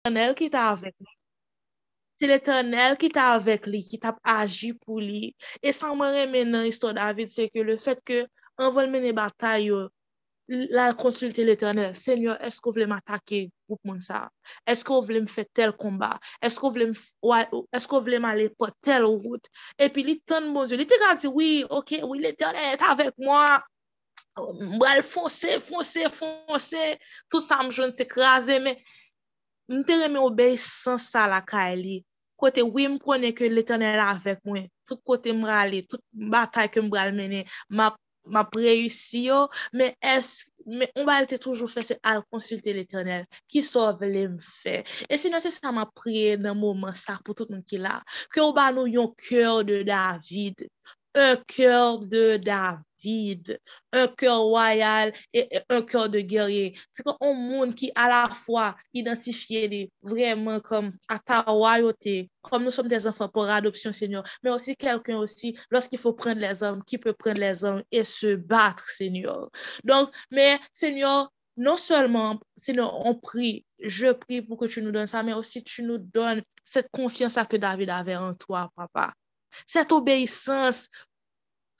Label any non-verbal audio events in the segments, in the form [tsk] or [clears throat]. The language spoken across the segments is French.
l'Eternel ki ta avek li. Se l'Eternel ki ta avek li, ki ta aji pou li. E san mwen remen nan isto David, se ke le fet ke an vol mene batay yo, la konsulte l'Eternel. Senyor, esko vle m'atake goup moun sa? Esko vle m'fe tel komba? Esko vle m'ale po tel route? E pi li ton moun zyo. Li te gati, oui, ok, oui, l'Eternel et avek mwa. Oh, mwen fonse, fonse, fonse. Tout sa mjoun se krasen, men mte reme obey san sa la ka li. Kote wim konen ke l'Eternel avek mwen. Tout kote mra li, tout batay ke mbra mene, ma, ma preyusi yo, men esk, men on ba lte toujou fese al konsulte l'Eternel, ki sov le mfe. E se nan se sa ma preye nan mouman sa pou tout moun ki la, ke ou ba nou yon kyor de David, un cœur de David un cœur royal et un cœur de guerrier. C'est un monde qui à la fois identifié vraiment comme à ta royauté, comme nous sommes des enfants pour adoption, Seigneur, mais aussi quelqu'un aussi, lorsqu'il faut prendre les hommes, qui peut prendre les hommes et se battre, Seigneur. Donc, mais Seigneur, non seulement, Seigneur, on prie, je prie pour que tu nous donnes ça, mais aussi tu nous donnes cette confiance que David avait en toi, papa. Cette obéissance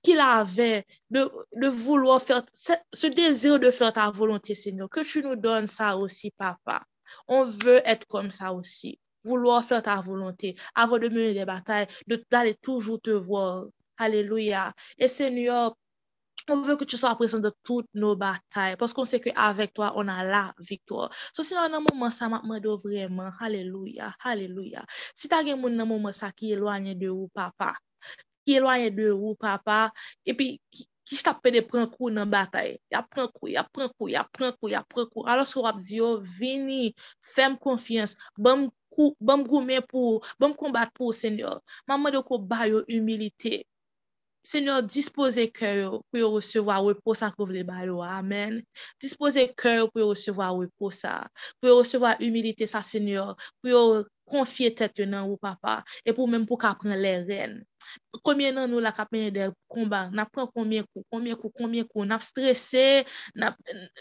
qu'il avait de, de, vouloir faire ce, ce désir de faire ta volonté, Seigneur. Que tu nous donnes ça aussi, Papa. On veut être comme ça aussi. Vouloir faire ta volonté avant de mener les batailles, d'aller toujours te voir. Alléluia. Et Seigneur, on veut que tu sois présent de toutes nos batailles parce qu'on sait qu'avec toi, on a la victoire. So, si nan nan mouman sa, ma mwen do vreman, haleluya, haleluya. Si ta gen moun nan mouman sa ki elwanyen de ou, papa, ki elwayen de ou papa, epi ki, ki jta pede prankou nan batay. Ya prankou, ya prankou, ya prankou, ya prankou. Alos ou ap diyo, vini, fem konfians, bam kou, bam goumen pou, bam kombat pou, senyor. Maman de ko bayo humilite. Senyor, dispose kèyo pou yo resevo a wepo sa kou vle bayo. Amen. Dispose kèyo pou yo resevo a wepo sa. Pou yo resevo a humilite sa, senyor. Pou yo konfye tete nan ou papa, e pou mèm pou ka pren lè ren. Koumyen nan nou la ka penye de komba, nap pren koumyen kou, koumyen kou, koumyen kou, nap stresse, nap,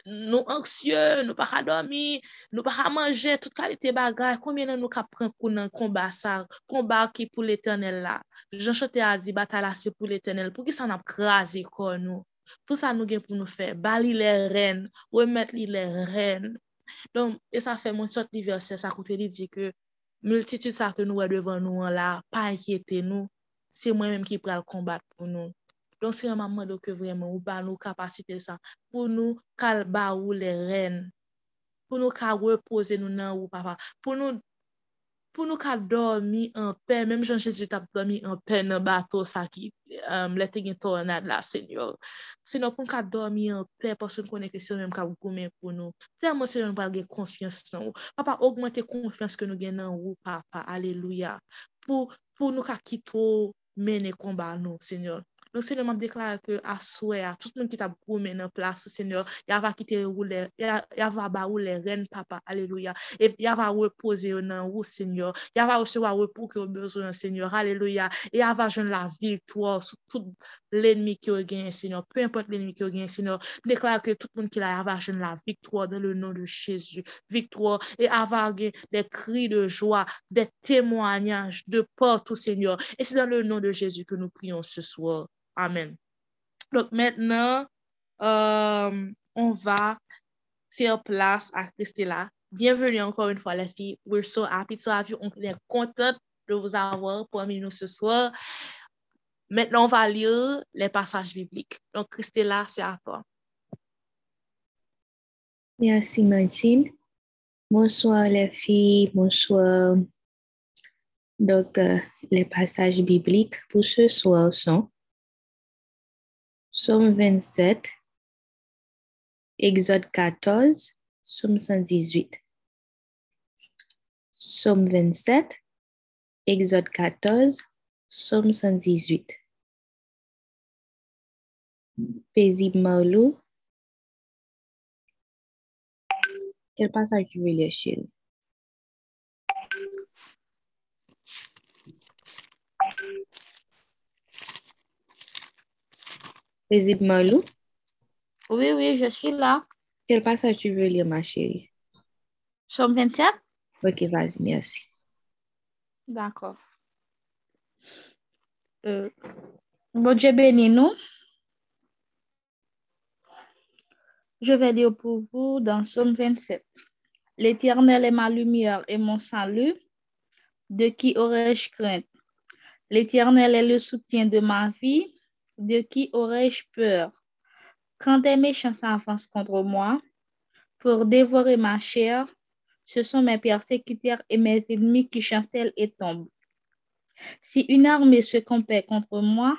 nou anksye, nou pa ka domi, nou pa ka manje, tout kalite bagay, koumyen nan nou ka pren kou nan komba sa, komba ki pou l'Eternel la. Jan chote a di batala se pou l'Eternel, pou ki sa nap krasi kon nou. Tout sa nou gen pou nou fe, bali le ren, remet li le ren. Don, e sa fe moun sot li verse sa koute li di ke, Multitude sa ke nou wè devan nou an la, pa ekyete nou, se mwen mèm ki pral kombat pou nou. Don se mèm amman do ke vremen ou ba nou kapasite sa pou nou kal ba ou le ren, pou nou ka repose nou nan ou papa, pou nou pou nou ka dormi an pe, menm jan jesu tap dormi an pe nan bato sa ki um, euh, lete gen tornad la, senyor. Senyor pou nou ka dormi an pe, poson konen kesyon menm ka wou koumen pou nou. Telman senyor nou pal gen konfians nan ou. Papa, augmente konfians ke nou gen nan ou, papa, aleluya. Pou, pou nou ka kito mene komba nou, senyor. Nou Seigneur mwen deklare ke aswe a, tout moun ki ta brou men nan plas ou Seigneur, yava kite ou le, yava ba ou le ren papa, aleluya, e yava repose ou nan ou Seigneur, yava resewa repou ki ou bezwen Seigneur, aleluya, e yava joun la victoire sou tout l'ennemi ki ou gen Seigneur, peu importe l'ennemi ki ou gen Seigneur, deklare ke tout moun ki la yava joun la victoire dan le nou de Jésus, victoire, e yava gen de kri de joie, de témoignage, de porte ou Seigneur, et c'est dans le nom de Jésus que nous prions ce soir. Amen. Donc maintenant, euh, on va faire place à Christella. Bienvenue encore une fois, les filles. We're so happy to have you. On est content de vous avoir parmi nous ce soir. Maintenant, on va lire les passages bibliques. Donc, Christella, c'est à toi. Merci, Martine. Bonsoir, les filles. Bonsoir. Donc, euh, les passages bibliques pour ce soir sont Somme 27, Exode 14, Somme 118. Somme 27, Exode 14, Somme 118. Paisible Marlou. Quel passage tu veux lire, chérie? Paisible Malou? Oui, oui, je suis là. Quel passage tu veux lire, ma chérie? Somme 27? Ok, vas-y, merci. D'accord. Euh, bon Dieu béni nous. Je vais lire pour vous dans Somme 27. L'Éternel est ma lumière et mon salut. De qui aurais-je crainte? L'Éternel est le soutien de ma vie. De qui aurais-je peur? Quand des méchants s'avancent contre moi pour dévorer ma chair, ce sont mes persécuteurs et mes ennemis qui chancellent et tombent. Si une armée se compait contre moi,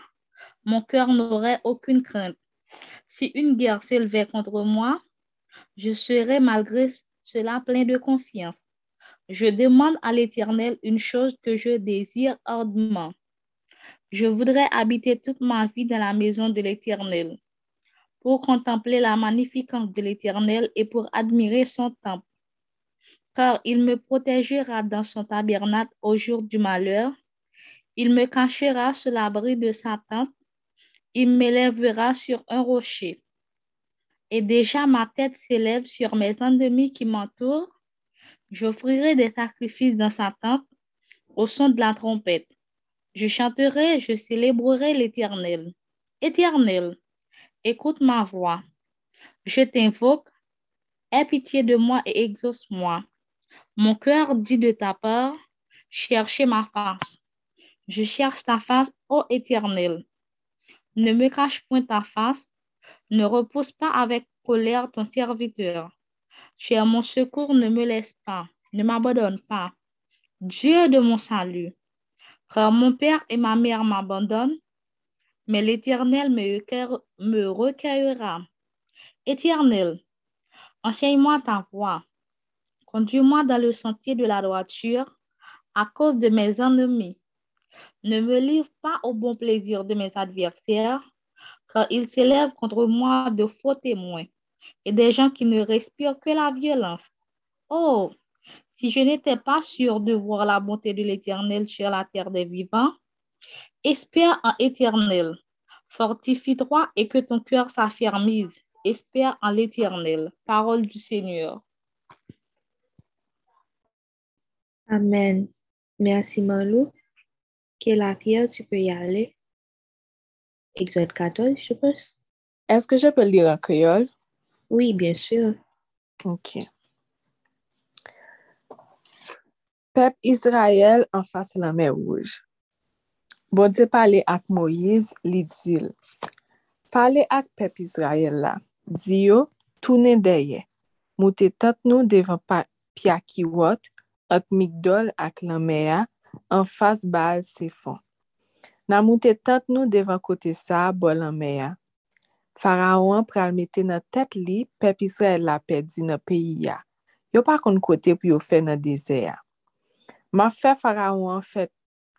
mon cœur n'aurait aucune crainte. Si une guerre s'élevait contre moi, je serais malgré cela plein de confiance. Je demande à l'Éternel une chose que je désire ardemment. Je voudrais habiter toute ma vie dans la maison de l'Éternel pour contempler la magnificence de l'Éternel et pour admirer son temple. Car il me protégera dans son tabernacle au jour du malheur. Il me cachera sous l'abri de sa tente. Il m'élèvera sur un rocher. Et déjà ma tête s'élève sur mes ennemis qui m'entourent. J'offrirai des sacrifices dans sa tente au son de la trompette. Je chanterai, je célébrerai l'Éternel. Éternel, écoute ma voix. Je t'invoque, aie pitié de moi et exauce-moi. Mon cœur dit de ta part, cherchez ma face. Je cherche ta face, ô Éternel. Ne me cache point ta face, ne repousse pas avec colère ton serviteur. Tu es mon secours, ne me laisse pas, ne m'abandonne pas. Dieu de mon salut, car mon père et ma mère m'abandonnent, mais l'Éternel me, recueillera. Éternel, enseigne-moi ta voix. Conduis-moi dans le sentier de la droiture à cause de mes ennemis. Ne me livre pas au bon plaisir de mes adversaires, car ils s'élèvent contre moi de faux témoins et des gens qui ne respirent que la violence. Oh, si je n'étais pas sûr de voir la bonté de l'Éternel sur la terre des vivants, Espère en éternel. Fortifie-toi et que ton cœur s'affermise. Espère en l'éternel. Parole du Seigneur. Amen. Merci, Malou. Quelle affaire tu peux y aller? Exode 14, je pense. Est-ce que je peux lire en créole? Oui, bien sûr. Ok. Pep Israel an fase la mè rouj. Bodze pale ak Moïse li dil. Pale ak pep Israel la. Diyo, toune deye. Moute tat nou devan pya ki wot, at migdol ak la mè a, an fase bal se fon. Na moute tat nou devan kote sa, bo la mè a. Faraon pral mette nan tet li, pep Israel la pedi nan peyi ya. Yo pa kon kote pou yo fe nan dese ya. Ma fe faraon an fe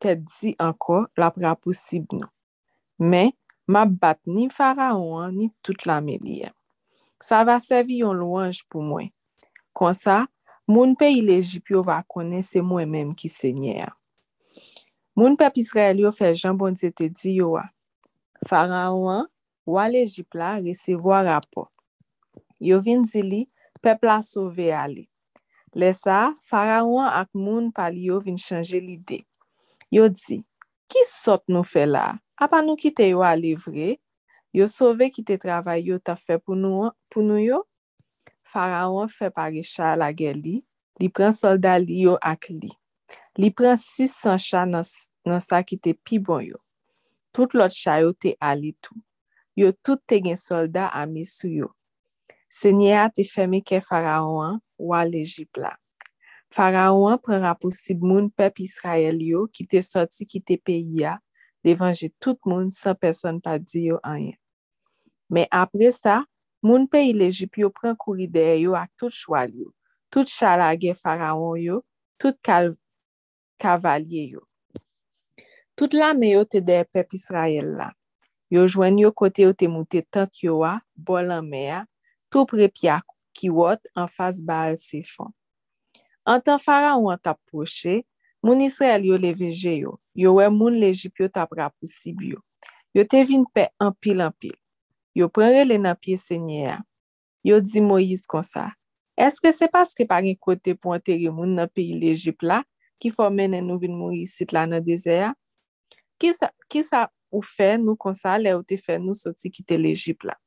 te di anko la pra posib nou. Men, ma bat ni faraon an ni tout la meliye. Sa va sevi yon louanj pou mwen. Kon sa, moun pe il Ejipyo va kone se mwen menm ki se nye a. Moun pep Israel yo fe jambon zete di yo a. Faraon an, wale Ejip la resevo a rapo. Yo vin zili, pep la sove a li. Lesa, faraon ak moun pali yo vin chanje lide. Yo di, ki sot nou fe la? Apa nou kite yo alevre? Yo sove kite travay yo ta fe pou nou, pou nou yo? Faraon fe pari chal la gel li, li pren solda li yo ak li. Li pren 600 chal nan, nan sa kite pi bon yo. Tout lot chal yo te ali tou. Yo tout te gen solda ami sou yo. Se nye a te feme ke faraon wale Ejip la. Faraon pren raposib moun pep Israel yo ki te soti ki te peyi ya, devanje tout moun san person pa di yo anyen. Men apre sa, moun peyi l'Ejip yo pren kouri deye yo ak tout chwal yo, tout chalage faraon yo, tout kal, kavalye yo. Tout la me yo te de pep Israel la. Yo jwen yo kote yo te moute tant yo a, bolan me a, tou prepya ki wot an fas baal se fon. An tan fara ou an tap poche, moun Israel yo leveje yo, yo we moun lejip yo tap rapou sibyo. Yo te vin pe anpil anpil, yo prenre le nan nanpil se nye a. Yo di Moïse kon sa, eske se paske pa gen kote pou anteri moun nan peyi lejip la, ki fò menen nou vin moun yisit la nan dezeya? Ki sa, ki sa ou fe nou kon sa le ou te fe nou soti kite lejip la?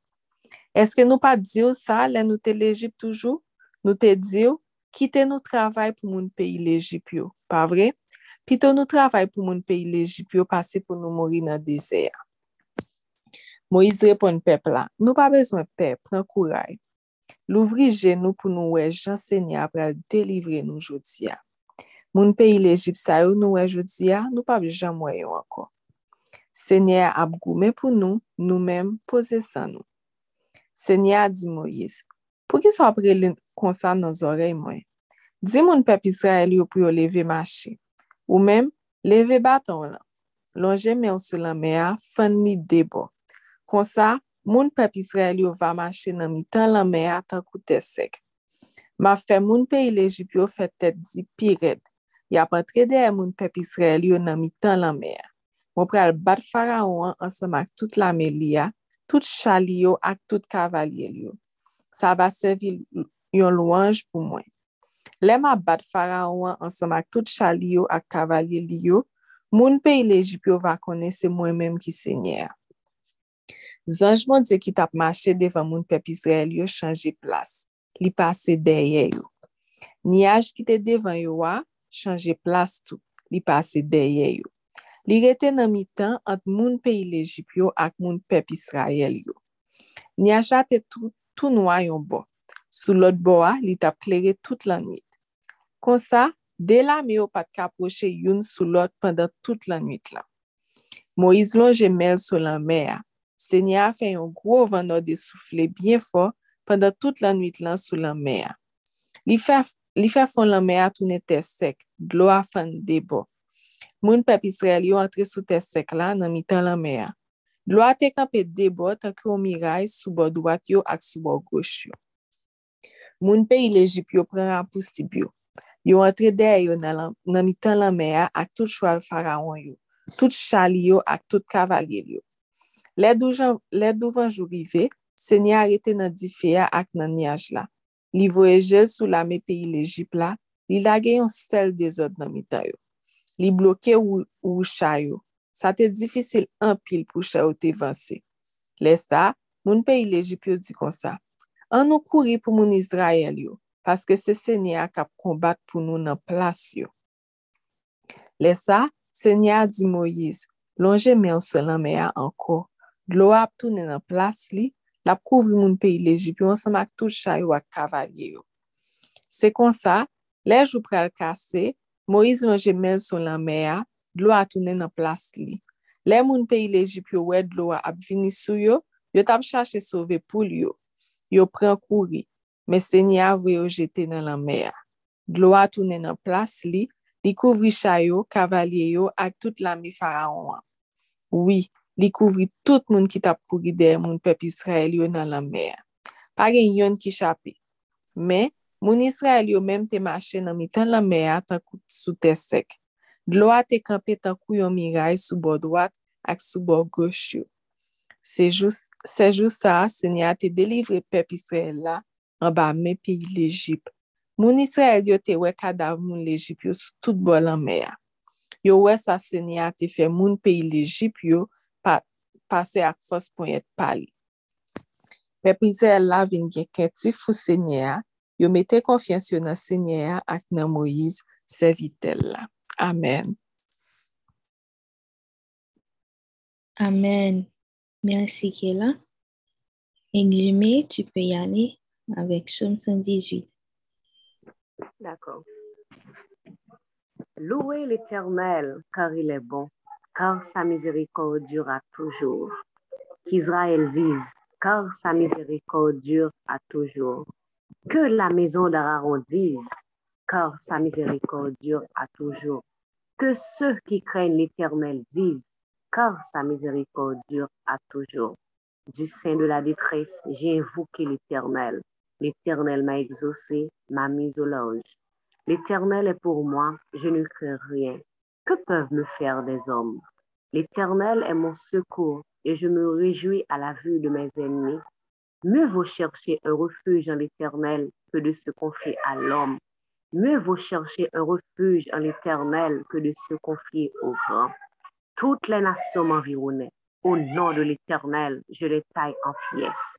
Eske nou pa diyo sa, le nou te l'Egypt toujou? Nou te diyo, kite nou travay pou moun peyi l'Egypt yo, pa vre? Pito nou travay pou moun peyi l'Egypt yo, pase pou nou mori nan deseya. Moïse repon pep la, nou pa bezwen pep, pren kouray. Louvri genou pou nou wej jansenya pral delivre nou jodia. Moun peyi l'Egypt sa yo nou wej jodia, nou pa bejan mwayon anko. Senye ap goumen pou nou, nou menm pose san nou. Senya di Moïse, pou ki sa apre lin konsan nan zorey mwen? Di moun pep Israel yo pou yo leve mache, ou mem leve baton lan. Lonje men ou sou lan mea, fan ni debo. Konsa, moun pep Israel yo va mache nan mi tan lan mea tan koute sek. Ma fe moun pe ilejip yo fe tet di pi red. Ya patre de moun pep Israel yo nan mi tan lan mea. Moun pral bat faraon ansamak tout la me liya, tout chali yo ak tout kavalye yo. Sa va sevi yon louange pou mwen. Lema bat faraon ansam ak tout chali yo ak kavalye yo, moun pe il Ejip yo va kone se mwen menm ki se nye. Zanjman diye ki tap mache devan moun pep Israel yo chanje plas, li pase deye yo. Niyaj ki te devan yo wa, chanje plas tou, li pase deye yo. Li rete nan mi tan ant moun peyi lejip yo ak moun pep Israel yo. Ni asha te tou, noua yon bo. Sou lot bo a, li tap klere tout lan nwit. Kon sa, de la mi yo pat kaproche yon sou lot pandan tout lan nwit lan. Moiz lon jemel sou lan me a. Se ni a fe yon gro vano de soufle bien fo pandan tout lan nwit lan sou lan me a. Li fe, li fe fon lan me a toune te sek, glo a fan de bo. moun pep Israel yo antre sou te sek la nan mitan lan mea. Dlo te kape debo tanke o miray sou bo dwat yo ak sou bo goch yo. Moun pe ilejip yo pren rapous tibyo. Yo antre dey yo nan, lan, nan mitan lan mea ak tout chwal faraon yo, tout chali yo ak tout kavalye yo. Le douvan jou rive, se ni arete nan di feya ak nan niyaj la. Li voye jel sou la me peyi l'Ejip la, li lage yon sel de zot nan mitan yo. li bloke ou, ou chayo. Sa te difisil an pil pou chayo te vansi. Lesta, moun peyi lejip yo di kon sa. An nou kouri pou moun Izrael yo, paske se se ni ak ap kombat pou nou nan plas yo. Le sa, se Lesa, a di Moïse, lonje men ou selan me a anko. Dlo ap toune nan plas li, lap kouvri moun peyi lejip yo ansan mak tou chayo ak kavalye yo. Se kon sa, lej ou pral kase, Moïse nan men son lan mea, a, dlo a tounen nan plas li. Le moun peyi l'Ejip yo wè dlo a ap vini sou yo, yo tap chache sove pou li yo. Yo pren kouri, men se nye avwe yo jete nan lan mea. a. Dlo a tounen nan plas li, li kouvri chayo, kavalye yo ak tout la mi faraon an. Oui, li kouvri tout moun ki tap kouri der moun pep Israel yo nan la me a. Pare yon ki chapi. Men, Moun Israel yo menm te mache nan mitan la mea takou sou te sek. Dlo a te kampe takou yon miray sou bo dwat ak sou bo goch yo. Se jou sa, se ni a te delivre pep Israel la an ba men peyi l'Egypt. Moun Israel yo te we kadav moun l'Egypt yo sou tout bo la mea. Yo we sa se ni a te fe moun peyi l'Egypt yo pa, pase ak fos pon yet pali. Pep Israel la vin gen keti fou se ni a yo mete konfiansyon nan senye a ak nan Moïse se vitel la. Amen. Amen. Merci Kela. Englume, tu peux y aller avec Somme 118. D'accord. Louez l'Éternel, car il est bon car sa miséricorde durera toujours. Qu'Israël dise, car sa miséricorde dure à toujours. Que la maison d'Aaron dise, car sa miséricorde dure à toujours. Que ceux qui craignent l'Éternel disent, car sa miséricorde dure à toujours. Du sein de la détresse, j'ai invoqué l'Éternel. L'Éternel m'a exaucé, m'a mis au loge. L'Éternel est pour moi, je ne crains rien. Que peuvent me faire des hommes? L'Éternel est mon secours et je me réjouis à la vue de mes ennemis. Mieux vaut chercher un refuge en l'Éternel que de se confier à l'homme. Mieux vaut chercher un refuge en l'éternel que de se confier au grand. Toutes les nations m'environnaient. Au nom de l'éternel, je les taille en pièces.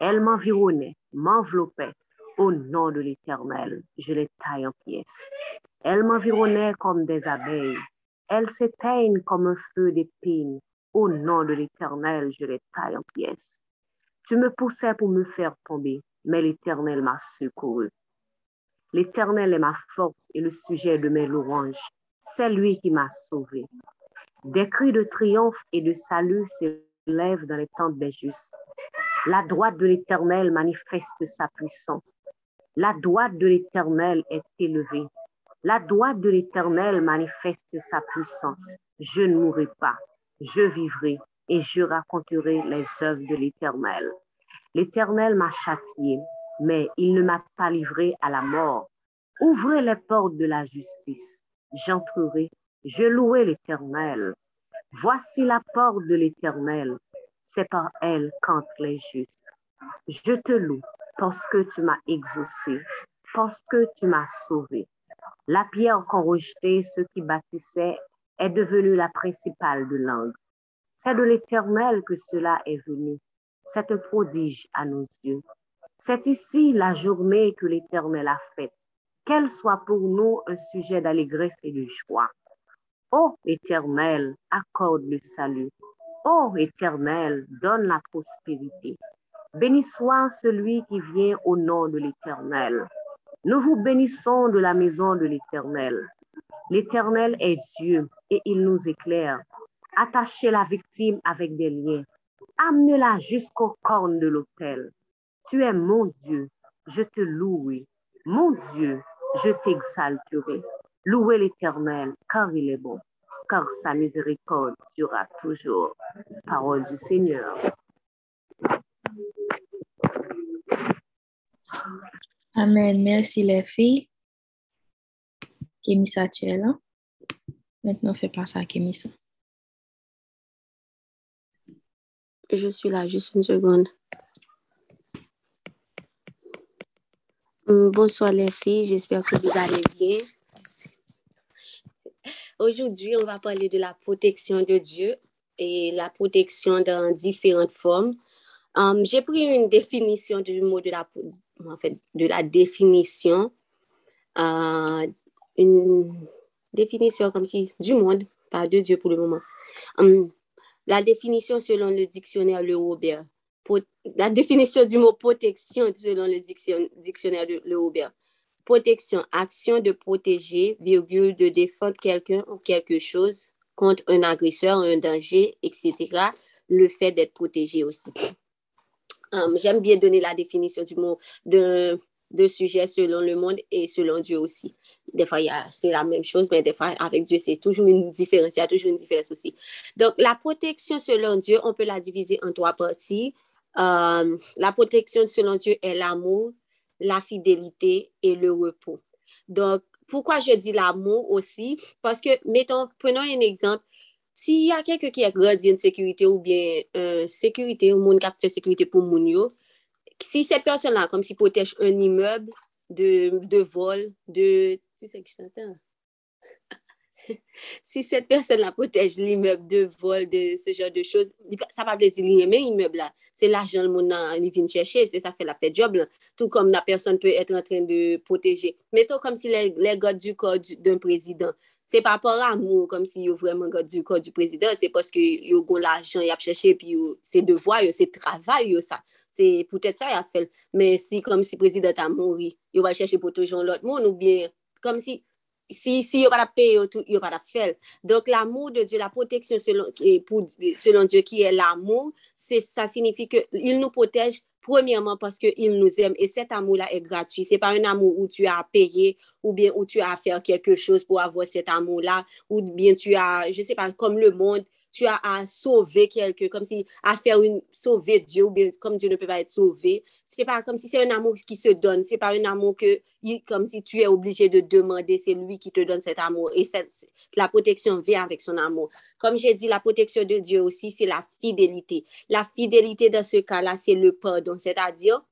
Elles m'environnaient, m'enveloppaient. Au nom de l'éternel, je les taille en pièces. Elles m'environnaient comme des abeilles. Elles s'éteignent comme un feu d'épines. Au nom de l'éternel, je les taille en pièces. Tu me poussais pour me faire tomber, mais l'éternel m'a secouru. L'éternel est ma force et le sujet de mes louanges. C'est lui qui m'a sauvé. Des cris de triomphe et de salut s'élèvent dans les tentes des justes. La droite de l'Éternel manifeste sa puissance. La droite de l'Éternel est élevée. La droite de l'Éternel manifeste sa puissance. Je ne mourrai pas, je vivrai et je raconterai les œuvres de l'Éternel. L'Éternel m'a châtié, mais il ne m'a pas livré à la mort. Ouvrez les portes de la justice. J'entrerai, je louerai l'Éternel. Voici la porte de l'Éternel. C'est par elle qu'entrent les justes. Je te loue parce que tu m'as exaucé, parce que tu m'as sauvé. La pierre qu'ont rejeté ceux qui bâtissaient est devenue la principale de langue. C'est de l'Éternel que cela est venu. C'est un prodige à nos yeux. C'est ici la journée que l'Éternel a faite. Qu'elle soit pour nous un sujet d'allégresse et de joie. Ô Éternel, accorde le salut. Ô Éternel, donne la prospérité. Béni soit celui qui vient au nom de l'Éternel. Nous vous bénissons de la maison de l'Éternel. L'Éternel est Dieu et il nous éclaire. Attachez la victime avec des liens. Amenez-la jusqu'au corne de l'autel. Tu es mon Dieu, je te loue. Mon Dieu, je t'exalterai. Louez l'Éternel, car il est bon, car sa miséricorde durera toujours. Parole du Seigneur. Amen. Merci les filles. Kémissa, tu es là? Maintenant, fais place à Kémissa. Je suis là, juste une seconde. Hum, Bonsoir les filles, j'espère que vous allez bien. Aujourd'hui, on va parler de la protection de Dieu et la protection dans différentes formes. Hum, J'ai pris une définition du mot de la, en fait, de la définition, euh, une définition comme si du monde, pas de Dieu pour le moment. Hum, la définition selon le dictionnaire Le Robert. La définition du mot protection selon le diction- dictionnaire Le Robert. Protection, action de protéger, virgule, de défendre quelqu'un ou quelque chose contre un agresseur, un danger, etc. Le fait d'être protégé aussi. Um, J'aime bien donner la définition du mot de, de sujet selon le monde et selon Dieu aussi. Des fois, a- c'est la même chose, mais des fois, avec Dieu, c'est toujours une différence. Il y a toujours une différence aussi. Donc, la protection selon Dieu, on peut la diviser en trois parties. Euh, la protection selon Dieu est l'amour, la fidélité et le repos. Donc, pourquoi je dis l'amour aussi? Parce que, mettons, prenons un exemple. S'il y a quelqu'un qui est gardien de sécurité ou bien euh, sécurité, ou monde qui a fait sécurité pour moun yo, si cette personne-là, comme s'il protège un immeuble de, de vol, de... Tu sais que je t'entends? [laughs] si cette personne-là protège l'immeuble de vol, de ce genre de choses, ça va veut dire l'immeuble là. C'est l'argent le monde vient chercher, c'est ça fait la fait job là. Tout comme la personne peut être en train de protéger. Mettons comme si les, les gars du corps d'un président, c'est par rapport à amour, comme si yo vraiment gars du corps du président, c'est parce que yo l'argent, y a cherché, puis c'est devoir, c'est travail, yo ça. se pou tèt sa ya fel. Men si kom si prezident a mouri, yo va chèche pou toujon lot moun ou bien kom si si, si yo pa la pe, yo, yo pa la fel. Donk l'amou de Dieu, la proteksyon selon, selon Dieu ki e l'amou, sa signifi ke il nou protej Premièrement parce qu'il nous aime et cet amour-là est gratuit. Ce n'est pas un amour où tu as à payer ou bien où tu as à faire quelque chose pour avoir cet amour-là ou bien tu as, je ne sais pas, comme le monde, tu as à sauver quelqu'un, comme si à faire une sauver Dieu, ou bien comme Dieu ne peut pas être sauvé. C'est pas comme si c'est un amour qui se donne, c'est pas un amour que, comme si tu es obligé de demander, c'est lui qui te donne cet amour. Et cette, la protection vient avec son amour. Comme j'ai dit, la protection de Dieu aussi, c'est la fidélité. La fidélité dans ce cas-là, c'est le pardon, c'est-à-dire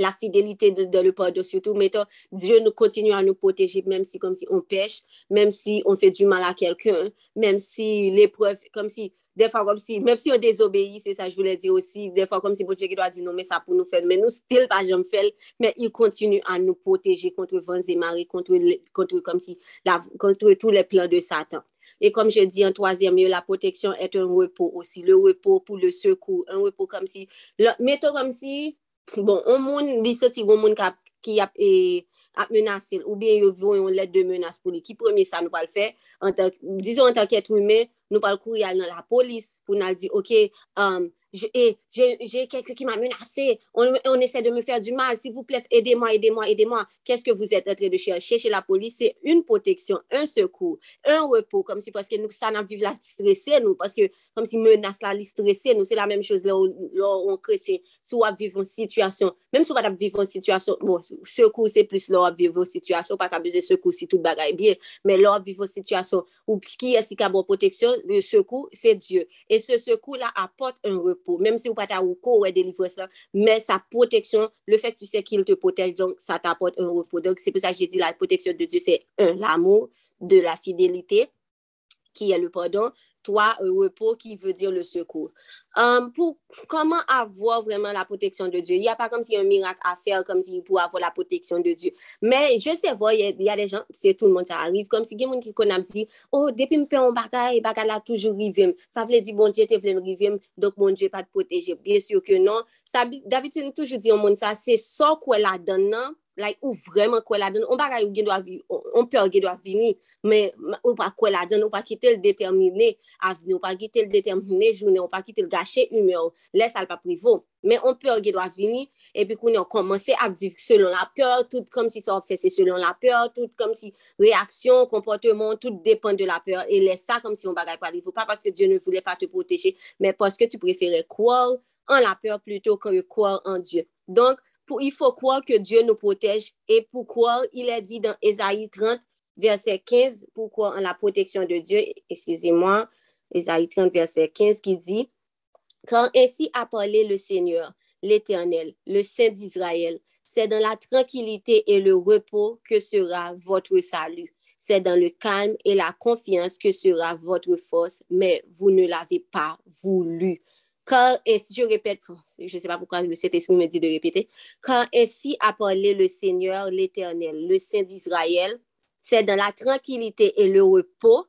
la fidélité de, le pardon surtout. Mais Dieu nous continue à nous protéger, même si comme si on pêche, même si on fait du mal à quelqu'un, même si l'épreuve, comme si des fois comme si, même si on désobéit, c'est ça je voulais dire aussi, des fois comme si Dieu doit dire non, mais ça pour nous faire, mais nous, still pas jamais mais il continue à nous protéger contre vents et marées, contre, contre, comme si, contre tous les plans de Satan. Et comme je dis en troisième lieu, la protection est un repos aussi, le repos pour le secours, un repos comme si, mettons comme si, Bon, on moun li soti goun moun kap, ki ap, e, ap menase ou bien yo vyon yon let de menase pou li. Ki premye sa nou pal fe, dizon an tanket wime, nou pal kou yal nan la polis pou nan di, ok, um, j'ai quelqu'un qui m'a menacé, on, on, essaie de me faire du mal, s'il vous plaît, aidez-moi, aidez-moi, aidez-moi. Qu'est-ce que vous êtes en train de chercher chez la police? C'est une protection, un secours, un repos, comme si parce que nous, ça n'a vu la stresser, nous, parce que comme si menace la stresser, nous, c'est la même chose là où, on chrétien, soit vivre une situation, même si on vivre une situation, bon, secours, c'est plus là vivre une situation, pas qu'à besoin de secours si tout bagaille bien, mais là vivre une situation où qui est-ce qui a bonne protection? Le secours, c'est Dieu. Et ce secours-là apporte un repos pou. Mem si ou pata ou ko wè e delivre sa, men sa proteksyon, le fek tu se ki il te protej, donk sa ta apote un repos. Donk se pou sa jè di la proteksyon de Dieu, se un, l'amour, de la fidelite, ki yè le pardon, toi, repos qui veut dire le secours. Um, pour comment avoir vraiment la protection de Dieu? Il n'y a pas comme s'il y a un miracle à faire, comme si pour avoir la protection de Dieu. Mais je sais pas, il y, y, a des gens, c'est tout le monde, ça arrive, comme si quelqu'un qui connaît dit, oh, depuis me faire un bagage, bagage là toujours rivem. Ça veut dire, bon Dieu, tu veux rivem, donc mon Dieu pas te protéger. Bien sûr que non. D'habitude, toujours dit au monde ça, c'est ça qu'elle a donné, like, ou vremen kwe la den, on bagay ou gen do avini, on pe ou gen do avini, men ou pa kwe la den, ou pa kite l determine avini, ou pa kite l determine jounen, ou pa kite l gache yume ou, les al pa privo, men on pe ou gen do avini, epi koun yon komanse ap viv selon la peur, tout kom si sa op fese selon la peur, tout kom si reaksyon, komportement, tout depen de la peur, e les sa kom si on bagay pa privo, pa paske Diyo ne voule pa te proteje, men paske tu prefere kwa ou, an la peur pluto kan yo kwa an Diyo. Donk, Il faut croire que Dieu nous protège et pourquoi il est dit dans Ésaïe 30, verset 15, pourquoi en la protection de Dieu, excusez-moi, Ésaïe 30, verset 15 qui dit, quand ainsi a parlé le Seigneur, l'Éternel, le Saint d'Israël, c'est dans la tranquillité et le repos que sera votre salut. C'est dans le calme et la confiance que sera votre force, mais vous ne l'avez pas voulu. Quand, et si je répète, je ne sais pas pourquoi esprit me dit de répéter, ainsi a parlé le Seigneur, l'Éternel, le Saint d'Israël, c'est dans la tranquillité et le repos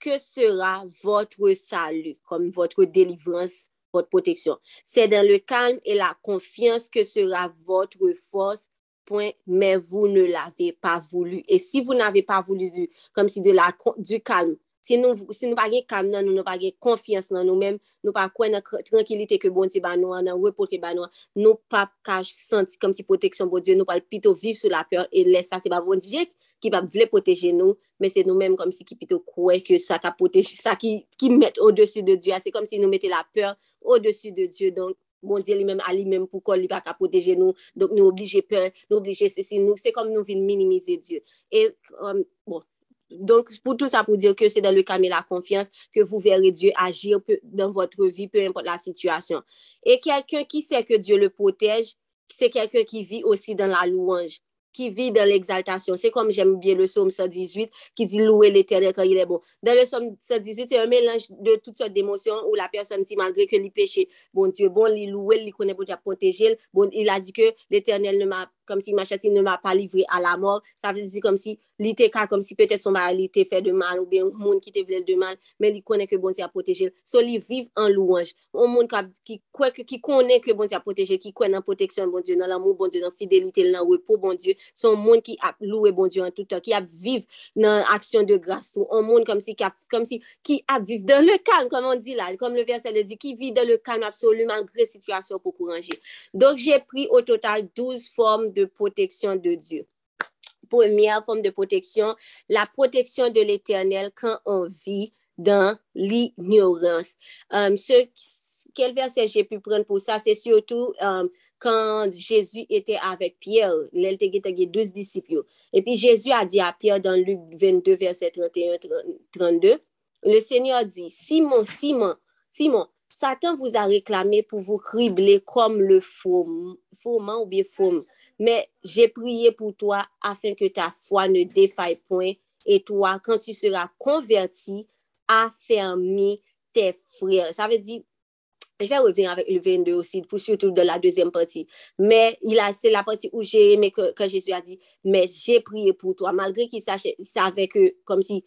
que sera votre salut, comme votre délivrance, votre protection. C'est dans le calme et la confiance que sera votre force, point, mais vous ne l'avez pas voulu. Et si vous n'avez pas voulu, comme si de la, du calme, Si nou, si nou pa gen kam nan nou, nou pa gen konfians nan nou men, nou pa kwen nan tranquilite ke bon ti ban nou an, nan repot ke ban nou an, nou pa kaj senti kom si proteksyon bon Diyo, nou pa pito viv sou la peur, e lè sa se ba bon Diyo ki pa vle proteje nou, men se nou men kom si ki pito kwe ke sa ka proteje, sa ki, ki met o desu de Diyo, se kom si nou mette la peur o desu de Diyo, donk bon Diyo li men a li men pou kon li pa ka proteje nou, donk nou oblije peur, nou oblije se si nou, se kom nou vin minimize Diyo. E, um, euh, bon, Donc, pour tout ça, pour dire que c'est dans le calme et la confiance que vous verrez Dieu agir peu, dans votre vie, peu importe la situation. Et quelqu'un qui sait que Dieu le protège, c'est quelqu'un qui vit aussi dans la louange, qui vit dans l'exaltation. C'est comme j'aime bien le psaume 118 qui dit louer l'éternel quand il est bon. Dans le psaume 118, c'est un mélange de toutes sortes d'émotions où la personne dit malgré que l'il péché, bon Dieu, bon, l'il louer, l'il connaît bon, pour protéger, bon, il a dit que l'éternel ne m'a, comme s'il m'achète, il ne m'a pas livré à la mort. Ça veut dire comme si li te ka kom si petet son ba li te fe de mal ou be moun ki te vlel de mal, men li konen ke bon ti a potejel. So li viv an louange. O moun ka, ki, kwe, ki konen ke bon ti a potejel, ki konen an proteksyon bon diyo, nan l'amou bon diyo, nan fidelite, nan repou bon diyo. Son moun ki ap loue bon diyo an toutan, ki ap viv nan aksyon de grase tou. O moun kom si, kap, kom si ki ap viv dan le kalm, kom on di la, kom le verset le di, ki viv dan le kalm absolument gre situasyon pou kouranje. Donk jè pri o total 12 form de proteksyon de diyo. Première forme de protection, la protection de l'éternel quand on vit dans l'ignorance. Um, quel verset j'ai pu prendre pour ça? C'est surtout um, quand Jésus était avec Pierre, était 12 disciples. Et puis Jésus a dit à Pierre dans Luc 22, verset 31-32, le Seigneur dit, Simon, Simon, Simon, Satan vous a réclamé pour vous cribler comme le faux, fauxement ou bien faux. mais j'ai prié pour toi afin que ta foi ne défaille point, et toi, quand tu seras converti, affermis tes frères. Ça veut dire, je vais revenir avec le 22 aussi, pour surtout de la deuxième partie, mais c'est la partie où j'ai aimé que, que, Jésus a dit, mais j'ai prié pour toi, malgré qu'il savait que, comme si,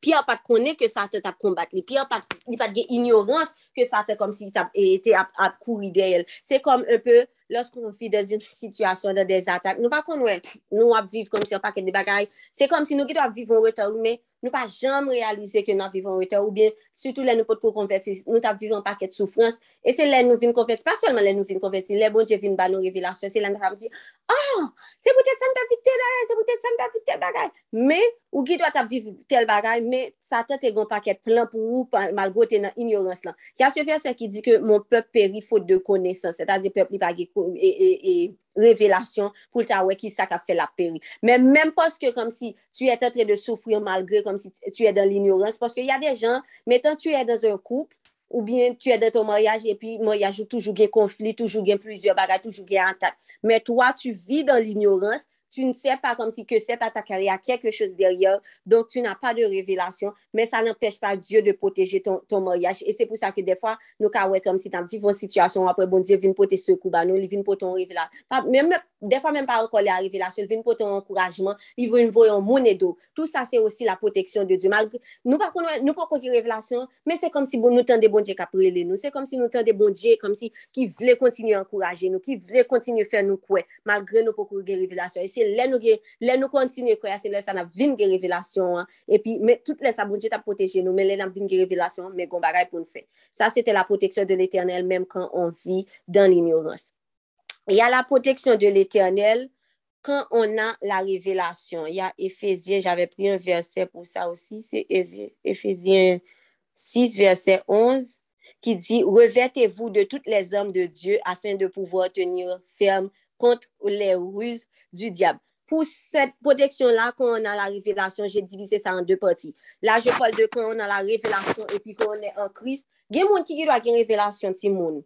Pierre pas connaît que Satan t'a combattu. Pierre pas il pas ignorance que Satan comme si t'a été à, à courir d'elle. C'est comme un peu lorsqu'on vit dans une situation, de des attaques, nous pas qu'on nous, nous vivre comme si on pas de bagailles. C'est comme si nous qui doit vivre en retard, mais nou pa jam realize ke nou ap vivan wete ou bien, sütou lè nou pot pou konverti, nou tap vivan paket soufrans, e se lè nou vin konverti, pa solman lè nou vin konverti, lè bon je vin ba nou revilasyon, se lè nou tap di, ah, se pou tèt sa m tap vit tel bagay, se pou tèt sa m tap vit tel bagay, me, ou ki do tap vit tel bagay, me, sa tèt e gon paket plan pou ou, malgo te nan ignorans lan. Ki a se fè se ki di ke mon pep peri fote de konesans, se ta di pep li bagay, e, e, e, révélation pour ta ouais qui ça qu'a fait la péri. Mais même parce que comme si tu es en train de souffrir malgré comme si tu es dans l'ignorance parce qu'il y a des gens, maintenant tu es dans un couple ou bien tu es dans ton mariage et puis mariage toujours gain conflit, toujours gain plusieurs bagages, toujours gain attaque. Mais toi tu vis dans l'ignorance tu ne sais pas comme si que c'est attaque, il y a quelque chose derrière, donc tu n'as pas de révélation, mais ça n'empêche pas Dieu de protéger ton, ton mariage. Et c'est pour ça que des fois, nous, comme si tu vis une situation, après, bon Dieu, vient pour te secouer, nous, il vient pour ton révélation. Même, des fois, même pas encore la révélation, il vient pour ton encouragement, il vient pour ton monnaie d'eau. Tout ça, c'est aussi la protection de Dieu. Malgré, nous, pas nous, pas une révélation, mais c'est comme si bon, nous tendons bon Dieu qui a nous. C'est comme si nous tendons bon Dieu, comme si qui voulait continuer à encourager nous, qui voulait continuer à faire nous quoi, malgré nos pas une révélation. Et lè nou, nou kontine kwa, se lè sa nan vin ge revelasyon, e pi, tout lè sa bon Dieu ta proteje nou, men lè nan vin ge revelasyon, men kon bagay pou nou fe. Sa, se te la proteksyon de l'Eternel, menm kan on vi dan l'ignorance. Y a la proteksyon de l'Eternel, kan on a la revelasyon. Y a Ephesien, j'ave pri un verset pou sa osi, se Ephesien 6, verset 11, ki di, reverte-vous de tout les hommes de Dieu, afin de pouvoir tenir ferme kont le ruse du diable. Pou set proteksyon la, kon an la revelasyon, jè divise sa an de pati. La, jè pal de kon an la revelasyon, epi kon an an kris, gen moun ki ki do a gen revelasyon ti moun.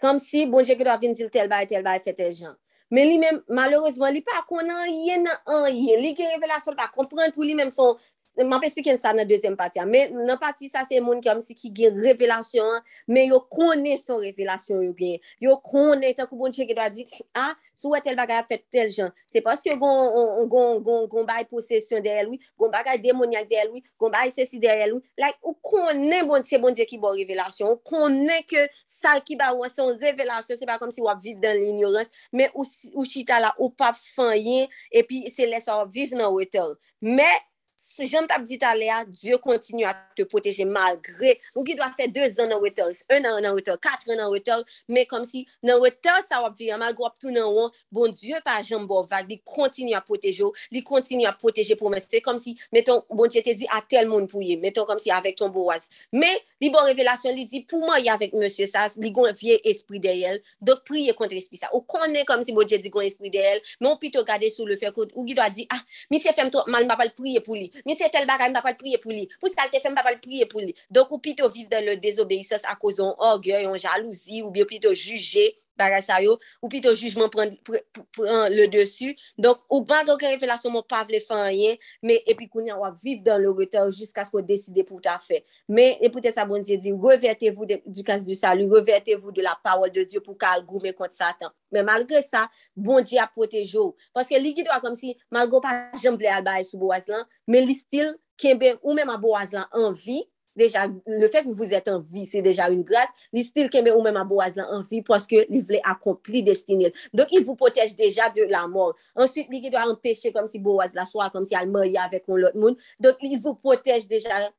Kam si, bon jè ki do a vin zil tel bay, tel bay, fetel jan. Men li men, maloreseman, li pa kon an yen an yen. Li gen revelasyon pa komprende pou li men son mwen pe spiken sa nan dezem pati an, men nan pati sa se moun ki am si ki gen revelasyon an, men yo konen son revelasyon yo gen, yo konen tan kou bon cheke do a di, a, sou wè tel bagay a fet tel jan, se paske gon, gon, gon, gon bay posesyon de el wè, gon bagay demonyak de el wè, gon bay sesi de el wè, like, ou konen bon, se bon cheke bo revelasyon, ou konen ke sa ki ba wan son revelasyon, se pa kom si wap viv dan l'ignorans, men ou, ou chita la ou pap fanyen, epi se lesa wap viv nan wetel, men, si jen tap dit ale a, Diyo kontinu a te poteje malgre, ou ki do a fe 2 an nan wetor, 1 an nan wetor, 4 an nan wetor, me kom si nan wetor sa wap vira malgre wap tou nan wan, bon Diyo pa jen bo vak, li kontinu a poteje ou, li kontinu a poteje pou mè, se kom si, meton, bon Diyo te di a tel moun pou ye, meton kom si avek ton bo waz, me li bon revelasyon li di pou mè ya avek mè sè sa, li gon vie espri de yel, dok priye kontre espri sa, ou konen kom si bon Diyo di gon espri de yel, men ou pito gade sou le fe kout, ou ki do a di, ah, mi se fem to mal mapal priye pou li, Mi se tel bagay mba pal priye pou li. Pou skal te fe mba pal priye pou li. Donk ou pito viv dan le désobéissance a kozon orgueil, an jalouzi, ou bi ou pito juje bagay sa yo, ou pito jujman pren, pren, pren le desu. Donk, ou ban doke revelasyon moun pa vle fanyen, me epi koun yon wap viv dan le retor jiska sko deside pou ta fe. Me, epoute sa bon diye di, revertevou du kas du salu, revertevou de la pawol de Diyo pou kal goume kont satan. Men malgre sa, bon diye diya potejo. Paske li ki do kom si, malgo pa jemble al baye sou boaz lan, men li stil kembe ou men ma bo boaz lan anvi, Deja, le fek ou vous ete en vi, se deja un grase, li stil keme ou men ma boaz en vi, poske li vle akompli destinil. Donk, il vous protèche deja de la mort. Ensuite, li ki do a empêche kom si boaz la soa, kom si al maya avek kon lot moun. Donk, il vous protèche deja,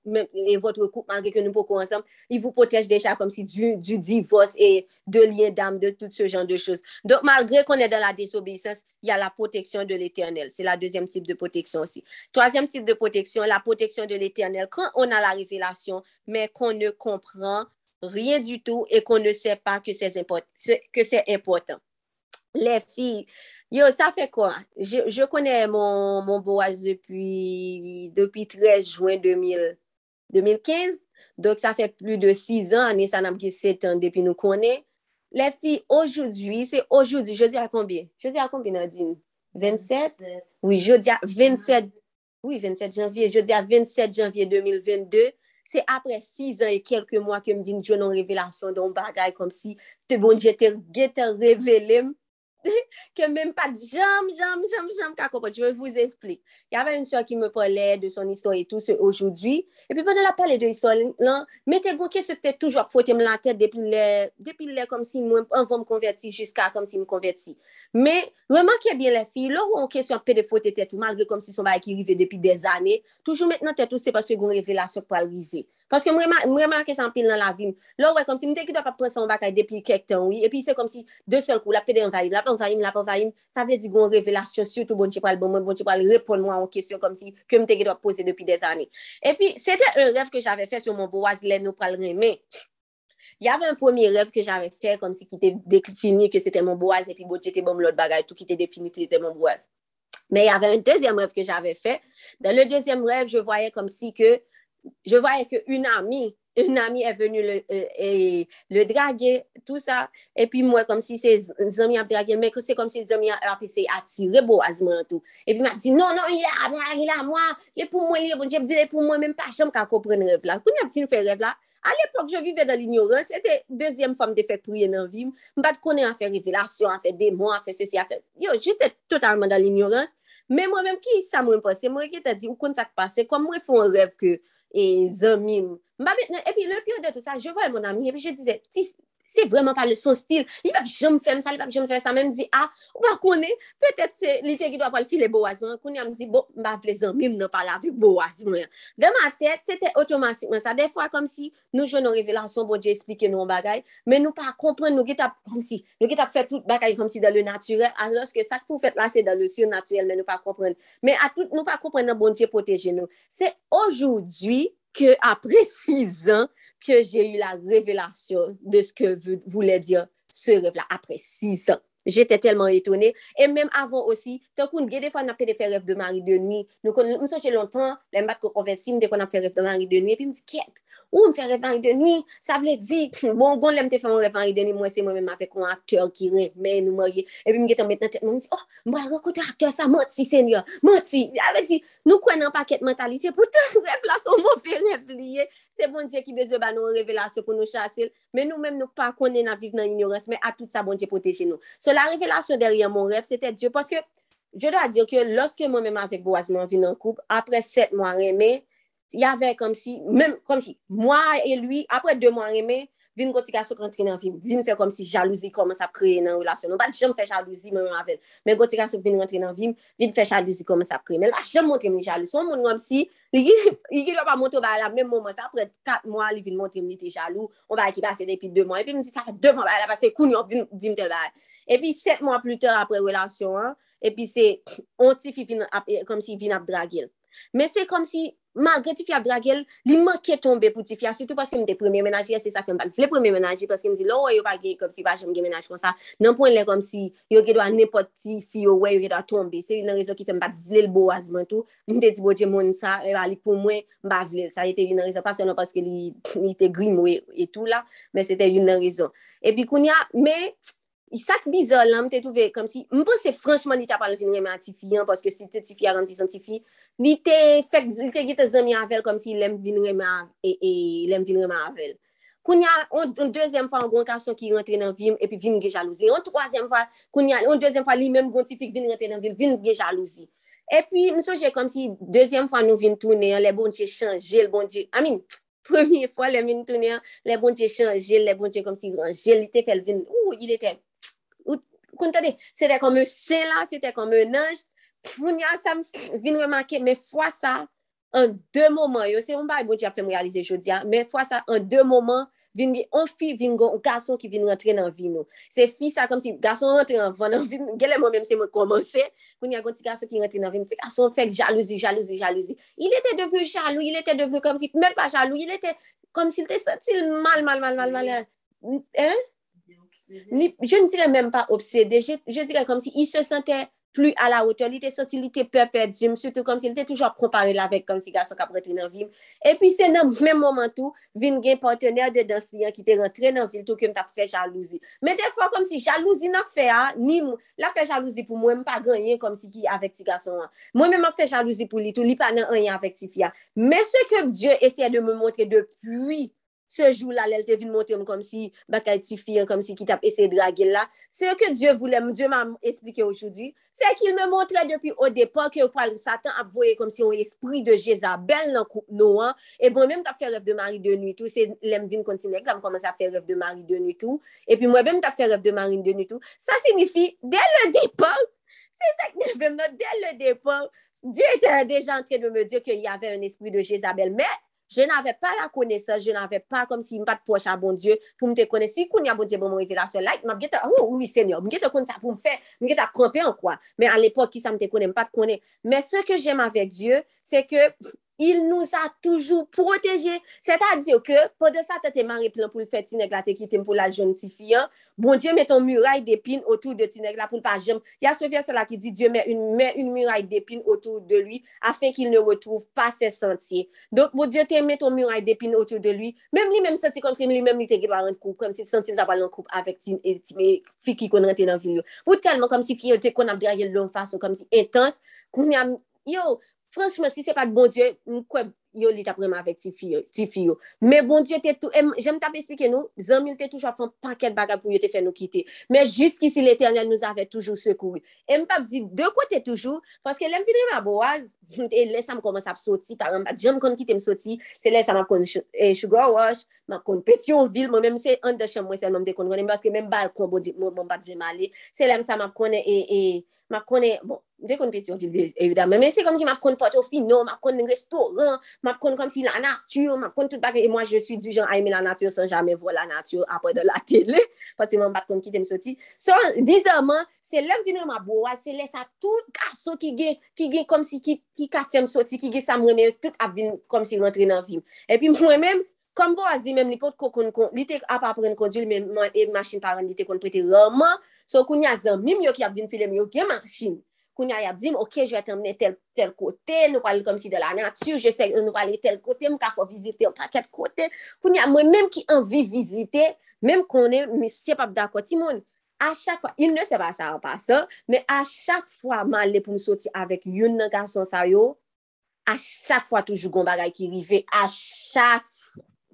et votre couple, malgré que nou pou kon ensemble, il vous protèche deja kom si du divorce et de lien d'âme, de tout ce genre de choses. Donk, malgré kon e dans la désobéissance, y a la protection de l'éternel. C'est la deuxième type de protection aussi. Troisième type de protection, la protection de l'éternel. Quand on a la révélation informations, mais qu'on ne comprend rien du tout et qu'on ne sait pas que c'est import important. Les filles, yo, ça fait quoi? Je, je connais mon, mon boaz depuis, depuis 13 juin 2000, 2015, donc ça fait plus de 6 ans, et ça n'a plus 7 ans depuis nous connaît. Les filles, aujourd'hui, c'est aujourd'hui, je dis à combien? Je dis à combien, Nadine? 27? 27? Oui, je dis à 27 Oui, 27 janvier. Je di a 27 janvier 2022, Se apre 6 an e kelke mwa ke m vin djwen an revelasyon don bagay kom si te bon dje te rge te revelem [laughs] que même pas de jam, jam, jam, jam, qu'à comprendre. Je vous expliquer. Il y avait une soeur qui me parlait de son histoire et tout ce aujourd'hui. Et puis pendant la parler de l'histoire, mettez vous que c'était toujours fauté la tête depuis les, depuis les comme si moi, on va me convertir jusqu'à comme si me convertir. Mais remarquez bien les filles, là où on question un peu de faute tête, malgré comme si son bail qui arrivait depuis des années, toujours maintenant tête, c'est parce que vous révélation pour arriver. Paske mwen remarke san pil nan la vim. Lò wè, kom si mwen te ki do kap prensan bakay depi kek ten wè, epi se kom si de sol kou la pede envayim, la pe envayim, la pe envayim, sa ve di goun revelasyon surtout bon chepal bon mwen, bon chepal repon mwen an kesyon kom si ke mwen te ki do pose depi des anè. Epi, se te un rev ke jave fè sou moun boaz lè nou pral remè. Y ave un premi rev ke jave fè kom si ki te defini ke se te moun boaz epi bon chete bon mlot bagay tou ki te defini ki se te moun boaz. Men y ave un deuxième rev ke jave fè. Dan le deuxième rev, je voyè kom si ke je voyais qu'une amie, une amie est venue le, euh, et, le draguer, tout ça. Et puis moi, comme si ses amis a dragué, mais c'est comme si les amis essayé d'attirer Boazman tout. Et puis il m'a dit, non, non, il est a, il a moi, il est pour moi, il est bon, j'ai dit, il est pour moi, même pas jamais qu'à comprendre rêve là. Quand il a fait rêve là, à l'époque, je vivais dans l'ignorance, c'était deuxième femme de fait prier dans la vie. Je ne connais pas faire révélation, à faire démon, à faire ceci, à faire... Yo, j'étais totalement dans l'ignorance. Mais moi-même, qui ça m'a pensé? Moi qui t'a dit, où qu'on ça passe? Comme moi, font un rêve que e zanmim. Mba metnen, epi le pyo de tout sa, je voye mon ami, epi je dize, ti, se vreman pa le son stil, li pap jom fèm sa, li pap jom fèm sa, mèm di, ah, ou pa konè, pètèt se li te ki do apal file bo wazman, konè am di, bo, mba vlezan, mim nan pala vi bo wazman. De ma tèt, se te otomatikman sa, defwa kom si nou jwen nou revelanson bo di esplike nou an bagay, men nou pa kompren nou git ap kom si, nou git ap fè tout bagay kom si dan le naturel, aloske sak pou fèt la se dan le surnaturel, men nou pa kompren. Men a tout nou pa kompren nan bon di proteje nou. Se ojoudwi, que après [laughs] six ans que j'ai eu la révélation de ce que voulait dire ce rêve-là, après six ans. J'étais tellement étonnée. Et même avant aussi, tant qu'on a des fois, on a fait rêves de mari de nuit. Nous sommes longtemps, les maths convertis, dès qu'on a fait rêve de Marie de nuit, et puis je me dis, quitte, où me fait rêve de Marie de nuit? Ça veut dire, bon, bon, l'aime te faire rêve de mari de nuit, moi, c'est moi-même avec un acteur qui remet nous marier. Et puis, me maintenant tête, je me dis, oh, moi, rencontrer acteur, ça menti, Seigneur, menti. Elle me dit, nous croyons pas qu'être mentalité, pourtant, [laughs] rêve là, son mauvais rêve lié. se bon Dje ki bezwe ba nou revelasyon pou nou chase l, men nou men nou pa konen nan vive nan ignorans, men a tout sa bon Dje poteje nou. So la revelasyon deryen mon ref, se te Dje, paske je do a dir ke loske mwen menman avek Boazman vi nan koup, apre 7 mwen reme, y ave kom si, mwen kom si, mwen e lui, apre 2 mwen reme, vin goti ka sok rentre nan vim, vin fè kom si jalouzi koman sa kreye nan relasyon. Non pa jom fè jalouzi mè mè avèl, men goti ka sok vin rentre nan vim, vin fè jalouzi koman sa kreye. Men la jom montre mè jalouzi. Son moun wèm si, li ki lò pa montre ba la men mouman sa, apre 4 mwa li vin montre mè te jalou, on ba ki pase depi 2 mwa, epi mè di sa fè 2 mwa ba la pase koun yon vin di mte ba. Epi 7 mwa plus tèr apre relasyon epi se, on ti fi vin ap, kom si vin ap dragil. Men se kom si, malgre ti fya dragel, li manke tombe pou ti fya, sutou paske m de premye menajye, se sa fèm bal vle premye menajye, paske m di lo wè yo pa gen kom si, pa jèm gen menaj kon sa, nan pon lè kom si, yo ge do an nepot ti fi yo wè, yo ge do a tombe, se yon rezo ki fèm bal vle l bo azman tou, m de di bo dje moun sa, e ba li pou mwen, ba vle, sa yon te yon rezo, paske non paske li, li te grim wè, etou la, men se te yon rezo. E pi koun ya, me, I sak bizol la, mte touve kom si, mpo se franchman li ta pal vin reme a ti fiyan, paske si te ti fi a ram si son ti fi, li te fek, li te gite zami avel kom si lem vin reman, e, e lem vin reman avel. Koun ya, on, on dezyen fwa, an gwen kason ki rentre nan vim, epi vin ge jalouzi. On troasyen fwa, koun ya, on dezyen fwa, li menm gwen ti tifik vin rentre nan vim, vin ge jalouzi. E pi, mso jè kom si, dezyen fwa nou vin toune, le bonje chanje, le bonje, amin, [tsk] premier fwa le vin toune, le bonje chanje, le bonje kom si ranje, li te fel vin, ou, il ete, ou, koun tade, sete kom e sen la, sete kom e nanj, moun ya sa vin remanke, men fwa sa, an de moman, yo se yon ba e bon di ap fèm realize jodi ya, men fwa sa, an de moman, vin bi, on fi vin gon, ou gason ki vin rentre nan vi nou. Se fi sa, kom si gason rentre nan vi nou, gele mwen mèm se mwen komanse, koun ya gonti gason ki rentre nan vi nou, se gason fèk jalouzi, jalouzi, jalouzi. Il etè devenu jalou, il etè devenu kom si, mèm pa jalou, il etè, kom si il te sentil mal, mal, mal, mal, mal, hein? Je ne dirais même pas obsédé, je, je dirais comme si il se sentait plu a la wote, li te soti, li te pepe djim, sotou kom si li te toujwa kompare la vek kom si gason kap rentre nan vim. E pi se nan men momen tou, vin gen partener de dans liyan ki te rentre nan vil tou ke m tap fe jalouzi. Men defwa kom si jalouzi nan fe a, ni m, la fe jalouzi pou mwen m pa ganyen kom si ki avek ti gason an. Mwen men m ap fe jalouzi pou li tou, li pa nan anyen avek ti fia. Men se ke m Diyo esye de m montre depui depuis ce jour-là, elle te vient montrer comme si, bakay ti fille, comme si qui t'a essayé de draguer là. C'est ce que Dieu voulait, Dieu m'a expliqué aujourd'hui. C'est qu'il me montrait depuis au départ que Satan a voyé comme si un esprit de Jézabel dans coupe noir. Et bon, même t'as fait rêve de mari de nuit tout, c'est l'aime vin comme commence à faire rêve de mari de nuit tout. Et puis moi-même, t'as fait rêve de mari de nuit tout. Ça signifie, dès le départ, c'est ça que dès le départ, Dieu était déjà en train de me dire qu'il y avait un esprit de Jézabel. Mais Je n'avè pa la konesè, je n'avè pa kom si mpa t'poche bon a bon Diyo pou mte kone. Si koun ya bon Diyo bon mwen revelasyon la, mwen gete, oh oui seigneur, mwen gete kone sa pou mfe, mwen gete akrampè an kwa. Men an l'epok ki sa mte kone, mpa t'kone. Men se ke jem avèk Diyo, se ke il nou sa toujou proteje. Se ta diyo ke, pwede sa te te mare plan pou l fè ti neg la te kitem pou la joun ti fiyan, bon Diyo meton muraille d'épine otou de ti neg la pou l pa jem. Ya Sofya se la ki di, Diyo met une, met une muraille d'épine otou de lui, afin ki il ne retrouve pas se sentier. Donk, bon Diyo te meton muraille d'épine otou de lui, mem li mem senti kom si li mem li te gebar an koup, kom si te senti l tabal an koup avèk ti fi ki kon rente nan vil yo. Pou telman kom si ki yo te kon ap draye l lom fason, kom si intense, koun yam, yo, franchman si se pat bon Diyo, mwen kwe yo li tap reman avèk ti fiyo. Fi Mè bon diyo te tou, jèm tap espike nou, zanmil te toujwa fon paket baga pou yo te fè nou kite. Mè jiskisi l'Eternel nou avè toujou sekoui. M pap di, de kwa te toujou, paske lèm vidre ma boaz, [laughs] e lè sa m koman sa p soti, paran pat jèm kon kite m soti, se lè sa m ap kon e Sugar Wash, m ap kon Petionville, m mèm se an de chan mwen sel m de kon konen, paske mèm bal kon m bat vèm ale, se lèm sa m ap konen e... e map konen, bon, de kon peti yon vilbe, evidamen, men se kom si map konen pote ou finon, map konen restoran, map kon kom si la natyur, map kon tout bagay, e mwa je suis du jan a eme la natyur san jamen vwa la natyur apre de la tele, pasi mwen bat kon ki tem soti. So, bizarman, se lem vino ma bowa, se lesa tout gaso ki gen, ki gen kom si ki, ki ka fem soti, ki gen sa mweme, tout ap vin kom si rentre nan film. E pi mwen men, kom bo as li men, li pot ko kon kon, li te ap apren kondil, men man e machin paran li te kon prete roman, so kon ya zan mim yo ki ap vin film yo gen machin. koun ya yap di m, ok, jwe temne tel, tel kote, nou pale kom si de la natyur, je se nou pale tel kote, m ka fò vizite an paket kote, koun ya mwen menm ki anvi vizite, menm konen misye pap da koti moun. A chak fwa, il ne se pa sa an pasan, men a chak fwa man le pou m soti avèk yon nan gason sa yo, a chak fwa toujou goun bagay ki rive, a chak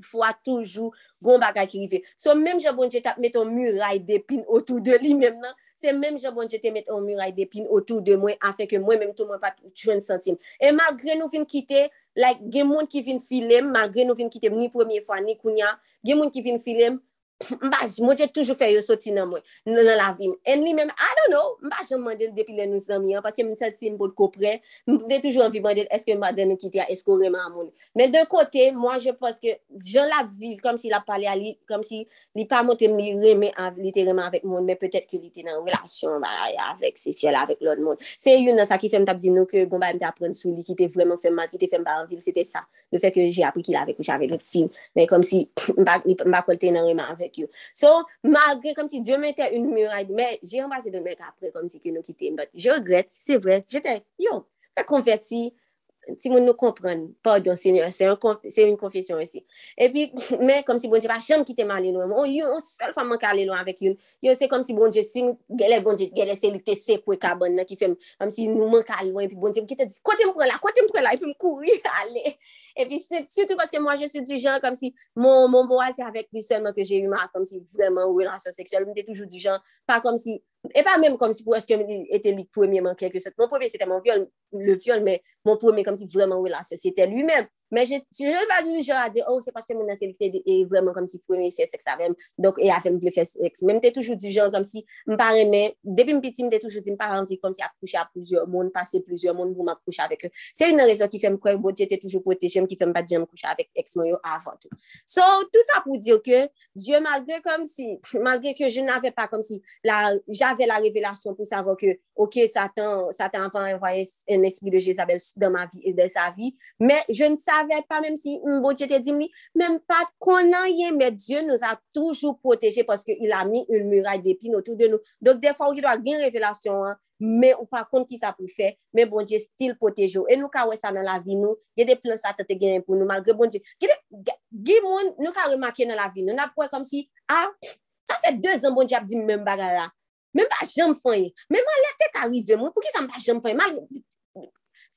fwa toujou goun bagay ki rive. So menm jè bonje tap meton muray depin otou de li menm nan, se menm jan bon jete met an muray depin otou de mwen, afe ke mwen menm tou mwen pat chwen sentim. E magre nou vin kite, like gen moun ki vin filem, magre nou vin kite ni premye fwa ni kounya, gen moun ki vin filem, Mbaj, mwen jè toujou fè yo soti nan mwen, nan la vim. En li mèm, I don't know, mbaj jan mandel depi lè nou zami an, paske mwen sè si mpot kopre, mwen jè toujou anvi mandel, eske mbade nou kiti a, esko reman a moun. Men d'un kote, mwen jè paske, jè la viv, kom si la pale a li, kom si li pa mwote mi remen av, li te remen avèk moun, men pwetèt ki li te nan relasyon, avèk se chèl, avèk lòd moun. Se yon nan sa ki fèm tap di nou, ke gomba mte apren sou li, ki te vremen fèm mat, ki te fèm ba anvil, se te sa. le fek yo jè apri ki la vek ou chave lout film, men kom si mba kolte nan reman avèk yo. So, malgre kom si Diyo mette un muraille, men jè anbase de mek apre kom si ki nou kite, but je regrette, se vre, jete, yo, fek konverti, ti moun nou kompren, pardon, seigneur, se yon konfesyon esi. E pi, men, kom si bon Dje pa chanm ki te mali nou, yon, yon sol fam man ka li nou avèk yon, yon se kom si bon Dje, si gele bon Dje, gele se li te sekwe kabon nan ki fèm, kom si nou man ka li nou, e pi bon Dje, ki te dis, kote m pre la, kote m pre la, e pi m kouri, ale. E pi, soutou paske mwa je sou du jan, kom si, mon boal se avèk li selman ke jè yu ma, kom si, vreman, ou relasyon seksyol, mwen te toujou du jan, pa kom si, e pa mèm kom si pou eske ete li pwemye man kèkè set. Mon pwemye, c'était mon viol, le viol, mais mon pwemye kom si vraiment relation, c'était lui-même. Mais je ne pas du genre à dire, oh, c'est parce que mon nationalité est vraiment comme si pwemye fait sexe avec, donc, et a fait me faire sexe. Même t'es toujours du genre comme si, m'pare mais, depuis m'piti, m'te toujours dit, m'pare envie comme si approcher à plusieurs mondes, passer plusieurs mondes pour m'approcher avec eux. C'est une raison qui fait me croire, bon, j'étais toujours protégée, qui fait me pas de coucher avec ex-moyo avant tout. So, tout ça pour dire que, Dieu, malgré [laughs] que je n'avais pas comme si, j'avais la révélation pour savoir que, ok, Satan, Satan va envoyer un esprit de Jézabel dans ma vie et de sa vie, mais je ne savè pa, mèm si mbodje te dim li, mèm pat konan ye, mè Diyo nou a toujou poteje, paske il a mi un muray depi nou tou de nou. Dok defa ou ki do bon a gen revelasyon an, mè ou pa kont ki sa pou fè, mè bonje stil potejo. E nou ka wè sa nan la vi nou, gè de plan sa te te gen pou nou, malgre bonje. Gè de, gè moun nou ka remake nan la vi nou, nan pou wè kom si, a, ah, sa fè 2 an bonje ap di mèm bagara. Mèm pa jèm fanyen. Mèm an lè tèt arrive moun, pou ki sa mpa jèm fanyen?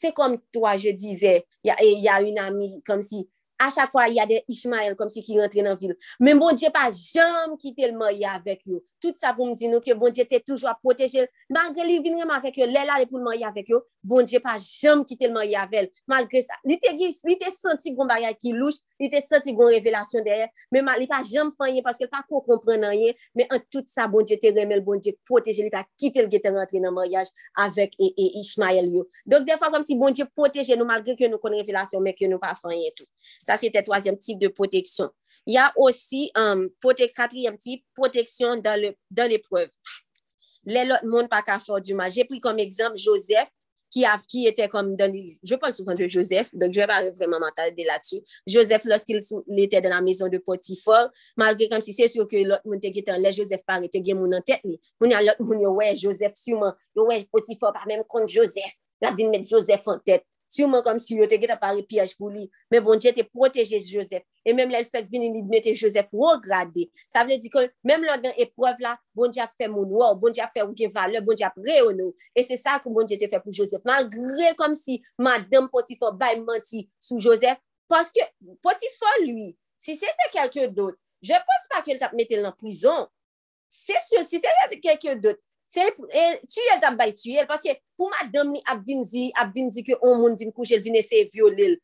C'est comme toi, je disais, il y, y a, une amie, comme si, à chaque fois, il y a des Ishmael, comme si qui rentraient dans la ville. Mais bon Dieu, pas jamais quitter le mari avec eux. tout sa pou m di nou ke bon Dje te toujwa proteje, malgre li vin reman avek yo, lè la li pou man yavek yo, bon Dje pa jam ki tel man yavel, malgre sa, li te, gis, li te senti goun bagay ki louche, li te senti goun revelasyon derye, men li pa jam fanyen, paske li pa kon komprenan yen, men an tout sa bon Dje te remel, bon Dje proteje, li pa kitel gete rentre nan maryaj avek e, e Ishmael yo. Dok defa kom si bon Dje proteje nou, malgre ke nou kon revelasyon, men ke nou pa fanyen tout. Sa se te toasyem tip de proteksyon. Il y a aussi um, un quatrième type, protection dans l'épreuve. Le, dans les monde pas qu'à faire du mal. J'ai pris comme exemple Joseph, qui, a, qui était comme dans les, Je parle souvent de Joseph, donc je vais pas vraiment m'attarder là-dessus. Joseph, lorsqu'il était dans la maison de Potiphar, malgré comme si c'est sûr que l'autre monde était en l'air, Joseph paraît arrêté, mon en tête. Il y a l'autre monde, ouais, Joseph sûrement, ouais, Potiphar, pas même contre Joseph. La de mettre Joseph en tête. Sûrement comme si yo te geta pari piyaj pou li. Men bon, Dje te proteje Joseph. E menm lèl fèk vini li mette Joseph rograde. Sa vle di kon, menm lò dan epreuve la, bon Dje a fè moun wò, bon Dje a fè ou gen vale, bon Dje a pre ou nou. E se sa kou bon Dje te fè pou Joseph. Malgre kom si madame Potifon bay menti sou Joseph, paske Potifon lui, si se te kelke dot, je pos pa ke l tap mette l an prison. Se se, si te kelke dot, Se eh, tuyel tap bay tuyel, paske pou madame ni ap vinzi, ap vinzi ke on moun vin kouche, el vin ese violil.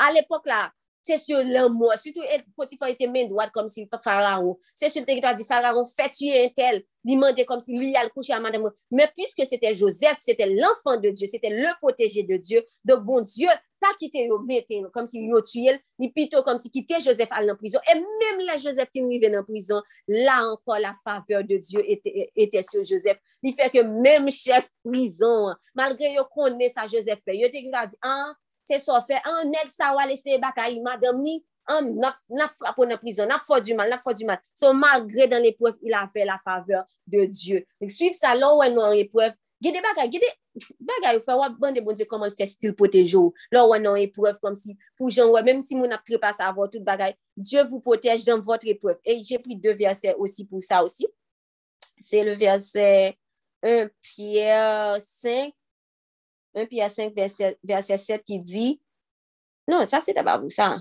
A l'epok la, se sur l'anmo, sutou el potifo ete men doat kom si fararon. Se sur te gita di fararon, fe tuye entel, li mande kom si li al kouche a madam. Me pwiske se te Joseph, se te l'enfant de Dieu, te le proteje de Dieu, de bon Dieu, pa kite yo mette, kom si yo tuyel, ni pito kom si kite Joseph al nan prison, e mèm la Joseph mou ven nan prison, la anko la faveur de Diyo ete sou Joseph, li fe ke mèm chef prison, malgre yo konne sa Joseph fe, yo te kou la di, an, se so fe, an, neg sa wale se baka yi, madam ni, an, na frapo nan prison, na fò du mal, na fò du mal, so malgre dan l'epreuve, il a fe la faveur de Diyo. Suiv sa, lò wè nou an epreuve, gede baka, gede, bagay ou fè wap bande bon diyo koman fè stil potejou. Lò wè nan epouef kom si pou jan wè, mèm si moun ap trepa sa avò tout bagay, Diyo vous potej dan vòtre epouef. Et jè pri deux versè aussi pou sa aussi. C'est le versè 1 Pierre 5 1 Pierre 5 versè 7 ki di non, sa c'est d'abord vous sa.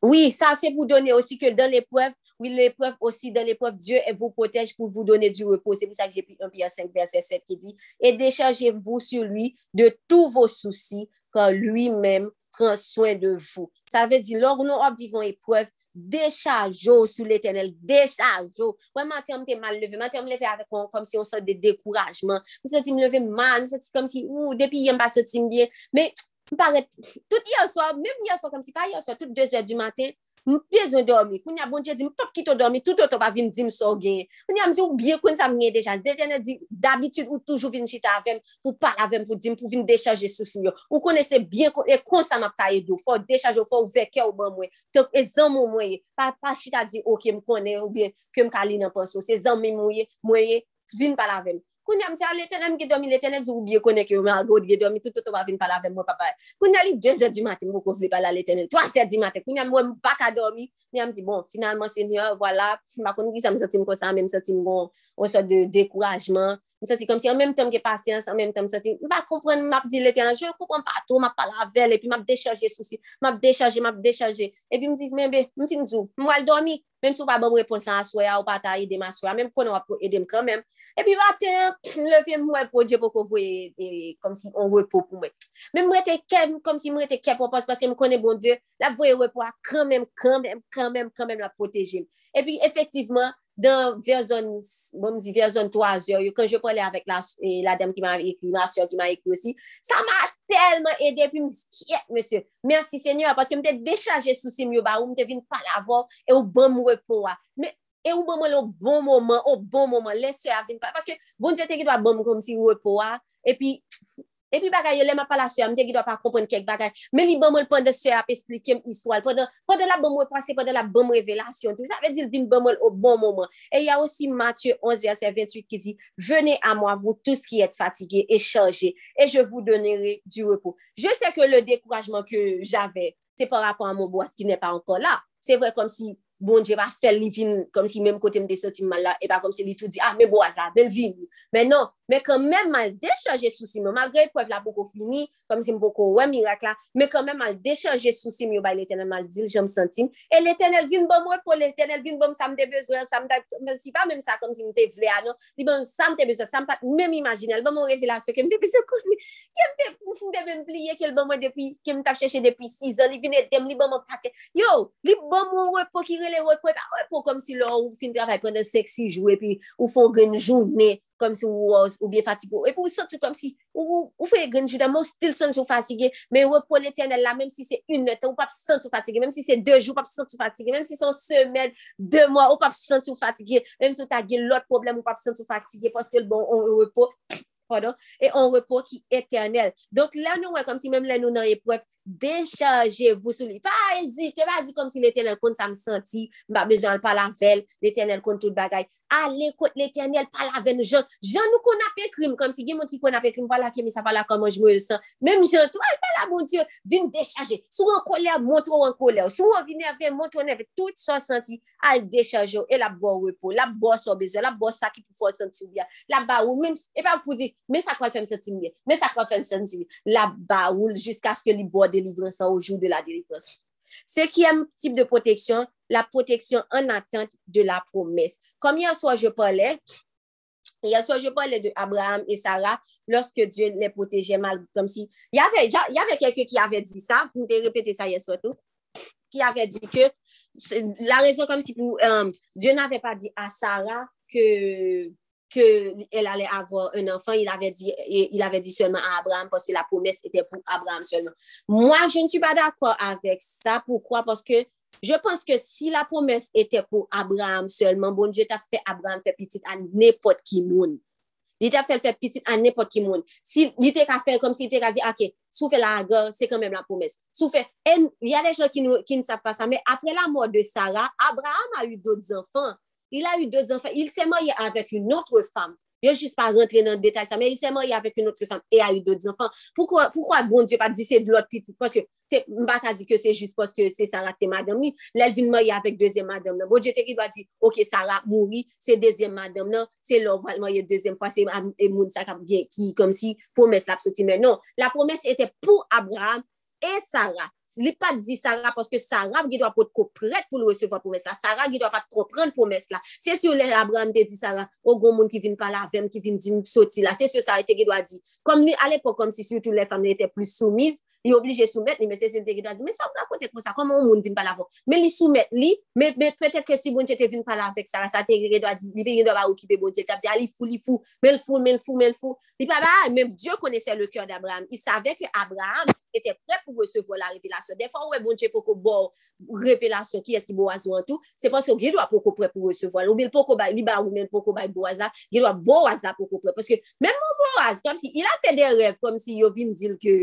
Oui, ça c'est pour donner aussi que dans l'épreuve, oui, l'épreuve aussi, dans l'épreuve, Dieu vous protège pour vous donner du repos. C'est pour ça que j'ai pris 1 Pierre 5, verset 7 qui dit, et déchargez-vous sur lui de tous vos soucis, car lui-même prend soin de vous. Ça veut dire, lors nous vivons épreuve, décharge sous l'éternel, décharge. Ouais, matin, on mal levé, matin, on me levé avec comme si on sortait de découragement. Je me senti me lever mal, je me senti comme si, ou, depuis, je me pas senti bien. Mais, me paraît, tout hier soir, même hier soir, comme si pas hier soir, tout 2 heures du matin, m bezon dormi, koun ya bon diye di m pap kito dormi, tout oto pa vin di m so gen, koun ya m zi ou biye koun sa m gen dejan, dejan di d'abitud ou toujou vin chita avem, pou pal avem pou di m pou vin dechaje sou sinyo. ou konese bien kon, e kon sa m ap kaye do, fò dechaje ou fò ou veke ou ban mwen, tok e zan mwen mwenye, pa, pa chita di ok m konen ou bien, ke m kalin panso, se zan mwen mwenye, mwenye, vin pal avem, Koun yam ti ale tenen mge domi, le tenen zou biye konen ki yo man gout ge domi, toutoto wavin pala ven mwen papa. Koun yali 2 je di maten mwen kon vle pala le tenen, 3 se di maten, koun yam mwen baka domi, koun yam di bon, finalman senyor, wala, voilà, makon gisa msati mkosan, msati mgon, on sot de dekourajman, m soti kom si an menm tem ge pasyans, an menm tem soti, m pa kompren m ap di lete an, je kompren pa to, m ap pala vel, epi m ap dechaje sou si, m ap dechaje, m ap dechaje, epi m di, men be, m fin zou, m wal dormi, menm sou pa bom reponsan aswaya, ou pa ta ide m aswaya, menm konon wap edem kan menm, epi vaten, leve m wè pou dje pou kou vwe, kom si on wè pou pou mwen. Men m rete kem, kom si m rete kem pou pas, paske m konen bon Diyo, la vwe wè pou a kan menm, kan menm, kan menm, kan menm la proteje. Epi efektiveman, dan ver zon, bon mzi ver zon 3 yo, yo kan je pale avèk la, la dam ki ma ekri, ma syo ki ma ekri osi, sa ma telman edè, pi mzi kiet, monsye, mersi senyor, paske mte dechaje sou sim yo ba, ou mte vin pala avò, e ou bon mwè pou wa, me, e ou bon mwè lò bon mwoman, ou bon mwoman, lè syo avin pala, paske bon dje te ki dwa bon mwè kom si mwè pou wa, e pi, E pi bagay yo lema pala se, mte ki do pa kompren kek bagay, men li bon mwen pande se ap esplike m iswal, Pwende la bon mwen prase, pande la bon revelasyon, tout sa ve di l bin bon mwen o bon mouman. E ya osi Matthew 11 verset 28 ki di, venez a mwa vous tous ki et fatigués et chargés, et je vous donnerai du repos. Je sais que le découragement que j'avais, c'est par rapport à mon boss qui n'est pas encore là. C'est vrai comme si bon Dieu va li vin, kom si même côté me des mal la, e pa kom si li tout di, ah, mais bo aza, bel vin. Men non, men kanmen mal dechaje sou sim yo, malgre pou ev la pou ko fini, kom si m pou ko wè mirak la, men kanmen mal dechaje sou sim yo, bay l'Eternel mal dil, jom sentim, e l'Eternel vin bom wè pou l'Eternel vin bom sa m de bezwen, sa m da, men si pa men sa kom si m te vle anon, li bon sa m te bezwen, sa m pat men imagine, l bon m revelasyon, ke m de bezwen kouni, ke m te, m de men pliye, ke l bon m depi, ke m tap chèche depi 6 an, li vin edem, li bon m pake, yo, li bon m wè pou kire le wè pou, wè pou kom si lò ou fin travay pwende seksi jou, e pi ou fon gen jounè, kom euh, si ou, ou biye fatigo. E pou ou senti kom si ou, ou fwe genjou dam, ou stil senti ou fatige, men ou pou l'Eternel la, menm si se un netan, ou pap senti ou fatige, menm si se dejou, ou pap senti ou fatige, menm si son semen, de mwa, ou pap senti ou fatige, menm si ou tagye lot problem, ou pap senti ou fatige, paske l bon, on repos, [coughs] pardon, e on repos ki Eternel. Donk la nou wè kom si menm la nou nan epwef, déchargez vous sur lui. Pas hésiter, pas dire comme si l'éternel compte ça me sentit, m'a besoin de parler avec l'éternel compte tout le bagage. ale kote l'Eternel pala ven jan. Jan nou kon apè krim, kom si gen moun ki kon apè krim, pala kemi sa pala koman jmou el san. Mem jan tou, al pala moun diyo, vin dechaje. Sou an kolè, montrou an kolè. Sou an vin evè, montrou an evè. Tout sa senti, al dechaje ou. E la bo repou, la bo so bezè, la bo sa ki pou fò senti ou bya. La ba ou, mem, e pa pou di, men sa kwa fèm senti miye, men sa kwa fèm senti miye. La ba ou, jiska skè li bo delivran sa ou jou de la delivran sa. Se ki am tip de proteksyon, la protection en attente de la promesse. Comme hier soir, je parlais, hier soir, je parlais de Abraham et Sarah lorsque Dieu les protégeait mal, comme si, il y avait, il y avait quelqu'un qui avait dit ça, vous pouvez répéter ça hier soir tout, qui avait dit que la raison comme si pour, euh, Dieu n'avait pas dit à Sarah que qu'elle allait avoir un enfant, il avait, dit, il avait dit seulement à Abraham parce que la promesse était pour Abraham seulement. Moi, je ne suis pas d'accord avec ça. Pourquoi? Parce que je pense que si la promesse était pour Abraham seulement, bon Dieu t'a fait Abraham faire petit à n'importe qui monde. Il t'a fait faire petit à n'importe qui monde. Si il qu'à faire comme s'il était qu'à dire, OK, souffle la guerre, c'est quand même la promesse. Souffle. Il y a des gens qui, qui ne savent pas ça, mais après la mort de Sarah, Abraham a eu d'autres enfants. Il a eu deux enfants. Il s'est marié avec une autre femme. Yo jis pa rentre nan detay sa, men yi seman yi avek yon notre fam, e a yi do di zanfan. Poukwa, poukwa bon diyo pa di se blot pitit, poske mba ka di ke se jis poske se Sarah te madame ni, lel vinman yi avek dezem madame nan. Bo diyo te ki ba di, ok Sarah mouri, se dezem madame nan, se lor valman yi dezem fwa, se moun sa kap gen ki kom si promes la psoti men. Non, la promes ete pou Abraham e Sarah. li pa di Sarah, paske Sarah ki do apot ko pret pou lwese fwa promes la, Sarah ki do apat kopren promes la, se sou le Abraham te di Sarah, o goun moun ki vin pala avem, ki vin di msoti la, se sou Sarah te ki do a di, kom ni al epok kom si sou tou le fam ne ete plus soumise, li oblige soumet li, men se sil te ki ta di, men sa mwen akote kon sa, koman moun vin pala pou? Men li soumet li, men petè ke si bonje te vin pala vek sa, sa te gire do a di, li pe gire do a ou ki pe bonje, ta bi a li fou, li fou, men fou, men fou, men fou. Li pa ba, men Diyo konese le kyor d'Abraham, il save ke Abraham ete pre pou resevo la revelasyon. Defan wè bonje pou ko bo revelasyon ki eski bo azo an tou, se pon se gire do a pou ko pre pou resevo la, ou men pou ko bay, li ba ou men pou ko bay bo aza, gire do a bo aza pou ko pre, paske men moun bo aza, kom si il a fe de rev, kom si yo vin dil ke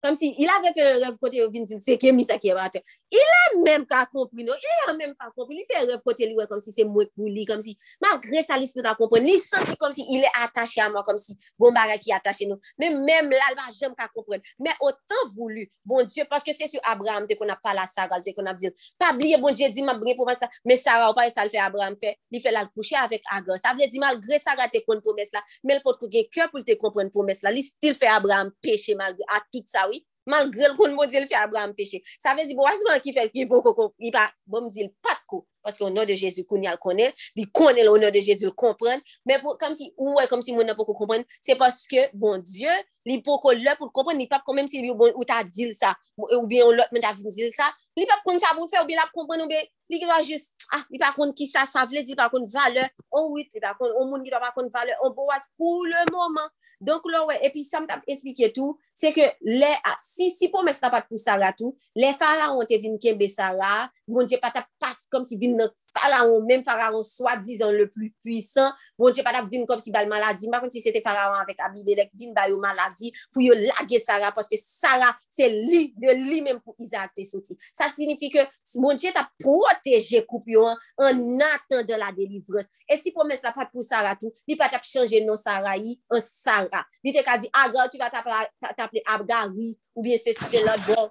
Kom si, il avè fè rev kote yo vin zil se ke mi sa ki evate. Il a mèm ka kompri nou, il a mèm ka kompri, li fè rev kote li wè kom si se mwèk pou li, kom si, malgre sa li se ta kompri, li senti kom si il e atache a mò, kom si bon bagay ki atache nou. Mèm mèm l'alba jèm ka kompri. Mèm otan voulu, bon Diyo, paske se su Abraham te kon ap pala Saral, te kon ap zil, pa bliye bon Diyo di ma brin pou man sa, mè Saral pa e sal fè Abraham fè, li fè lal kouche avèk Agar. Sa vle di malgre Saral te kon promes la, mèl pot kou gen kè pou te kompren promes la, li stil fè Abraham peche malgre a tout sa wè, malgré le qu'on me dit le fait Abraham péché. Ça veut dire, bon, c'est qui fait qui bon, il pas, bon, me dit le pas de coup. Paske o nou de Jezu koun yal konel, di konel o nou de Jezu kompren, men pou kom si ouwe, kom si moun nan pou kou kompren, se paske bon Diyo, li pou kou lè pou kompren, li pap kon menm si li bon, ou ta dil sa, ou bien ou lot men ta vin dil sa, li pap kon sa pou fè, ou bien la pou kompren, ou bien li ki va jist, ah, li pa kon ki sa sa vle, li pa kon vale, ou wit, li pa kon, ou moun ki do pa kon vale, ou bo as pou le moman. Donk lò wè, epi sa m tap esplike tou, se ke lè, ah, si, si pou mè sa pat pou Sara tou, lè Sara an te vin kembe Sara, moun je pat ap pas kom si vin nan faraon, menm faraon swa dizan le plu puisan, bon dje patap vin kom si bal maladi, makon si sete faraon avek Abibelek, vin bayo maladi, pou yo lage Sara, paske Sara se li, de li menm pou Isaac te soti. Sa sinifi ke, bon dje ta proteje koup yo an, an atan de la delivres. E si promes la pat pou Sara tou, li patap chanje non Sara yi, an Sara. Li te ka di, ah, Agar, tu va taple Abgar, oui, ou bien se se la don,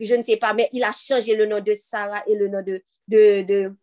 je ne sais pas, mais il a changé le nom de Sarah et le nom de, de, de,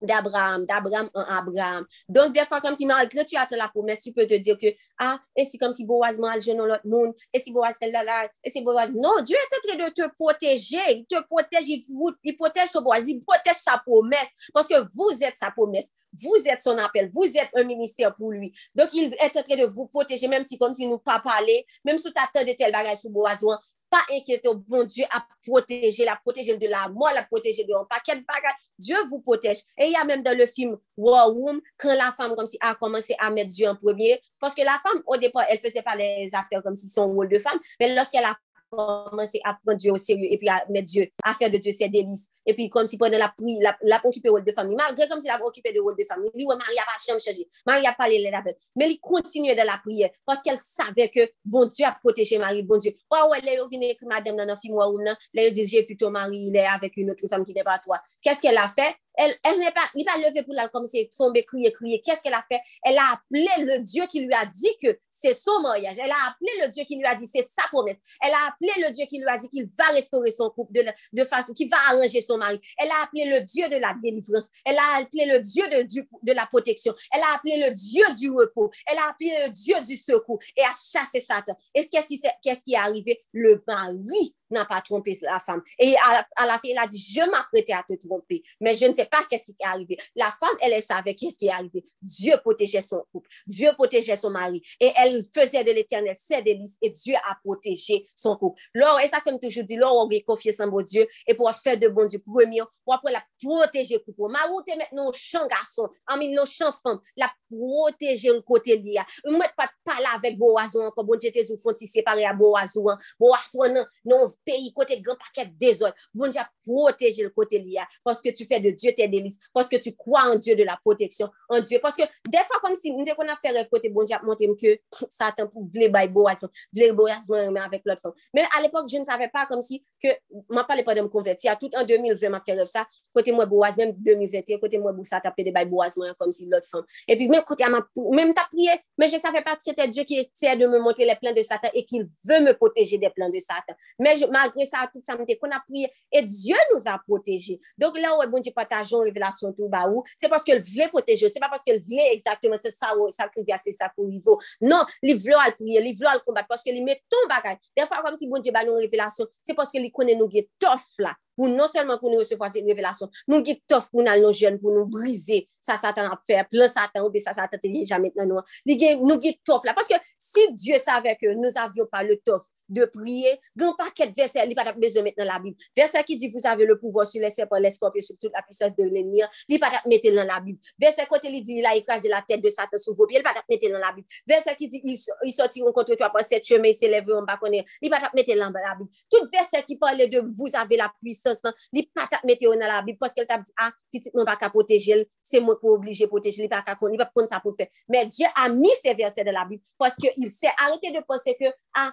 d'Abraham, d'Abraham en Abraham. Donc, des fois, comme si malgré tu as la promesse, tu peux te dire que, ah, et c'est comme si Boaz m'a dans l'autre monde, et si Boaz est là, là, et si Boaz, non, Dieu est en train de te protéger, il te protège, il, il protège son Boaz, il protège sa promesse, parce que vous êtes sa promesse, vous êtes son appel, vous êtes un ministère pour lui. Donc, il est en train de vous protéger, même si comme si nous pas parler, même si tu attends de tel bagage sur Boaz, pas inquiéter, bon Dieu a protégé, la protéger de la mort, la protéger de un paquet de bagages. Dieu vous protège. Et il y a même dans le film War Room, quand la femme comme si a commencé à mettre Dieu en premier, parce que la femme, au départ, elle faisait pas les affaires comme si son rôle de femme, mais lorsqu'elle a commencé à prendre Dieu au sérieux et puis à mettre Dieu, à faire de Dieu ses délices. Et puis, comme si pendant la prière, la, la occupé rôle de famille, malgré comme si la occupé de rôle de famille, lui, Marie a pas jamais changé. Marie a parlé les appels. Mais il continuait de la prière parce qu'elle savait que bon Dieu a protégé Marie, bon Dieu. Oh, ouais, il vient madame dans un film ou non, dit, j'ai vu ton mari, il est avec une autre femme qui n'est pas toi. Qu'est-ce qu'elle a fait? Elle, n'est pas, pas levé pour la tombé, crier, crier. Qu'est-ce qu'elle a fait? Elle a appelé le Dieu qui lui a dit que c'est son mariage. Elle a appelé le Dieu qui lui a dit c'est sa promesse. Elle a appelé le Dieu qui lui a dit qu'il va restaurer son couple de, de façon, qu'il va arranger son mari. Elle a appelé le Dieu de la délivrance. Elle a appelé le Dieu de, de la protection. Elle a appelé le Dieu du repos. Elle a appelé le Dieu du secours et a chassé Satan. Et qu'est-ce qui, qu'est-ce qui est arrivé? Le mari n'a pas trompé la femme. Et à, la fin, elle a dit, je m'apprêtais à te tromper, mais je ne sais pas qu'est-ce qui est arrivé. La femme, elle, savait qu'est-ce qui est arrivé. Dieu protégeait son couple. Dieu protégeait son mari. Et elle faisait de l'éternel ses délices et Dieu a protégé son couple. Alors, et ça comme toujours dit, là, on confié en bon Dieu et pour faire de bon Dieu premier, pour après la protéger couple. Ma route est maintenant champ garçon, en nos champ femme, la protéger le côté lié. Ne met pas parler avec Boazon, comme bon Dieu te font séparer à Boazon. Boazon, non, non, pays, côté grand paquet désordre. Bon Dieu a protégé le côté lié parce que tu fais de Dieu tes délices, parce que tu crois en Dieu de la protection, en Dieu. Parce que des fois, comme si nous qu'on a fait rêve côté bon Dieu a montré que Satan pour vouloir bailler Boazon, vouloir Boazon avec l'autre femme. Mais à l'époque, je ne savais pas comme si que, m'a parlé pas de me convertir. Tout en 2020, m'a fait rêve ça. Côté moi, Boaz, même 2021, côté moi, Boussa, t'as des bail Boazon comme si l'autre femme. Et puis, même côté, même t'as prié, mais je ne savais pas que c'était Dieu qui essayait de me montrer les plans de Satan et qu'il veut me protéger des plans de Satan. Mais je, malgre sa tout sa mte kon a priye, e Diyo nou a proteje. Donk la ou e bon di patajon revelasyon tou ba ou, se paske l vle proteje, se pa paske l vle exactement se sa ou sa krivya se sa pou nivou. Non, li vle al priye, li vle al kombat, paske li meton bagay. Defa kom si bon di ba nou revelasyon, se paske li konen nou ge tof la. Pour non seulement pour nous recevoir des révélations, nous qui pour nous jeunes, pour nous briser, ça Satan a fait, plein Satan, ou bien ça Satan déjà maintenant nous. Nous qui là, parce que si Dieu savait que nous n'avions pas le tough de prier, grand paquet de versets, il n'y a pas besoin maintenant la Bible. Verset qui dit, vous avez le pouvoir sur les serpents, les scorpions, sur toute la puissance de l'ennemi, il n'y a pas mettre dans la Bible. Verset côté, il dit, il a écrasé la tête de Satan sous vos pieds, il n'y a pas mettre dans la Bible. Verset qui dit, ils sortiront contre toi par cette chemin, ils s'élèveront il n'y a pas mettre dans la Bible. Tout verset qui parle de vous avez la puissance, il n'y a pas mettre dans la Bible, parce qu'elle t'a dit, ah, petit, non pas qu'à protéger, c'est moi qui obligé de protéger, il n'y a pas prendre ça pour faire. Mais Dieu a mis ces versets dans la Bible, parce qu'il s'est arrêté de penser que, ah,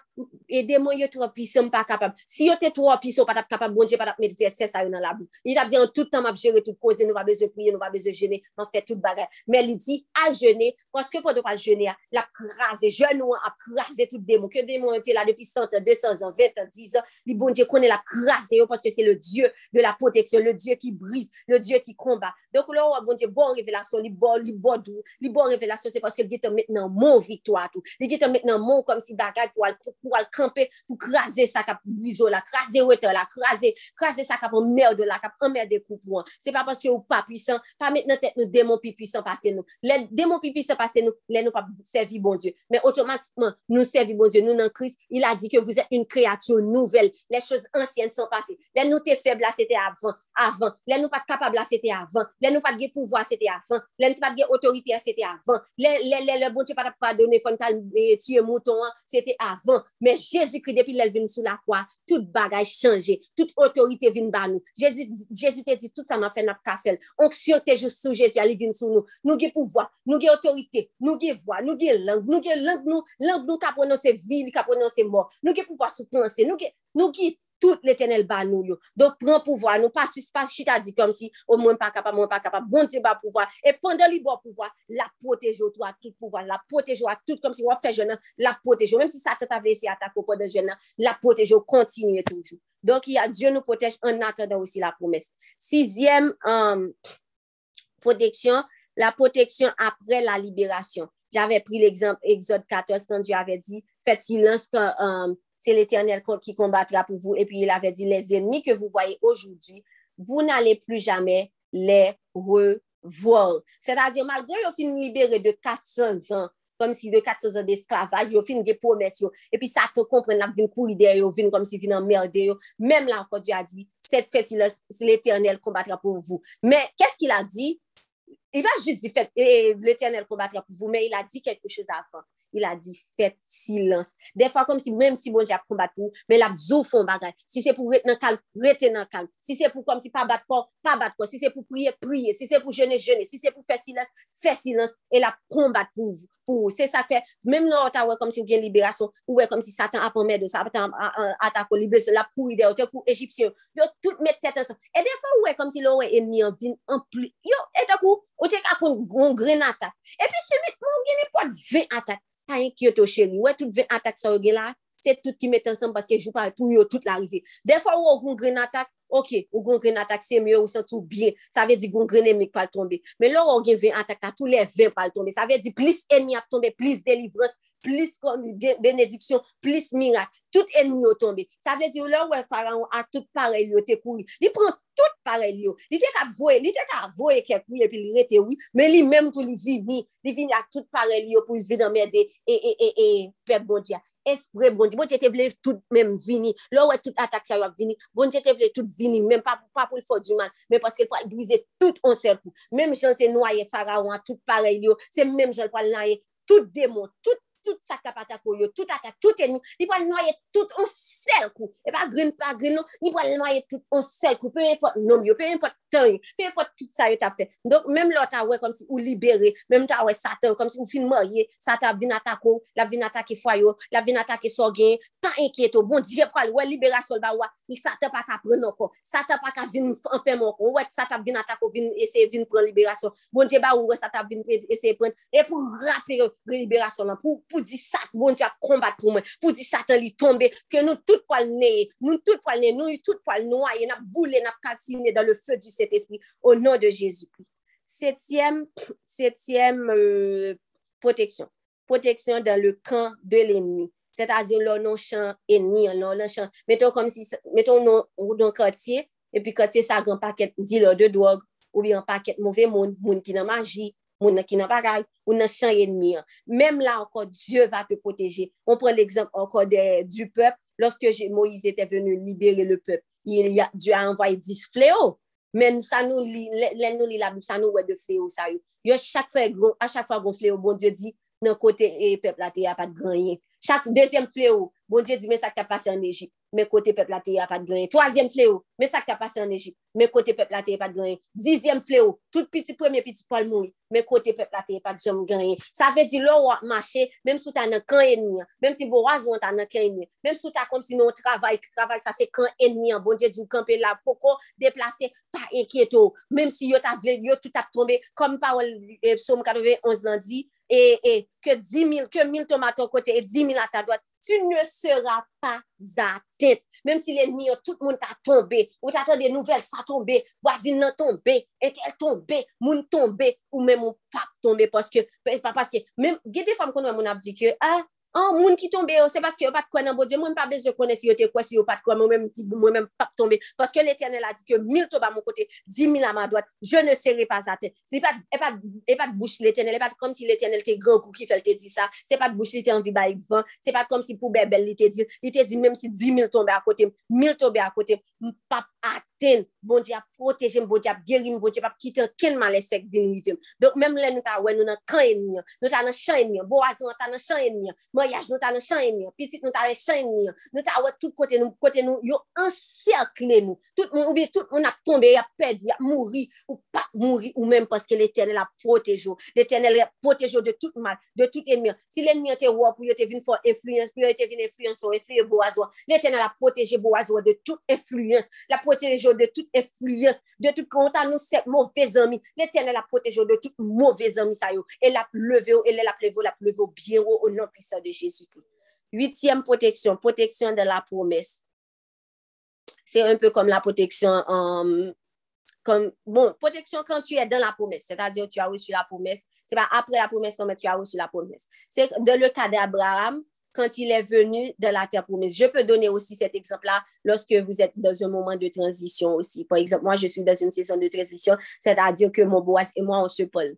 aidez-moi, trop puissant, pas capable. Si vous êtes trop puissant, pas capable, bon Dieu, pas mettre verset ça dans la Bible. Il a dit en tout temps, m'a gérer toute cause, nous va besoin prier, nous va besoin jeûner, on fait toute bagarre. Mais il dit à jeûner, parce que pour ne pas jeûner, la craser, genou a crasé tout démon. Que démon était là depuis 100 ans, 200 ans, 20 ans, 10 ans. Le bon Dieu connaît la craser parce que c'est le Dieu de la protection, le Dieu qui brise, le Dieu qui combat. Donc là, bon Dieu, bon révélation, li bon, li bon doux, li bon révélation, c'est parce que il maintenant mon victoire tout. Il est maintenant mon comme si bagarre pour pour camper, pour craser ça cap biso la, craser water la, craser, craser ça cap merde la, cap emmerder pour C'est pas parce que ou pas puissant, pas maintenant tête nous démons pi puissant passer nous. Les démons pi puissant passer nous, les nous pas servir bon Dieu. Mais automatiquement, nous servir bon Dieu, nous dans Christ, il a dit que vous êtes une créature nouvelle. Les choses anciennes sont passées. Les nous te te feb la, se te avan, avan. Lè nou pat kapab la, se te avan. Lè nou pat ge pouvoi, se te avan. Lè nou pat ge otorite, se te avan. Lè, lè, lè, lè, bon, ap padone, fon tal, tuye mouton, se te avan. Men Jésus kri depi lèl vin sou la kwa, tout bagay chanje, tout otorite vin ba nou. Jésus te di, tout sa ma fè nap ka fèl. Onksyon te jous sou Jésus, ali vin sou nou. Nou ge pouvoi, nou ge otorite, nou ge voix, nou ge lang, nou ge lang nou, lang nou ka prononse vil, ka prononse mor. Nou ge pouvoi sou prononse, nou ge, nou ge tout l'Eternel ba nou yo. Donk pren pouvoi, nou pa suspas chita di kom si, o oh, mwen pa kapab, mwen pa kapab, bon di ba pouvoi, e pandan li bo pouvoi, la potejo to a tout pouvoi, la potejo a tout kom si wap fe jenan, la potejo, menm si sa te tave si atako pa de jenan, la potejo kontinye toujou. Donk ya, Diyo nou potej an atanda osi la promes. Sizyem um, proteksyon, la proteksyon apre la liberasyon. J'ave pri l'exemple Exode 14 kan Diyo ave di, fet silans kan... Um, c'est l'Éternel qui combattra pour vous. Et puis il avait dit, les ennemis que vous voyez aujourd'hui, vous n'allez plus jamais les revoir. C'est-à-dire, malgré qu'ils fini libéré de 400 ans, comme si de 400 ans d'esclavage, ils fini des promesses. Et puis ça te comprenne, là, vient courir derrière, vient comme si vient emmerder. Même là, encore, Dieu a dit, cette fête, l'Éternel combattra pour vous. Mais qu'est-ce qu'il a dit? Il va juste dire, l'Éternel combattra pour vous, mais il a dit quelque chose avant. Il a di fèt silans. De fwa kom si mèm si bon jap kombat pou, mè la bzou fon bagay. Si se pou rete nan kalm, rete nan kalm. Si se pou kom si pa bat kon, pa bat kon. Si se pou priye, priye. Si se pou jene, jene. Si se pou fè silans, fè silans. E la kombat pou, se sa fe, mèm nou ota wè kom si ou gen liberasyon, ou wè kom si satan apon mèdou, satan atako liberasyon, la pou ide, ou te kou egipsyon, yo tout mè tèt ansan, e defan wè kom si lò wè enmi an vin, an pli, yo, e te kou, ou te kakon goun gren atak, e pi subit moun gen pot 20 atak, ta yon ki yo to chèri, wè tout 20 atak sa wè gen la, se tout ki met ansam paske jou pa pou yo tout l'arive. Defwa ou ou goun gren atak, ok, ou goun gren atak se myo ou sentou bien, sa ve di goun gren emik pal tombe. Men lor ou gen 20 atak ta tou le 20 pal tombe. Sa ve di plis enmi ap tombe, plis delivrans, plis benediksyon, plis mirak. Tout enmi yo tombe. Sa ve di ou lor ou e faraon a tout parel yo te kouri. Li pran tout parel yo. Li te ka voye, li te ka voye kek wye pi li rete wye, men li menm tou li vini. Li vini a tout parel yo pou li vini amede e, e, e, e, pep bon diya. espre bon di, bon di te vle tout mèm vini, lò wè tout atak sa yo ap vini, bon di te vle tout vini, mèm pa, pa pou l'fò du man, mèm paske l'pwa l'glize tout an serpou, mèm jante noye faraon, tout parel yo, se mèm jante pal naye, tout démon, tout tout sa kapata kou yo, tout atak, tout enou, li pou al noye tout an sel kou, e pa grin pa grin nou, li pou al noye tout an sel kou, pe impot nom yo, pe impot tan yo, pe impot tout sa yo ta fe. Donk, menm lò ta wè kom si ou libere, menm ta wè satan, kom si ou fin marye, satan vin atakou, la vin atake fwayo, la vin atake so gen, pa enkyeto, oh, bon diye pral wè libera sol ba wè, li satan pa ka pren ankon, satan pa ka vin anfen ankon, wè satan vin atakou, vin ese vin pren liberasyon, bon diye ba wè satan vin ese pren, e pou rapire euh, liberasyon lan, pou pou di sat bon di ap kombat pou mwen, pou di satan li tombe, ke nou tout poal neye, nou tout poal neye, nou tout poal noye, nap boule, nap kalsine dan le fe du set espri, o nan de Jezu. Setyem, setyem euh, proteksyon, proteksyon dan le kan de l'enmi, se ta di lor non chan enmi, lor non chan, meton kom si, meton nou ou don katiye, epi katiye sa gran paket di lor de drog, ou bi an paket mouve moun, moun ki nan magi, moun nan ki nan bagay, ou nan chan yenmi an. Mem la anko, Diyo va te proteje. On pren l'exemple anko du pep, loske Moïse ete venu libere le pep, Diyo a envoye dis fleo, men sa nou li, lè nou li la bou, sa nou wè de fleo sa yo. Yo chak fè gro, a chak fè gro fleo, bon Diyo di, nan kote e pep la te apat ganyen. Chak deuxième fléau, bon Dieu dit, mais ça qui a passé en Égypte. Mais côté peuple, la terre pas de gagné. Troisième fléau, mais ça qui a passé en Égypte. Mais côté peuple, la terre pas de gagné. Dixième fléau, tout petit premier petit Paul mouille. Mais côté peuple, la terre pas de gagné. Ça veut dire, là, marché, même si tu as un camp ennemi, même si bon raison, tu as un camp ennemi, même si tu as comme si nous travail, qui travail, ça c'est camp ennemi, bon Dieu dit, camper là, pourquoi déplacer, pas inquiéto. Même si yo, ta, yo tout a tombé, comme parole, euh, psaume 91 lundi, et, et que, 10 000, que 1000 tomates à côté et 10 000 à ta droite, tu ne seras pas atteint. Même si l'ennemi, tout le monde t'a tombé, ou t'attends des nouvelles, ça tombé, voisine n'a tombé, et elle tombé, moun tombé, ou même mon pape tombé, parce que, parce que, même, il y a des femmes qu'on a dit que, ah, an moun ki tombe yo, se paske yo pat kwen nan bo Diyo, mwen pa bez yo kone si yo te kwen, si yo pat kwen, mwen mwen pap tombe, paske l'Eternel a di ke mil to ba moun kote, di mil a ma doat, je ne seri pas a te, se pat, e pat, e pat bouche l'Eternel, e pat kom si l'Eternel te gran kou ki fel te di sa, se pat bouche li te anvi ba ikvan, se pat kom si pou bebel li te di, li te di mèm si di mil tombe a kote, mil tombe a kote, m pap aten, bon Dieu a protégé, bon Dieu a guéri, bon Dieu a quitté quel mal sec vient Donc même là nous ta ouais nous dans camp ennemi, nous ta dans champ ennemi, boaz nous ta dans champ ennemi, mariage nous ta dans champ ennemi, petit nous ta dans champ ennemi, nous ta ouais tout côté nous côté nous yo encerclé nous. Tout monde ou bien tout monde a tombé, a perdu, a mouri ou pas mouri ou même parce que l'Éternel a protégé. L'Éternel a protégé de tout mal, de tout ennemi. Si l'ennemi était roi pour était venu fort influence, pour était venu influence, influence boaz, l'Éternel a protégé boaz de toute influence, la protégé de toute influence, de tout konta nou set mouvez ami. L'Eternel ap protejo de tout mouvez ami sa yo. El ap leve ou, el ap leve ou, el ap bien ou, ou nan pisa de Jésus. Huitième protection, protection de la promesse. C'est un peu comme la protection um, comme, bon, protection quand tu es dans la promesse, c'est-à-dire tu as reçu la promesse, c'est pas après la promesse, mais tu as reçu la promesse. C'est dans le cas d'Abraham, quand il est venu de la terre promise. Je peux donner aussi cet exemple-là lorsque vous êtes dans un moment de transition aussi. Par exemple, moi, je suis dans une saison de transition, c'est-à-dire que mon bois et moi, on se parle.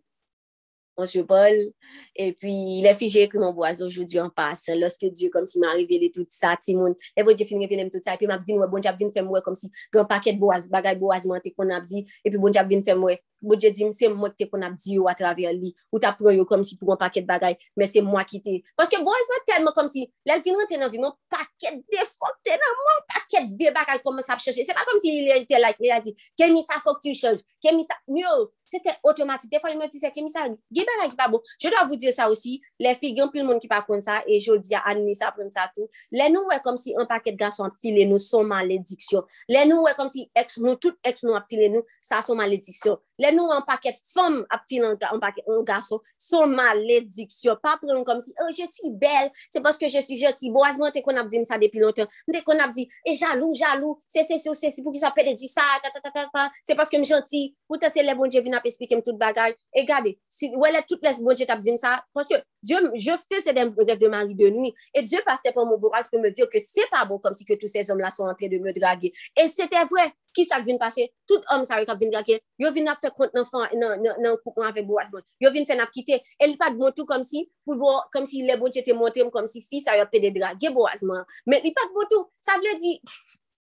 On se parle. Et puis, les filles, j'ai écrit mon bois aujourd'hui en passe. Lorsque Dieu, comme s'il m'a révélé tout ça, Timon, et bon Dieu finit révéler tout ça, et puis m'a dit, ouais, bon Dieu, vient faire moi comme si, grand paquet de bois, bagay bois, monté qu'on a dit, et puis bon Dieu, vient faire moi, Bo dje di, se mwen te kon ap di yo a traver li, ou ta pro yo kom si pou an paket bagay, men se mwen ki te. Paske boys mwen telman kom si, lèl vin rente nan vi, mwen paket defok te nan mwen, paket ve bagay kon mwen sap chanche. Se pa kom si li te like, li a di, kemi sa fok tu chanche, kemi sa, myo, se te otomatik. Defon li mwen ti se, kemi sa, ge bagay ki pa bo. Je do avou dire sa osi, le fi gen pil moun ki pa kon sa, e jodi a animi sa pon sa tou. Le nou wè kom si an paket gason ap file nou, son malediksyon. Le nou wè kom si ex, nou, tout ex nou ap file nou, sa son malediksyon. Le nou an paket fom ap fin an, an paket an gason, son malediksyon, pa pren kom si, oh, je suis bel, se paske je suis jeti, boazman te kon ap di msa depi lontan, te kon ap di, e jalou, jalou, se se se se, se pou ki sa pede di sa, ta ta ta ta ta, se paske m jenti, ou te se le bonje vin ap espike m tout bagay, e gade, si wè le tout les bonje tap di msa, paske Dieu, je faisais des rêves de mari de nuit, et Dieu passait par mon bourrage pour me dire que c'est pas bon comme si que tous ces hommes-là sont en train de me draguer. Et c'était vrai. Qui ça vient passer? Tout homme, ça vient draguer. Yo vient faire compte l'enfant, non, non, non, avec bourrage. Yo vient faire quitter. Elle pas de bon tout comme si, pour comme si les bons étaient montés, comme si fils a de draguer bourrage. Mais il pas de bon tout. Ça veut dire,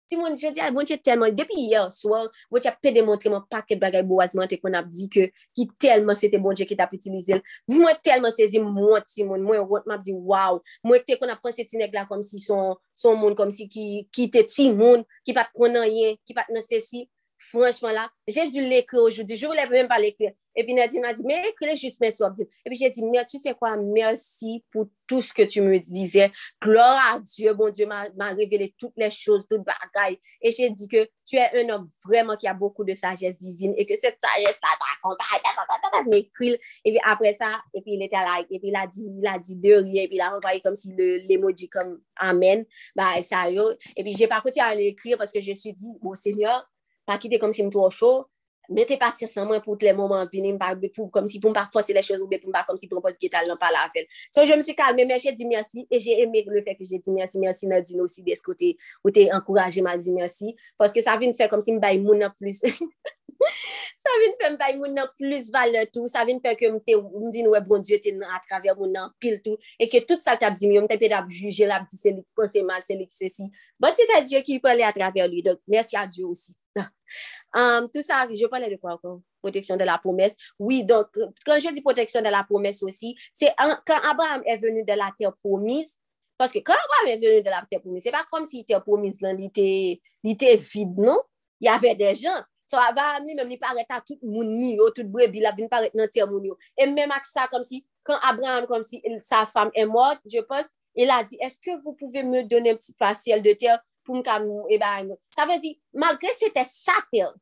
Ti moun, je di al, ah, moun che telman, depi yon swan, moun che apè demontre moun paket bagay boazman te kon ap di ke ki telman se te moun che ki tap itilize l. Mwen telman sezi moun ti moun, mwen wot map di waw, moun te kon ap pranse ti neg la kom si son, son moun, kom si ki, ki te ti moun, ki pat konan yen, ki pat nan se si. Franchement, là, j'ai dû l'écrire aujourd'hui. Je ne voulais même pas l'écrire. Et puis Nadine m'a dit, mais écris juste mes soeurs. Et puis j'ai dit, mais tu sais quoi, merci pour tout ce que tu me disais. Gloire à Dieu, bon Dieu m'a révélé toutes les choses, toutes bagailles. Et j'ai dit que tu es un homme vraiment qui a beaucoup de sagesse divine et que cette sagesse-là t'a m'écrit. Et puis après ça, et puis il était là, et puis il a dit, il a dit de rien, et puis il a envoyé comme si l'emoji comme Amen. Bah, ça. Et puis j'ai pas continué à l'écrire parce que je me suis dit, bon Seigneur, pa kite kom si m tou o chou, mette pasir san mwen pou tle mouman vini, m pa pou kom si pou m pa fose le chouz ou be pou m pa kom si propose ki tal nan pa la fel. So, je m sou kalme, men jè di mersi, e jè eme le fek jè di mersi, mersi nan di nou si deskote, ou te ankouraje ma di mersi, paske sa vin fè kom si m bay moun nan plus. [laughs] [laughs] sa vin fèm bay moun nan plus vale tout, sa vin fèm ke mte mdin wè bon diyo te nan atraver moun nan pil tout, e ke tout sa tab di myon, mte pe dab juje la pti selik, kon se mal ki se si, bon se ta diyo ki pou ale atraver lui, donc mersi a diyo osi. Um, tout sa, je pale de kwa akon? protection de la promesse. Oui, donc, quand je dis protection de la promesse aussi, c'est quand Abraham est venu de la terre promise, parce que quand Abraham est venu de la terre promise, c'est pas comme s'il était promise, il était vide, non? Il y avait des gens, So avam li mèm li paret a tout moun ni yo, tout brebi la bin paret nan ter moun yo. E mèm ak sa kom si, kan Abraham kom si il, sa fam e mort, je pos, il a di, eske vous pouvez me donner un petit partiel de ter pou mka mou e ba mou. Sa vezi, malgré se te sa ter,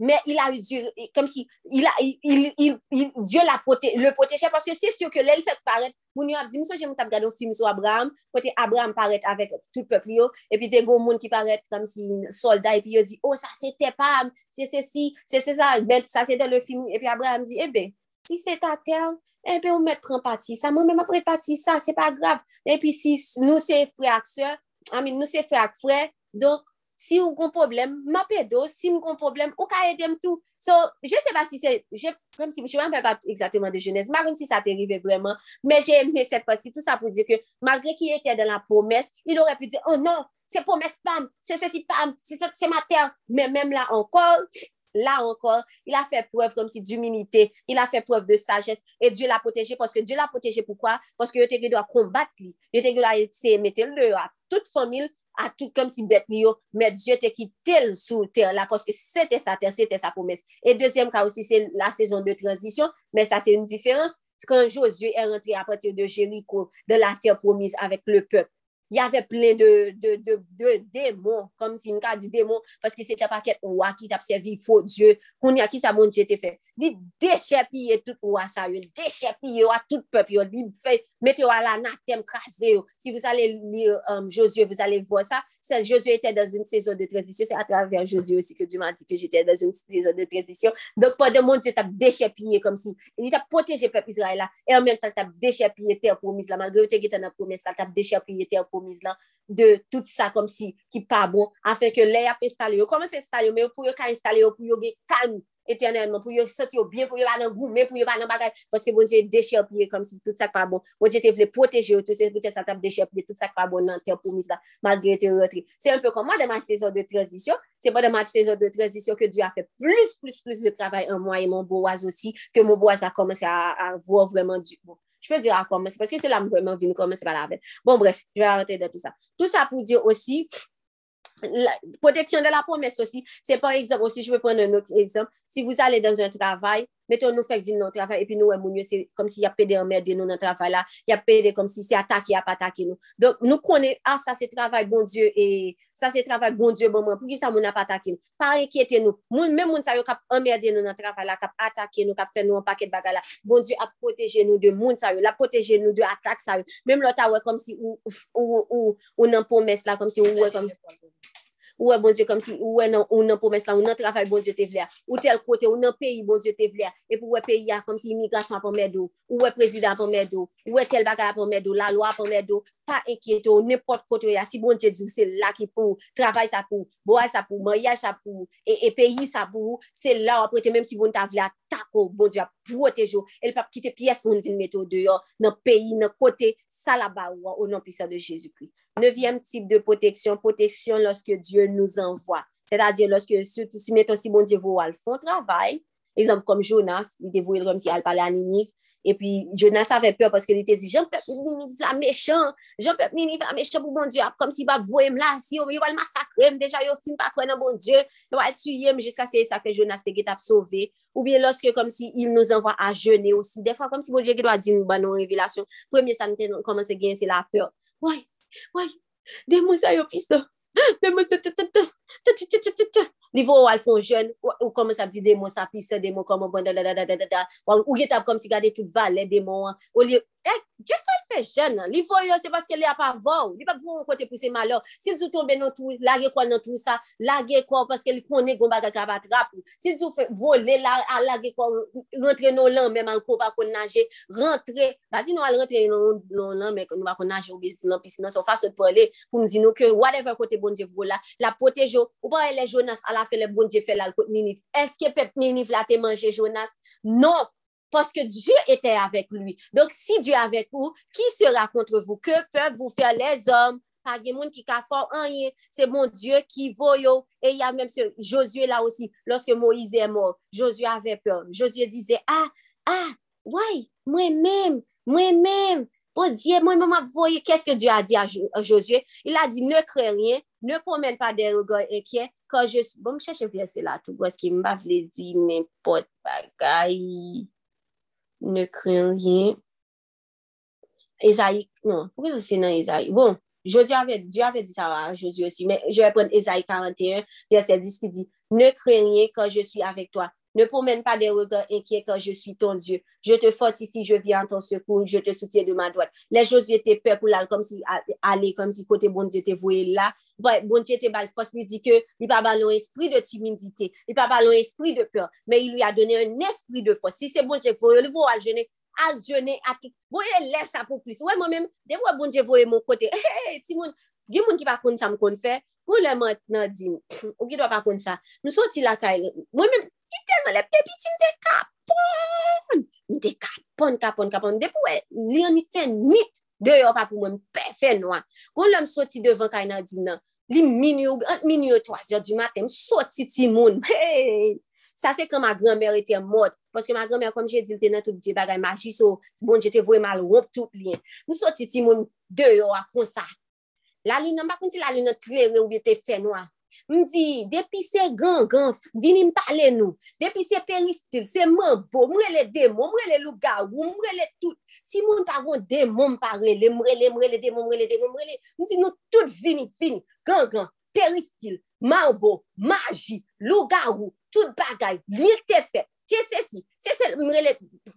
mais il a eu Dieu, comme si il a, il, il, il, Dieu l'a proté, le protégeait parce que c'est sûr que l'elle fait paraître. Moun yo ap di, msou jem tap gade ou film sou Abraham, kote Abraham paret avèk tout pepl yo, epi te go moun ki paret kom si soldat, epi yo di, oh sa se te pam, se se si, se se sa, ben, sa se de le film, epi Abraham di, ebe, eh si se ta tel, epi eh ou mèt pren pati sa, moun men ap pren pati sa, se pa grav, epi si nou se fre ak se, amin nou se fre ak fre, donk, si ou kon problem, ma pedo, si m kon problem, ou ka edem tou. So, je se pa si se, je, kom si, je m'anpel pa exactement de jenese, ma kon si sa te rive breman, me jè mè set pati, tout sa pou di ke, malgre ki etè dan la promes, il orè pu di, oh non, se promes pam, se se si pam, se se se mater, men mèm la ankor, la ankor, il a fè preuve kom si d'humilité, il a fè preuve de sagesse, et Dieu l'a protégé, parce que Dieu l'a protégé, pourquoi? Parce que yo te gè do a kombat li, yo te gè do a se mette le ap, toute famille, à tout comme si bête mais Dieu t'a quitté sous terre là parce que c'était sa terre, c'était sa promesse. Et deuxième cas aussi, c'est la saison de transition, mais ça c'est une différence. Quand Josué est rentré à partir de Jéricho, de la terre promise avec le peuple, y avè plen de, de, de, de demon, kom si mka di demon, paske se te paket ouwa ki tap servi fo Diyo, koun ya ki sa moun Diyo te fe. Li dechepiye tout ouwa sa yo, dechepiye ouwa tout pep yo, li mette ouwa la natem krasè yo. Si vous allez lire um, Josué, vous allez voir ça, Josué était dans une saison de transition. C'est à travers Josué aussi que Dieu m'a dit que j'étais dans une saison de transition. Donc, pendant mon Dieu, t'as déchépillé comme si. Il t'a protégé le peuple Israël là. Et en même temps, t'as déchépillé terre promise là. Malgré que tu étais dans la promesse là, t'as déchépillé terre promise là. De tout ça comme si, qui pas bon. Afin que l'air a installé. Comment c'est installé? Mais pour qu'il installé, pour qu'il calme. Éternellement, pour se sentir bien, pour ne pas dans goût, pour ne pas dans bagage, parce que bon Dieu déchire comme si tout ça pas bon. Bon Dieu te voulait protéger, tout ça, peut-être ça t'a déchire tout ça pas bon dans terre promise là, malgré tes retraits. C'est un peu comme moi dans ma saison de transition, c'est pas dans ma saison de transition que Dieu a fait plus, plus, plus de travail en moi et mon Boaz aussi, que mon Boaz a commencé à, voir vraiment du bon. Je peux dire à commencer, parce que c'est là vraiment venu commencer par la veille. Bon, bref, je vais arrêter de tout ça. Tout ça pour dire aussi, la protection de la promesse aussi, c'est par exemple. Aussi, je vais prendre un autre exemple, si vous allez dans un travail, meton nou fek vin nan travay, epi nou wè moun yo, se kom si yap pede anmerde nou nan travay la, yap pede kom si se atake, yap atake nou. Donk nou konen, ah sa se travay bon Diyo, e sa se travay bon Diyo bon mwen, pou ki sa moun ap atake nou. Par enkyete nou, moun, men moun sa yo kap anmerde nou nan travay la, kap atake nou, kap fè nou an paket bagay la, bon Diyo ap proteje nou de moun sa yo, la proteje nou de atake sa yo, menm lota wè kom si ou, ou, ou, ou nan pomes la, kom si ou wè kom... ou wè bon Diyo kom si ou wè nan, nan promes la, ou nan travay bon Diyo te vle. A, ou tel kote, ou nan peyi bon Diyo te vle. A, e pou wè peyi a kom si imigrasyon apon mè do, ou wè prezident apon mè do, ou wè tel baka apon mè do, la lwa apon mè do, pa enkyete ou nepot kote ou ya si bon te djou se la ki pou travay sa pou, boay sa pou, mayaj sa pou, e, e peyi sa pou, se la ou apote menm si bon ta vle atako, bon diwa protejou, el pap kite piyes moun vin meto deyo nan peyi, nan kote, sa la ba ou ou nan pisa de Jezoukri. Nevyem tip de proteksyon, proteksyon loske Diyo nou anvoa. Se da diyo loske, si meton si bon diyo vou al fon travay, exemple kom Jonas, li devou il rem si al pale aniniv, E pi, Jonas avè pèr paske li te di, jen pep ni vla mechan, jen pep ni vla mechan pou bon Diyo ap, ah, kom si bab voyem la, si yo wal masakrem, deja yo film pa kwen nan bon Diyo, yo wal tuyem, jiska se sa ke Jonas te get ap sove, ou bien loske kom si il nou envwa a jene osi, defwa kom si bon Diyo ki do a di nou ban nou revelasyon, premye sa mte komanse gen se la pèr, woy, woy, demou sa yo piso, demou se te te te, Nivou ou al fon jen, ou koman sa pdi demon sa pise, demon koman bon da da da da da da, da. ou get ap kom si gade tout valet demon, ou li, ek, je sa l fe jen, nan. li fo yo se paske li ap avon, li pa pou kote pou se malo, si l zou tombe nan tou, lage kwa nan tou sa, lage kwa paske li konen gomba kaka batrap, si zou fe vole, lage kwa, rentre nan lan menman kon pa kon nage, rentre, ba di nou al rentre nan lan men kon pa kon nage ou besi nan pisi nan, so fasyon pou ale, pou mdi nou ke whatever kote bon je vola, la, la yo, ou pa ele Jonas ala fe le bon Dje fe lal kote Ninive. Eske pep la te manje Jonas? Non, paske Dje ete avek lui. Donk si Dje avek ou, ki sera kontre vous? Ke pep vous fer les hommes? pa gen moun ki ka for anye, se moun Diyo ki voyo, e ya menm se Josue la osi, loske Moise e peur, Josue dize, ah, ah, woy, mwen menm, mwen menm, oh po diye, mwen menm ap voye, keske Diyo a di a Josue, il a di ne kre rien, Ne promène pa de regard inquiet, kan je... Bon, mè chèche vye se la tout, wè skè mè vle di nèmpot bagay. Ne kren rien. Ezaïk, non, pou kè se nan Ezaïk? Bon, Josie avè, Dieu avè di sa va, Josie osi, mè je repren Ezaïk 41, verset 10 ki di, ne kren rien kan je suis avèk toi. Ne promène pas des regards inquiets quand je suis ton Dieu. Je te fortifie, je viens en ton secours, je te soutiens de ma droite. Les choses étaient peur pour l'aller, comme si, aller, comme si côté bon Dieu te voyait là. Bon Dieu te balle force, lui dit que, il n'a pas l'esprit de timidité, il n'a pas l'esprit de peur, mais il lui a donné un esprit de force. Si c'est bon Dieu, pour le voir, je n'ai al jene atou. Voye lè sa pou plis. Wè mwen mèm, de wè bon dje voye moun kote. Hey, ti moun, di moun ki pa [clears throat] kon sa m kon fè, pou lè mwen nan di, ou ki do pa kon sa. Nou sou ti lakay, mwen mèm ki telman lep te pitim mde kapon. Mde kapon, kapon, kapon. De pou e, eh, li an ni fe nit. De yo pa pou mwen pe fè noa. Kon lèm soti devan kay nan di nan. Li mini ant mini yo 3 yo di maten, m soti ti moun. Hey! Sa se kan ma granmer ete mod. poske ma granmer, kom jè di, te nan tout di bagay magi, so si bon jè te vwe mal wop tout li. M soti ti moun de yo akon sa. La li nan bakonti la li nan tre ou bi te fe noa. mdi, depi se gan, gan, vini mpale nou, depi se peristil, se mambo, mrele demon, mrele luga, mrele tout, si moun paron demon mparele, mrele, mrele demon, mrele demon, mrele, mdi nou tout vini, vini, gan, gan, peristil, mambo, maji, luga ou, tout bagay, lir te fet, Te se si, se se mrele,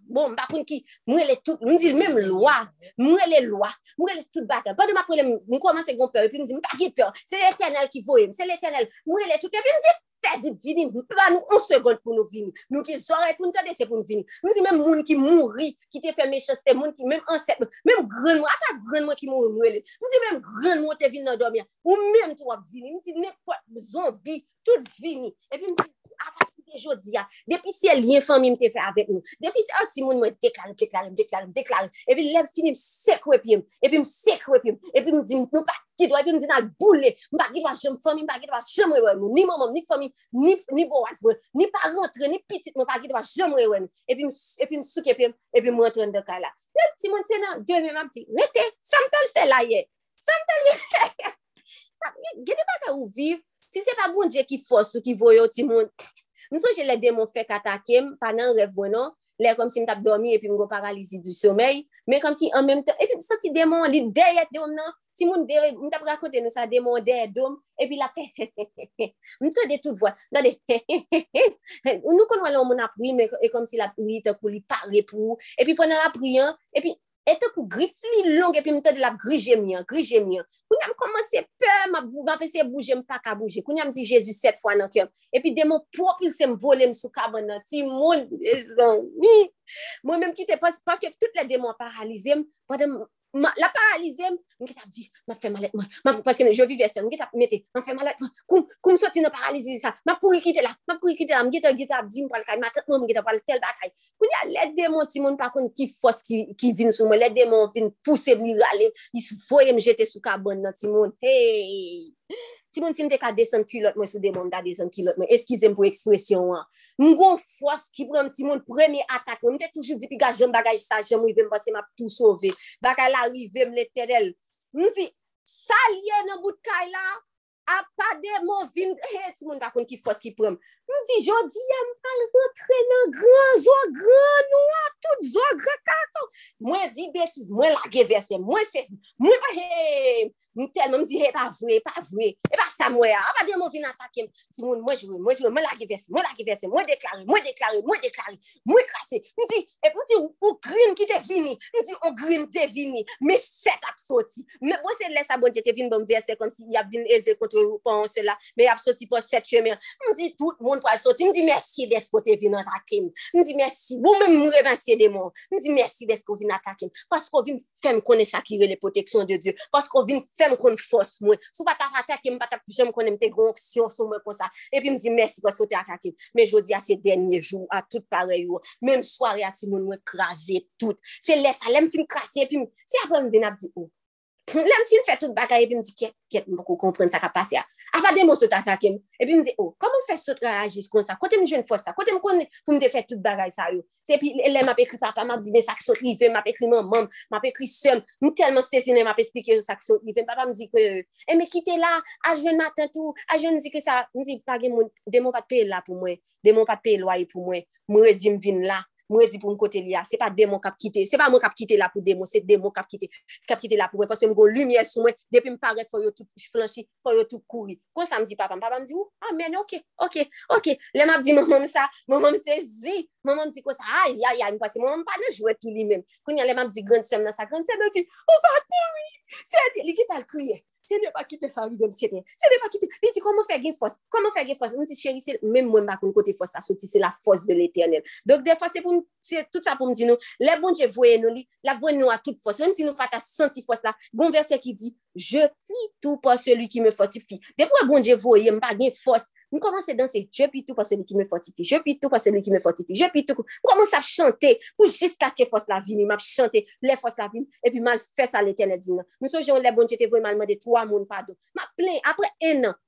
bon bakoun ki, mrele tout, mwen di mwen lwa, mrele lwa, mrele tout baka. Bade ma prele mwen mkomanse goun pe, epi mwen di mwen pa ki pe, se l'Eternel ki voye, se l'Eternel, mrele tout, epi mwen di, fè di vini, mwen pa nou on seconde pou nou vini, nou ki zore pou nou tade se pou nou vini. Mwen di mwen moun ki mouri, ki te fè mechaste, moun ki mwen anset, mwen gren mwen, ata gren mwen ki moun mwen di mwen gren mwen te vini nan domya, ou mwen tou ap vini, mwen di nepot zombi, tout vini, epi mdi ap ah, jounen jodi ya, depi se liyen fami mte fe avek nou, depi se an moun mwen deklare, deklare, deklare, deklare, epi lem finim sekwe pi epi m sekwe m, epi m di m nou pa kidwa, epi m di nan boule, m pa kidwa jem fami, m pa kidwa jem rewe nou, ni mamam, ni fami, ni, ni bo aswen, ni pa rentre, ni pitit, m pa kidwa jem rewe nou, epi m, souke pi epi m rentre n de ka la. Lem ti moun se nan, mè m ap di, rete, sa fe la ye, sa ye, geni pa ka ou viv, Si se pa bon dje ki fos ou ki voyo ti moun, nou son jè lè demon fèk atakem, panan rev bonon, lè kom si m tap dormi epi m go paralizi du somey, men kom si an mèm tan, epi sa ti demon li deyet dom nan, ti moun deyet, m tap rakote nou sa demon deyet dom, epi la fè, [laughs] m te de tout vwa, dade, [laughs] nou kon wè lè ou moun apri, men e kom si la pri te kou li pare pou, epi pwene la pri an, epi etan kou grif li long epi mte de la grije myan, grije myan. Koun yam komanse pe, ma pese bouje, m pa ka bouje. Koun yam di Jezu set fwa nan kem. Epi demon propil se m vole m sou kaban nan ti moun, e zan mi. Mwen menm ki te pas, paske tout le demon paralize m, padan Ma, la paralize, mwen get ap di, mwen fè malet mwen, mwen paske mwen jovi versyon, mwen get ap mette, mwen fè malet mwen, koum, koum soti nan paralize sa, mwen kouri kite la, mwen kouri kite la, mwen get ap, get ap di mwen pal kaj, mwen tet mwen, non, mwen get ap pal tel bakay. Koun ya let demon ti moun pa kon ki fos ki, ki vin sou mwen, let demon vin pousse mwen rale, yi sou foye mwen jete sou kabon nan ti moun, hey! si moun si mte ka desen kilot mwen sou demon da desen kilot mwen, eskize m pou ekspresyon an. M gon fwas ki pran ti moun premi atak mwen, m te toujou di pi ga jem bagaj sa jem mwen m basen m ap tou sove, bagay la rive m leterel. M si salye nan bout kay la, apade moun vin, he, ti moun bakon ki fwas ki pran. Moun di, jodi, yam pal rentre nan gran, zwa gran, nou an, tout zwa gran kato. Mwen di, besis, mwen lage verse, mwen sezi, mwen pa, he, Mwen telman mwen di, e pa vwe, pa vwe, e eh, pa sa mwen, a pa de mwen vin atakem. Ti moun, mwen jwe, mwen jwe, mwen lage verse, mwen lage verse, mwen deklare, mwen deklare, mwen deklare, mwen krasi. Mwen di, eh, e pou di, ou grin ki te vini, mwen di, ou grin te vini, mwen set ap soti. Mwen pou se lesa bonje te vini bon verse, kom si y ap vin elve kontre ou pan se la, mwen ap soti pou set chemen. Mwen di, tout moun pou ap soti, mwen di, mersi desko te vini atakem. Mwen di, mersi, ou mwen mwen revanse de moun. Mwen di, mersi desko vini atakem. Pasko vin fèm kone sakire le proteksyon de Diyo. Pasko vin fèm m kon fos mwen. Sou pa ta atake, m pa ta ptije m konen m te gonksyon sou mwen kon sa. epi m di mersi pou sou te atake. Men jodi a se denye jou, a tout pare yo. Men m soare ati moun mwen krasi tout. Se lesa, lem fin krasi, epi m, se apre m den ap di ou. Oh. Lèm fin fè tout bagay epi m di ket, ket m pou kompren sa ka pase a. A pa de m sot atakem. Epi m di, oh, koman m fè sot reagis kon sa? Kote m jwen fos sa? Kote m kon pou m de fè tout bagay sa yo? Se epi lèm ap ekri papa, m ap di, men sak ki sot rive, m ap ekri mam, mam, m ap ekri sem. M telman sesine, m ap esplike yo sa sot rive. Papa m di, e eh, me kite la, a jwen maten tou, a jwen m'm di ki sa, m di, page m, de pat pe la pou mwen, de pat pe loye pou mwen, mwen re di m vin la. mwen di pou m kote li a, se pa demon kap kite, se pa mwen kap kite la pou demon, se demon kap kite, kap kite la pou mwen, pwase mwen kon lumye sou mwen, depi m paret fò yo tout flanchi, fò yo tout kouri. Kon sa m di papam, papam di ou, ah men, ok, ok, ok, le map di maman m sa, maman m se zi, maman m di kon sa, ay, ay, ay, m pase, maman m pa nan jwè tout li men, kon yon le map di grand sem nan sa, grand sem nan ti, ou pa kouri, se di, li ki tal kriye, Se ne pa kite sa ridem se ne. Se ne pa kite. Li di koman fe gen fos. Koman fe gen fos. Ti. Se la fos de l'Eternel. Dok de fos se pou. Se tout sa pou mdi nou. Le bon je voye nou li. La voye nou a tout fos. Mwen si nou pata senti fos la. Gon verse ki di. Je pli tout pa celui ki me fortifi. De pou a bon je voye. Gen fos. Mwen komanse danse, je pitou pa seli ki me fortifi, je pitou pa seli ki me fortifi, je pitou. Mwen komanse a chante pou jiska se fos la vini, mwen chante le fos la vini, epi mal fè sa le tenedina. Non. Mwen soje ou le bonjete vwe malman de 3 moun pado. Mwen plen, apre 1 an,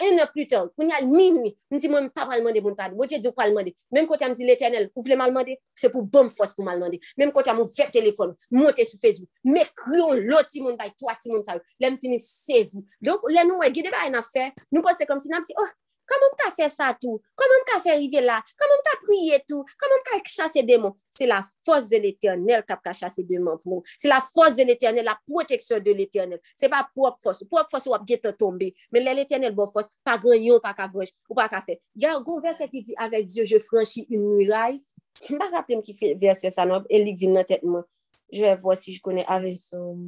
un an plus tard, pour nous, minuit, nous disons, moi, pas mal demander, bon, pardon. Bon, Dieu dit, pas demander. Même quand je dis l'éternel, vous voulez mal demander, c'est pour bonne force pour mal demander. Même quand je mon fait téléphone, monter sur Facebook, mais crions l'autre monde, by trois monde, ça, l'aime finir saisi. Donc, là, nous, on a guidé, bah, une affaire, nous pensons comme si, nous dit, oh, Koman mka fè sa tou? Koman mka fè rive la? Koman mka priye tou? Koman mka chase demon? Se la fos de l'Eternel kap ka chase demon pou. Se la fos de l'Eternel, la proteksyon de l'Eternel. Se pa prop fos. Prop fos wap gete tombe. Men lè l'Eternel bon fos, pa granyon, pa ka kavrej, ou pa ka fè. Gyan, goun verse ki di, avèk Diyo, je franchi un muraille. Mba rappele m ki verse sa nou, elik vin nan tèt mwen. Je vè voir si j konè avec son...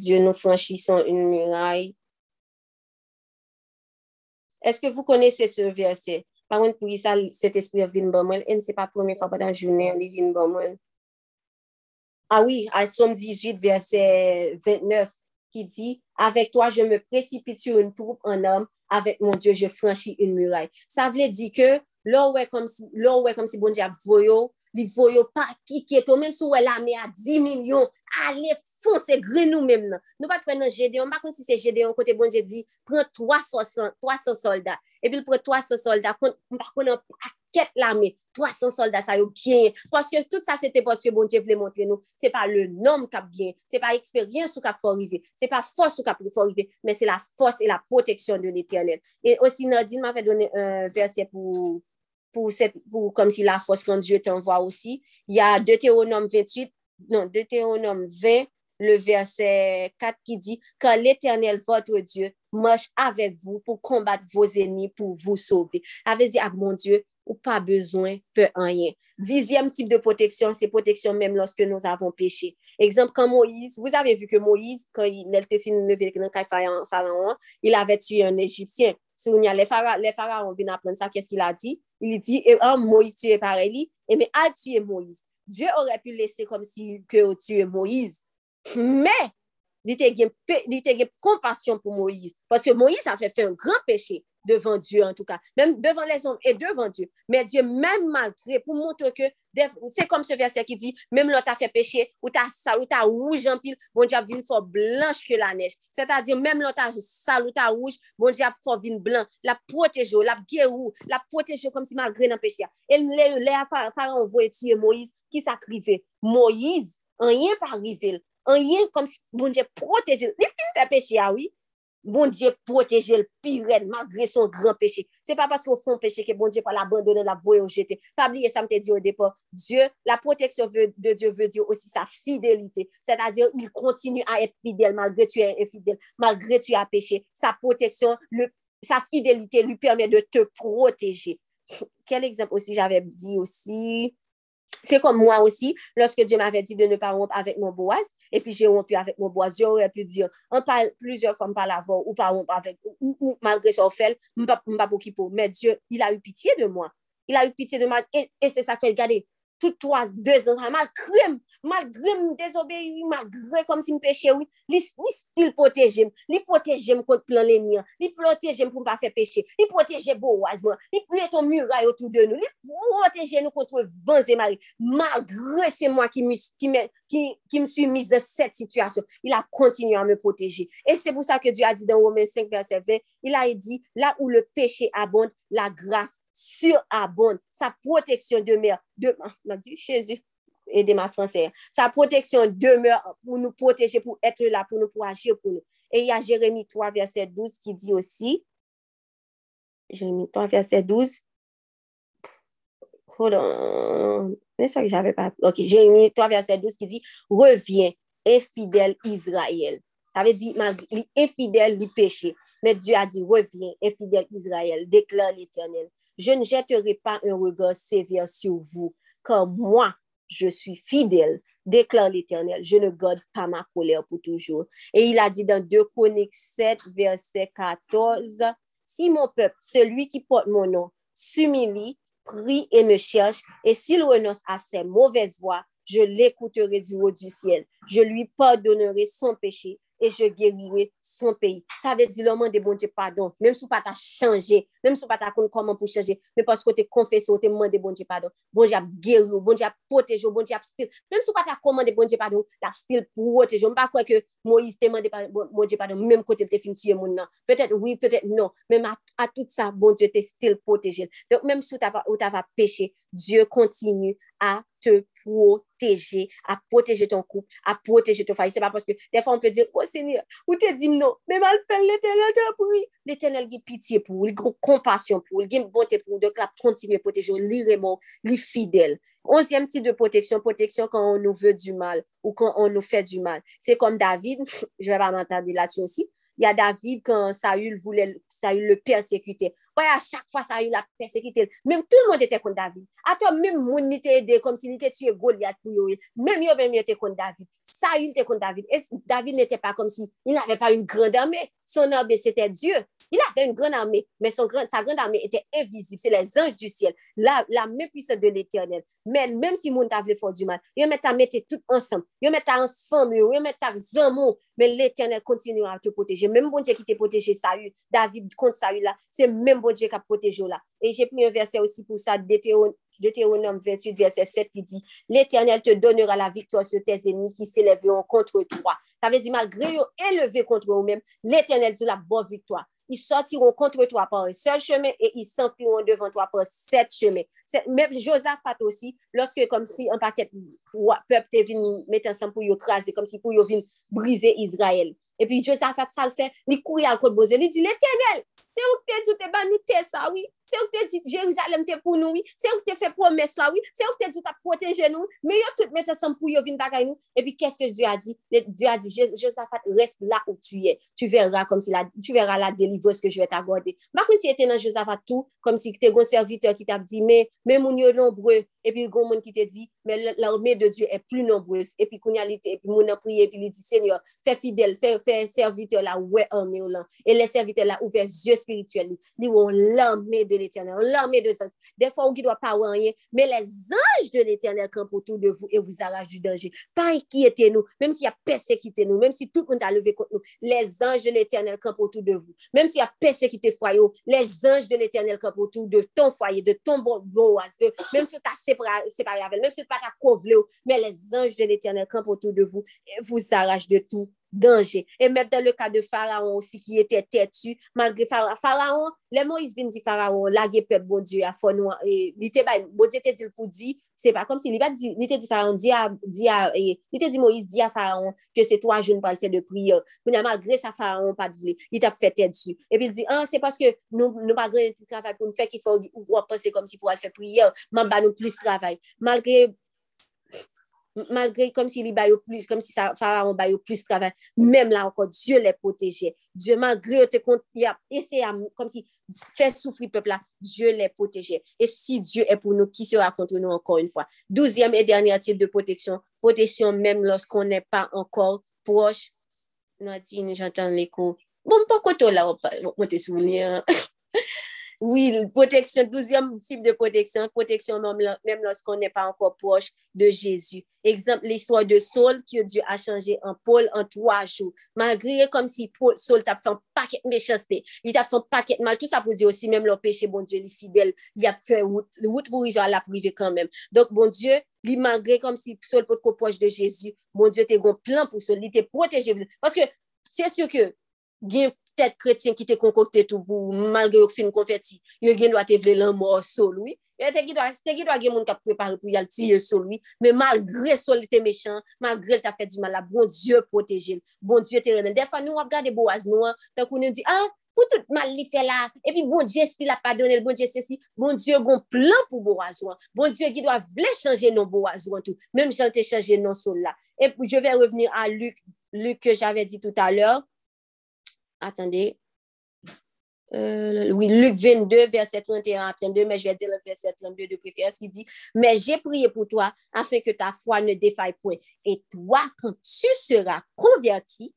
Diyo, nou franchi son une muraille Est-ce que vous connaissez ce verset? Par contre, pour ça, cet esprit vient bon moi. Et ce n'est pas la première fois pendant la journée, il bon moi. Ah oui, à Somme 18, verset 29, qui dit, avec toi, je me précipite sur une troupe en homme, avec mon Dieu, je franchis une muraille. Ça veut dire que, là où est comme si, est si bon Dieu a voyo, li voyo pa ki keto, menm sou wè la me a 10 milyon, ale fon se gre nou menm nan. Nou pa pren nan Gedeon, bakon si se Gedeon, kote bon je di, pren 300 soldat, epi l pren 300 soldat, bakon nan paket la me, 300 soldat sa yo gen, paske tout sa se te paske bon je vle montre nou, se pa le nom kap gen, se pa eksperyens ou kap forive, se pa fos ou kap forive, men se la fos e la proteksyon de l'Eternel. E osi Nadine ma fe donne un verset pou... comme si la force quand Dieu t'envoie aussi. Il y a Deutéronome 28, non, Deutéronome 20, le verset 4 qui dit, quand l'Éternel, votre Dieu, marche avec vous pour combattre vos ennemis, pour vous sauver. Avait dit, ah mon Dieu, ou pas besoin, peut rien. Dixième type de protection, c'est protection même lorsque nous avons péché. Exemple, quand Moïse, vous avez vu que Moïse, quand il était fini de pharaon, il avait tué un Égyptien. Les pharaons viennent apprendre ça, qu'est-ce qu'il a dit? Il dit, et un Moïse tué par Élie, et mais a tué Moïse. Dieu aurait pu laisser comme si que tué Moïse. Mè, li te gen, gen kompasyon pou Moïse. Paske Moïse a fe fe un gran peche devan Diyo en tout ka. Mèm devan les hommes et devan Diyo. Mè Diyo mèm malgré pou montre ke, se kom se verset ki di, mèm lò ta fe peche, ou ta sal, ou ta rouge an pil, bon Diyo ap vin fò blanche ke la nej. Se ta di mèm lò ta sal, ou ta rouge, bon Diyo ap fò vin blan. La protejo, la gerou, la protejo kom si malgré nan peche ya. El lè a faran fara, voye tiye Moïse ki sakrive. Moïse, an yen pa rivel. An yè kom si bon Diyo proteje, li fin fè peche ya, oui, bon Dieu protège le pire malgré son grand péché. C'est pas parce qu'on fait un péché que bon Dieu pas l'abandonner, la jeter. Pas oublier ça, me dit au départ. Dieu, la protection de Dieu veut dire aussi sa fidélité. C'est-à-dire, il continue à être fidèle malgré tu es infidèle, malgré tu as péché. Sa protection, le, sa fidélité lui permet de te protéger. Quel exemple aussi j'avais dit aussi? C'est comme moi aussi, lorsque Dieu m'avait dit de ne pas rompre avec mon Boaz, et puis j'ai rompu avec mon Boaz, j'aurais pu dire, on parle plusieurs fois par l'avant, ou pas rompre avec, ou, ou malgré son fait, m'pas pour qui. Mais Dieu, il a eu pitié de moi. Il a eu pitié de moi, et, c'est ça fait, regardez, tout trois, deux ans, malgré, malgré me désobéir, malgré comme si me péché, oui, li, li protéger contre plan l'ennemi, li protéger pour pas faire péché, li protéger Boaz, li ton muraille autour de nous, li protéger nous contre vents et marées, malgré c'est moi qui me, qui me suis mise dans cette situation, il a continué à me protéger. Et c'est pour ça que Dieu a dit dans Romains 5, verset 20, il a dit, là où le péché abonde, la grâce surabonde. Sa protection demeure. De, m'a dit Jésus, aidez ma français. Sa protection demeure pour nous protéger, pour être là, pour nous, pour agir pour nous. Et il y a Jérémie 3, verset 12 qui dit aussi, Jérémie 3, verset 12, hold on, c'est ça que j'avais pas, ok, Jérémie 3, verset 12 qui dit, reviens, infidèle Israël. Ça veut dire, infidèle du péché. Mais Dieu a dit, reviens, infidèle Israël, déclare l'Éternel. Je ne jetterai pas un regard sévère sur vous, car moi, je suis fidèle, déclare l'Éternel. Je ne garde pas ma colère pour toujours. Et il a dit dans 2 Chroniques 7, verset 14, Si mon peuple, celui qui porte mon nom, s'humilie, prie et me cherche, et s'il renonce à ses mauvaises voies, je l'écouterai du haut du ciel. Je lui pardonnerai son péché e je geriwe son peyi. Sa ve di loman de bon Dje pardon, menm sou pa ta chanje, menm sou pa ta kon koman pou chanje, menm pasko te konfesyon, te man de bon Dje pardon, bon Dje ap geriwe, bon Dje ap potejo, bon Dje ap stil, menm sou pa ta koman de bon Dje pardon, la stil pou potejo, mpa kwe ke Moïse te man bon, bon de non, bon Dje pardon, menm kote te fin tuye moun nan, petet oui, petet non, menm a, a tout sa bon Dje te stil poteje. Donk menm sou ta va, ta va peche, Dje kontinu a te protéger, à protéger ton couple, à protéger ton famille. C'est pas parce que des fois on peut dire, oh Seigneur, ou te dit non, mais mal fait l'éternel te prie. L'éternel a pitié pour il a compassion pour il a bonté pour donc la continue à protéger, l'irrément, les fidèles. Onzième type de protection, protection quand on nous veut du mal ou quand on nous fait du mal. C'est comme David, je vais pas m'entendre là-dessus aussi. Il y a David quand Saül voulait, Saül le persécuter. Ouais, à chaque fois, Saül l'a persécuté. Même tout le monde était contre David. À toi, même monde n'était aidé comme s'il était tué Goliath pour eux. Même eux, même était contre David. Saül était contre David. Et David n'était pas comme si il n'avait pas une grande armée. Son armée, c'était Dieu. Il avait une grande armée, mais son grand, sa grande armée était invisible. C'est les anges du ciel, la, la main puissante de l'éternel. Mais même si monde t'avait fait du mal, il met à mettre tout ensemble. Il met à ensemble, il met à zamo, mais l'éternel continue à te protéger. Même bon Dieu qui t'a protégé Saül, David contre Saül là, c'est même bon Dieu qui a protégé là. Et j'ai pris un verset aussi pour ça, Deutéronome 28, verset 7, qui dit, l'Éternel te donnera la victoire sur tes ennemis qui s'élèveront contre toi. Ça veut dire, malgré eux élevés contre eux-mêmes, l'Éternel dit la bonne victoire. Ils sortiront contre toi par un seul chemin et ils s'enfuiront devant toi par sept chemins. Même Josaphat aussi, lorsque comme si un paquet peuple est venu mettre ensemble pour écraser, comme si pour venir briser Israël. Et puis Josaphat, ça le fait, il courait à côté de bon Dieu, il dit, l'Éternel, Se ou te di te ba nou te sa, oui. Se ou te di Jerusalem te pou nou, oui. Se ou te fe promes la, oui. Se ou te di ta proteje nou, me yo tout mette san pou yo vin bagay nou. E pi keske Diyo a di? Diyo a di, Josafat, reste la ou tu ye. Tu verra kom si la, tu verra la delivre se ke je ve t'agorde. Bakon si ete nan Josafat tou, kom si te gon serviteur ki tap di, me, me moun yo nombre, e pi gon moun ki te di, me l'armée de Diyo e plu nombreuse, e pi kounalite, e pi moun apriye, e pi li di, Seigneur, fe fidel, fe serviteur la ouwe arme ou lan, e le serviteur la ouve zye spirituels, ils ont l'armée de l'éternel, l'armée de anges. Des fois, on ne doit pas rien, mais les anges de l'éternel campent autour de vous et vous arrachent du danger. Pas inquiétez-nous, même s'il y a persécuté nous, même si tout le monde a levé contre nous, les anges de l'éternel campent autour de vous. Même s'il y a persécuté foyer, les anges de l'éternel campent autour de ton foyer, de ton bon, oiseau, même si tu as séparé, séparé avec, même si tu n'as pas convenu, mais les anges de l'éternel campent autour de vous et vous arrachent de tout danger. Et même dans le cas de Pharaon aussi qui était têtu, malgré Pharaon. Pharaon, le Moïse vient dit Pharaon, la peuple, bon Dieu, à fond, et il était, bon Dieu était dit pour dire, c'est pas comme si, il était dit Pharaon, dit à, dit à, il était dit Moïse, dit à Pharaon que c'est toi, je ne parle pas de prière. Mais malgré ça, Pharaon, pas de il t'a fait têtu. Et puis il dit, ah, c'est parce que nous, nous pas grand travail pour nous faire qu'il faut, ou penser comme si pour aller faire prière, mais bah, nous plus travail. Malgré malgré comme si li bayo plus, comme si sa faraon bayo plus travail, même là encore, Dieu les protégeait. Dieu, malgré te compte, il a essayé, comme si faire souffrir peuple là, Dieu les protégeait. Et si Dieu est pour nous, qui sera contre nous encore une fois? Douzième et dernier type de protection, protection même lorsqu'on n'est pas encore proche. Nadine, j'entends l'écho. Bon, pas quoi toi là, on te souvenir. [laughs] Oui, protection, douzième type de protection, protection même, lorsqu'on n'est pas encore proche de Jésus. Exemple, l'histoire de Saul que Dieu a changé en Paul en trois jours. Malgré comme si Saul t'a fait un paquet de méchanceté, il t'a fait un paquet de mal, tout ça pour dire aussi, même le péché, bon Dieu, il est fidèle, il a fait route, route pour arriver à la privée quand même. Donc, bon Dieu, lui, malgré comme si Saul peut être proche de Jésus, bon Dieu, t'es un plan pour Saul, il t'est protégé. Parce que c'est sûr que, tet kretien ki te konkokte tou pou malge yo fin konfeti, yo gen do a te vle lan mor sol, oui. E te gidwa, te gidwa gen moun kap prepare pou yal tiye sol, oui. Men malgre sol te mechan, malgre ta fet di mal la, bon Diyo proteje, bon Diyo te remen. Defa nou ap gade bo az nou an, tan konen di, an, ah, pou tout mal li fe la, epi bon Diyo si la padonel, bon Diyo se si, bon Diyo gon plan pou bo az ou an, bon Diyo gidwa vle chanje non bo az ou an tou, menm jan te chanje non sol la. E pou je ve revenir a Luke, Luke ke jave di tout a lor, attendez. Euh, oui, Luc 22, verset 31 à 32, mais je vais dire le verset 32 de préférence qui dit, mais j'ai prié pour toi afin que ta foi ne défaille point. Et toi, quand tu seras converti,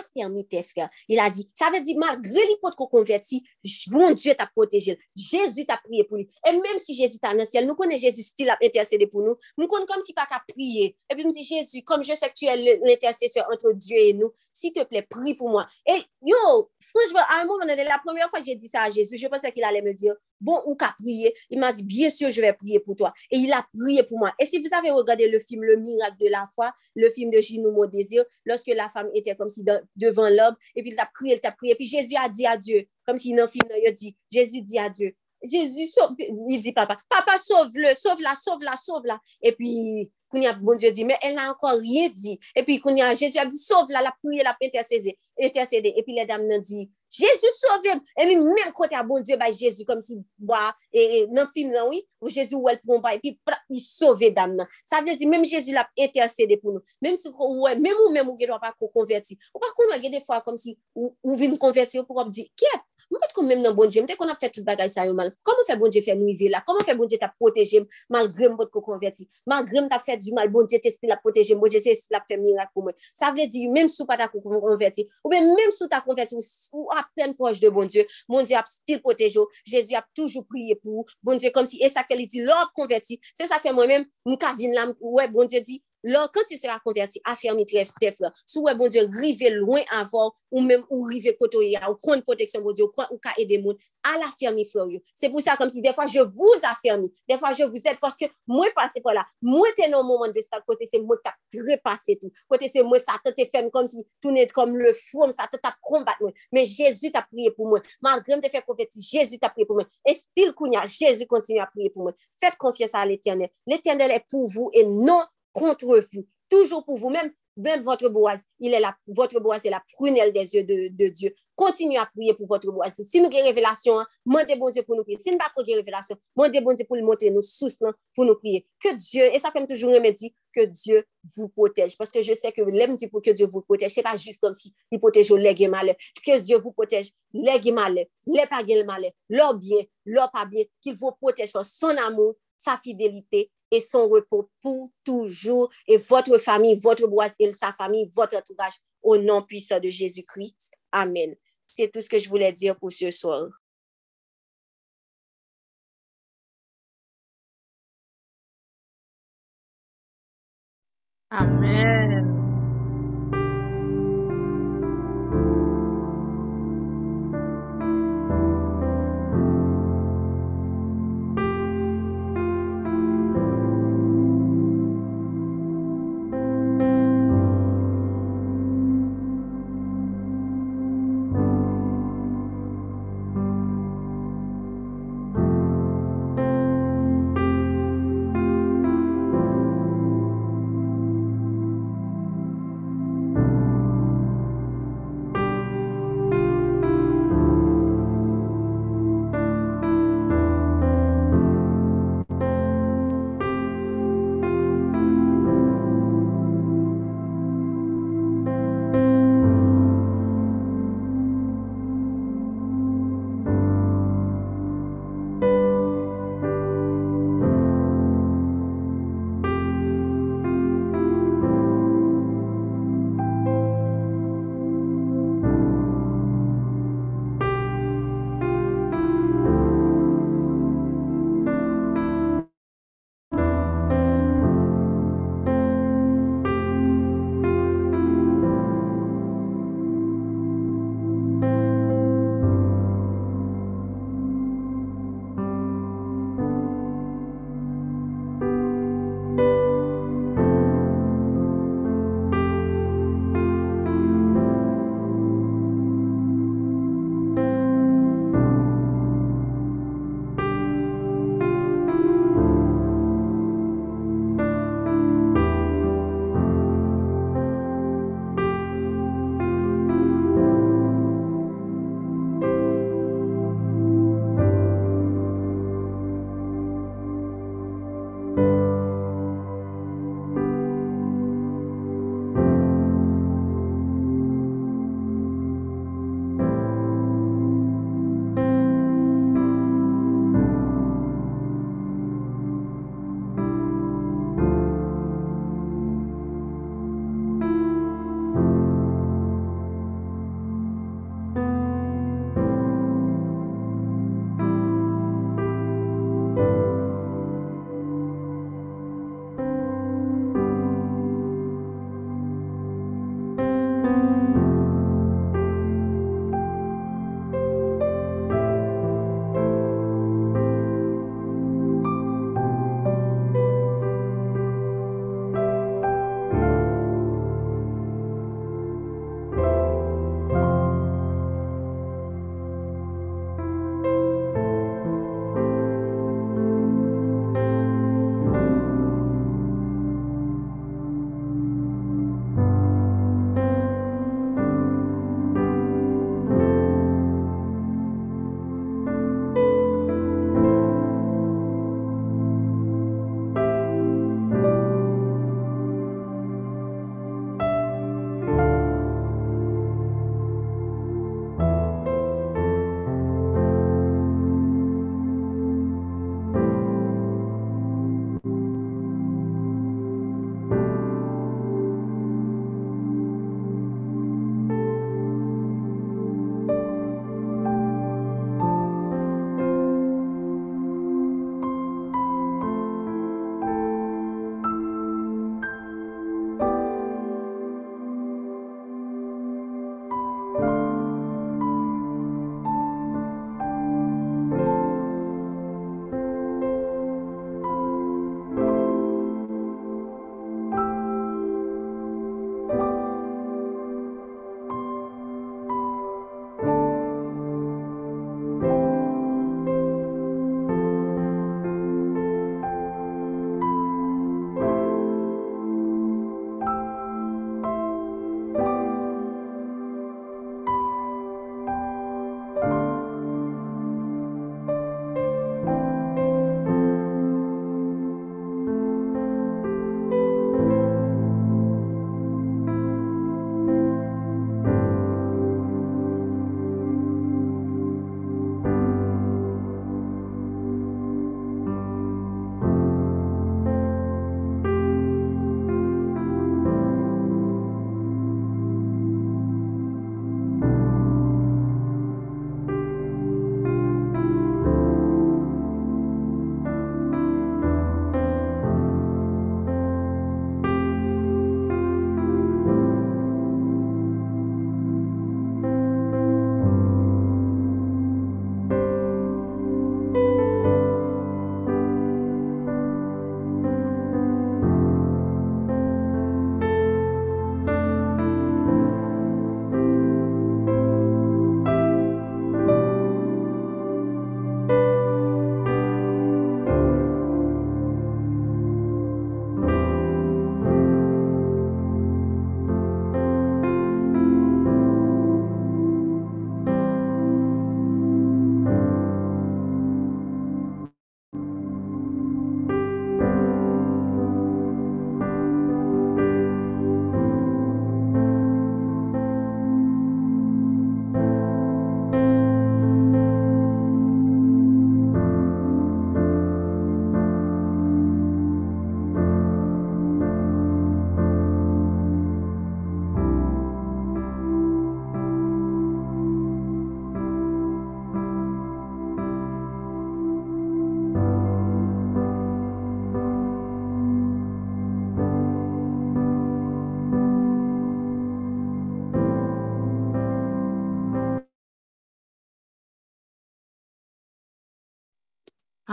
affermi tes frères. Il a dit, ça veut dire, malgré l'hypothèse qu'on convertit, bon Dieu t'a protégé. Jésus t'a prié pour lui. Et même si Jésus t'a dans ciel, nous connaissons Jésus style a intercédé pour nous. Nous connaissons comme si pas qu'à prier. Et puis, me dit Jésus, comme je sais que tu es l'intercesseur entre Dieu et nous, s'il te plaît, prie pour moi. Et yo, franchement, à un moment donné, la première fois que j'ai dit ça à Jésus, je pensais qu'il allait me dire, bon, ou qu'à prier. Il m'a dit, bien sûr, je vais prier pour toi. Et il a prié pour moi. Et si vous avez regardé le film Le miracle de la foi, le film de Ginou Mon désir, lorsque la femme était comme si devant l'homme, et puis il a prié, il a prié, puis Jésus a dit à Dieu, comme si dans le film, il a dit, Jésus dit à Dieu, Jésus, sauve, il dit papa, papa sauve-le, sauve-la, sauve-la, sauve-la. Et puis, Kounia, bon Dieu dit, mais elle n'a encore rien dit. Et puis, Kounia, Jésus a dit, sauve-la, la prière, la intercéder. Et puis, les dames nous dit, Jésus sovem, e mi men kote a bon Diyo bay Jésus, kom si ba, e, e, nan film nan, oui, ou Jésus wèl pou mba, e pi pra, i sove dam nan. Sa vle di, menm Jésus la intercede pou nou. Menm si ou wè, menm ou menm ou gen wap akou konverti. Ou par kon wè gen defwa kom si ou, ou vin konverti, ou pou wap di, kiep, mwen pet kon menm nan bon Diyo, mwen te kon ap fè tout bagay sa yo mal. Koman fè bon Diyo fè nou i ve la? Koman fè bon Diyo ta proteje m, malgre m pot ko konverti? Malgre m ta fè du mal, bon Diyo te stil la proteje m, bon Diyo te stil la fè mirak pou mwen. Sa vle di, menm sou pa ta ko konverti, ou menm sou ta konverti, ou, ou ah, apen proj de bon Dje, bon Dje ap stil proteje yo, Jezu ap toujou priye pou, bon Dje kom si, e sa ke li di, lò ap konverti, se sa fè mwen mèm, m ka vin lam, ouè, bon Dje di, Lors, quand tu seras converti, affermis tes frères. Sous bon Dieu, rive loin avant, ou même ou rive côté, ou prendre protection, bon Dieu, ou ka aider moun, à la ferme, frère. C'est pour ça, comme si des fois, je vous affermis, des fois, je vous aide, parce que moi, passé par là, moi, t'es dans moment de ça, côté, c'est moi qui très passé tout. Côté, c'est moi, ça te ferme comme si tout n'est comme le fou, ça te tape combattre Mais Jésus t'a prié pour moi. Malgré me faire convertir, Jésus t'a prié pour moi. Et style Kounia, Jésus continue à prier pour moi. Faites confiance à l'éternel. L'éternel est pour vous et non contre vous, toujours pour vous, même, votre boise, il est la, votre boise est la prunelle des yeux de, de Dieu. Continuez à prier pour votre boise. Si nous avons révélation, demandez bon Dieu pour nous prier. Si nous n'avons pas de révélation, demandez bon Dieu pour nous montrer nos sources pour nous prier. Que Dieu, et ça fait toujours dit, que Dieu vous protège. Parce que je sais que l'aime dit pour que Dieu vous protège, ce n'est pas juste comme si il protège les malais. Que Dieu vous protège les malais, les pas malais, leur bien, leur pas bien, qu'il vous protège par son amour, sa fidélité et son repos pour toujours, et votre famille, votre boise et sa famille, votre entourage, au nom puissant de Jésus-Christ. Amen. C'est tout ce que je voulais dire pour ce soir. Amen.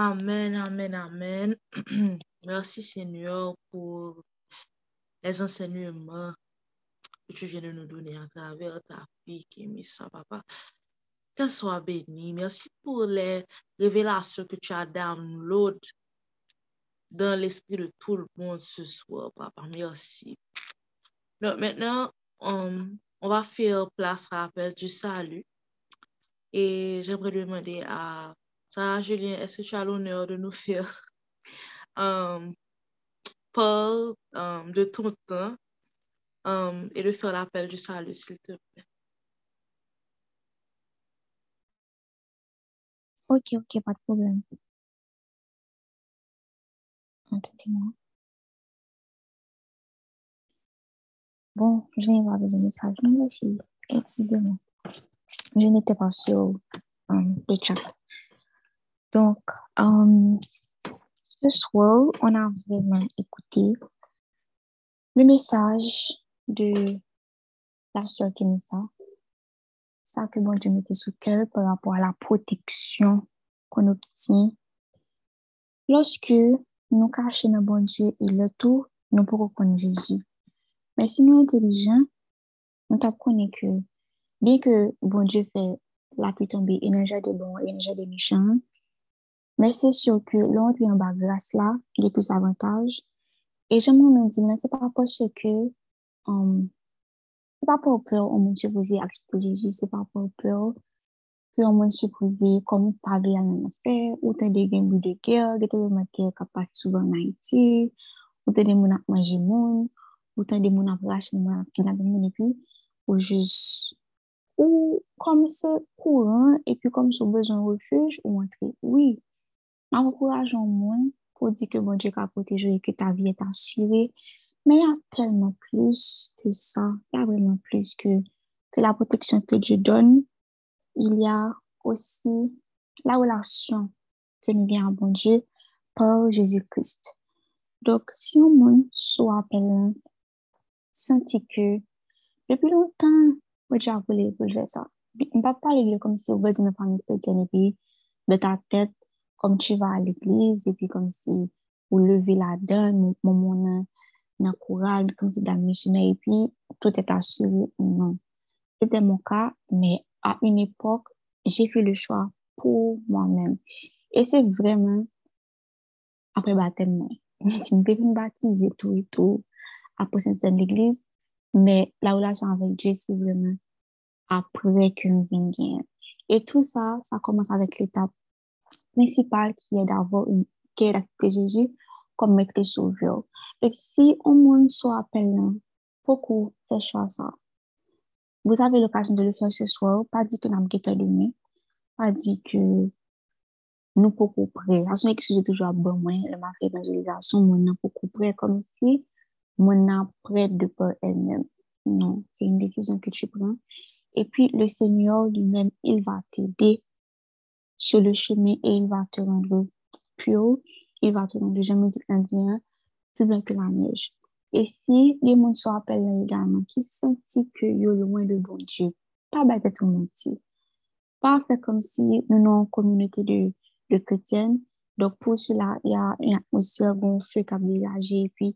Amen, amen, amen. [clears throat] Merci Seigneur pour les enseignements que tu viens de nous donner à travers ta fille qui est mise papa. Qu'elle soit bénie. Merci pour les révélations que tu as download dans l'esprit de tout le monde ce soir, papa. Merci. Donc maintenant, on, on va faire place à l'appel du salut. Et j'aimerais demander à Sarah Julien, est-ce que tu as l'honneur de nous faire um, part um, de ton temps um, et de faire l'appel du salut, s'il te plaît? Ok, ok, pas de problème. Attendez-moi. Bon, je n'ai pas de message, excusez-moi. Je n'étais pas sur um, le chat. Donc, um, ce soir, on a vraiment écouté le message de la sœur Kenessa. Ça que bon Dieu mettait sous cœur par rapport à la protection qu'on obtient lorsque nous cachons dans bon Dieu et le tout, nous pourrons connaître Jésus. Mais si nous intelligents, nous apprenons que bien que bon Dieu fait la pluie tomber, n'y a de il n'y a de méchants, mais c'est sûr que l'entrée en bas grâce là, il y plus d'avantages. Et j'aimerais me dire, c'est pas parce que, um, c'est pas pour peur, on m'a supposé Jésus, c'est pas pour peur que on m'a supposé comme parler à un affaire, ou t'as des gains de guerre, des gens qui passent souvent en Haïti, ou t'as des gens qui monde, ou t'as des gens qui rachetent monde, qui n'ont pas puis, ou juste, ou comme c'est courant, et puis comme c'est besoin de refuge, ou entrer, oui, encourageons moins pour dire que bon Dieu va protéger et que ta vie est assurée. Mais il y a tellement plus que ça. Il y a vraiment plus que, que la protection que Dieu donne. Il y a aussi la relation que nous avons avec bon Dieu par Jésus-Christ. Donc, si on monde soit appelé, senti que depuis longtemps, Dieu a voulu faire ça. On ne peut pas parler comme si on veut dire famille chrétienne et puis de ta tête, comme tu vas à l'église et puis comme si vous levez la donne, moment dans courage, comme si dans missionnaire et puis tout est assuré. Non. C'était mon cas, mais à une époque, j'ai fait le choix pour moi-même. Et c'est vraiment après baptême, je me suis baptisée tout et tout, après cette de l'église, mais la relation avec Dieu, c'est vraiment après que venions. Et tout ça, ça commence avec l'étape principal qui est d'avoir une d'accepter Jésus comme maître et sauveur. Donc, si au moins soit appelant, beaucoup fait choix ça. Vous avez l'occasion de le faire ce soir, pas dit que nous avons donné, pas dit que nous beaucoup prêts. La seule excuse toujours bon moi, le marque d'évangélisation, moi non beaucoup prêt comme si moi non prêt de par elle-même. Non, c'est une décision que tu prends. Et puis, le Seigneur lui-même, il va t'aider sur le chemin et il va te rendre haut, il va te rendre, je me dis indien, plus blanc que la neige. Et si les gens sont appelés également, qui sentent que yo loin de bon Dieu, pas bête tout mentir. Pas faire comme si nous sommes une communauté de, de chrétiennes. Donc, pour cela, il y a une atmosphère feu qui a dégagé. Et puis,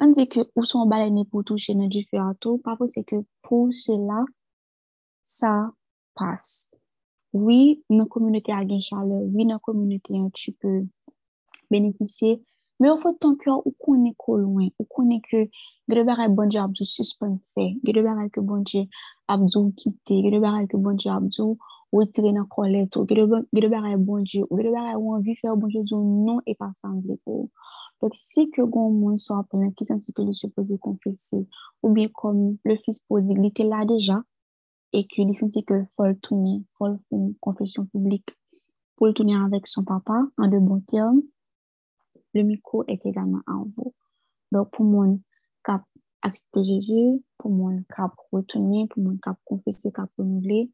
on dit que où sont baleines pour toucher notre à tout. Parfois, c'est que pour cela, ça passe oui, nan komynite a gen chale, oui, nan komynite an, tu pe benefisye, men ou fote ton kyo ou konen ko lwen, ou konen ke gede baray bonje abdou suspon fe, gede baray ke bonje abdou kite, gede baray ke bonje abdou wetire nan kolet, ou gede baray bonje, ou gede baray ou anvi fe ou bonje zou non e pa sangle pou. Dok si ke goun moun so apenan ki san si ke li se pose konfese, ou bien kom le fis pou dik, li te la deja, et qu'il sentit que faut tourner, faut une confession publique pour le tourner avec son papa en de bons termes, le micro est également en vous. Donc, pour moi, cap accepter Jésus, pour moi, cap retourner, pour moi, cap confesser, cap renouveler,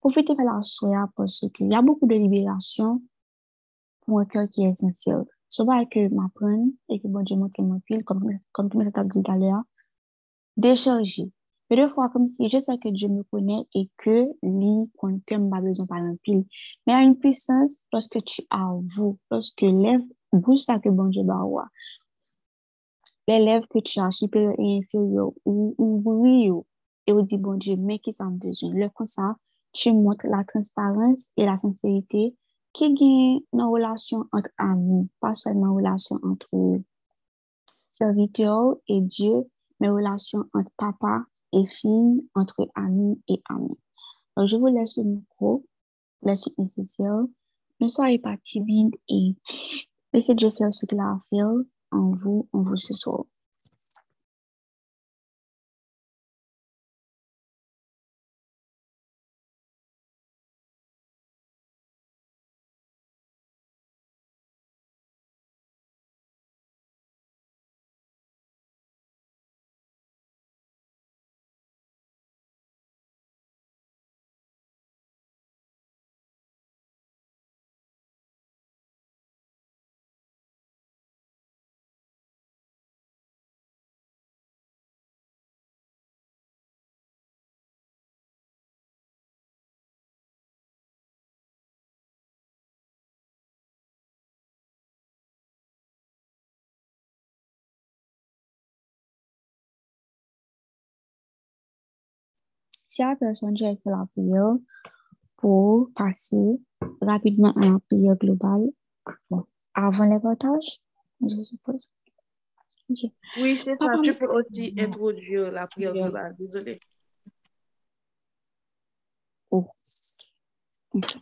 profitez de la soirée parce qu'il y a beaucoup de libération pour un cœur qui est sincère. Ce va que m'apprenne et que bon Dieu montre mon fil, comme tu m'as dit tout à l'heure, décharger Mais des fois, comme si je sais que Dieu me connaît et que lui, quand que m'a besoin par un pile. Mais à une puissance, lorsque tu avoues, lorsque lève, bouge ça que bon Dieu. Les lèvres que tu as supérieur et inférieur, ou, ou oui, et on dit, bon Dieu, mais qui s'en besoin? Le comme ça, tu montres la transparence et la sincérité qui gagne une relation entre amis, pas seulement relation entre serviteurs et Dieu, mais relation entre papa et fille, entre amis et amis. Donc, je vous laisse le micro, le suite nécessaire. Ne soyez pas timide et laissez Dieu faire ce qu'il a à faire en vous, en vous ce soir. La personne a fait la prière pour passer rapidement à la prière globale, bon, avant les partages, je suppose. Oui, c'est ça. Tu peux aussi introduire la prière globale. Désolé. Oh. Ok.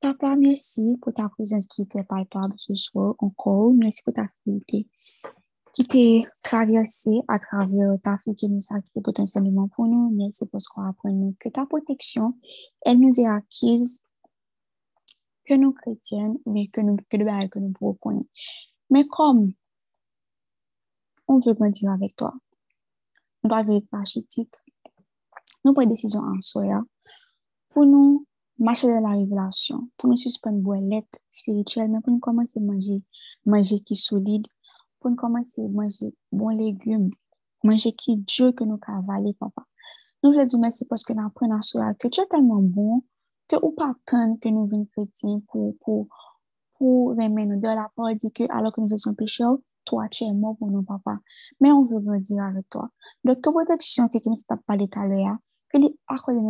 Papa, merci pour ta présence qui était palpable ce soir encore. Merci pour ta fidélité qui t'est traversée à travers ta fille qui créé potentiellement pour nous. Merci pour ce qu'on apprend. Que ta protection, elle nous est acquise, que nous chrétiennes, mais que nous, que de que nous pouvons connaître. Mais comme on veut grandir avec toi, on doit vivre rachitique, nous prenons décision en soi pour nous marcher dans la révélation, pour nous suspendre boîte spirituelle, mais pour nous commencer à manger, manger qui est solide, pour nous commencer à manger bons légumes, manger qui Dieu que nous cavaler, papa. Dire merci parce que nous apprenons à soi que tu es tellement bon que ou pas attendre que nous venions chrétiens pour, pour, pour remettre nous de la parole dit que alors que nous étions pécheurs, toi tu es mort pour nous, papa. Mais on veut grandir avec toi. Donc, que protection que nous t'a parlé tout à l'heure, que les accorder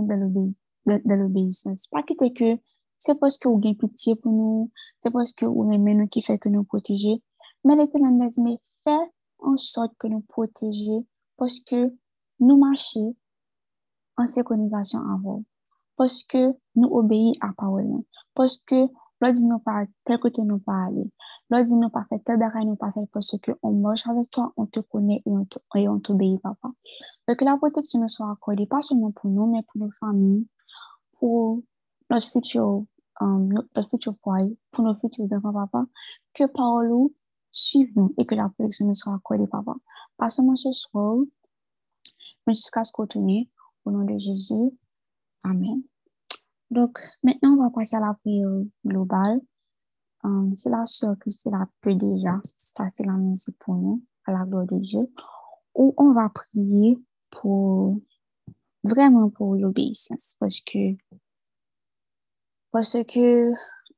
de l'obéissance. Pas que t'es que c'est parce que vous avez pitié pour nous, c'est parce que vous aimez nous qui fait que nous protéger. Mais l'éternel mais fais en sorte que nous protéger parce que nous marchons en synchronisation vous. Parce que nous obéissons à parole. Parce que l'on nous pas tel côté nous pas aller. Nous pas faire tel bagage nous pas parce que on marche avec toi, on te connaît et on t'obéit, papa. Donc la protection nous soit accordée, pas seulement pour nous, mais pour nos familles, pour notre futur, um, notre futur foyer, pour nos futurs enfants, papa, que parole nous et que la protection nous soit accordée, papa. Pas seulement ce soir, jusqu'à ce qu'on au nom de Jésus. Amen. Donc, maintenant, on va passer à la prière globale. Um, c'est la sœur Christine peut déjà passer la musique pour nous, à la gloire de Dieu, où on va prier pour vraiment pour l'obéissance parce que parce que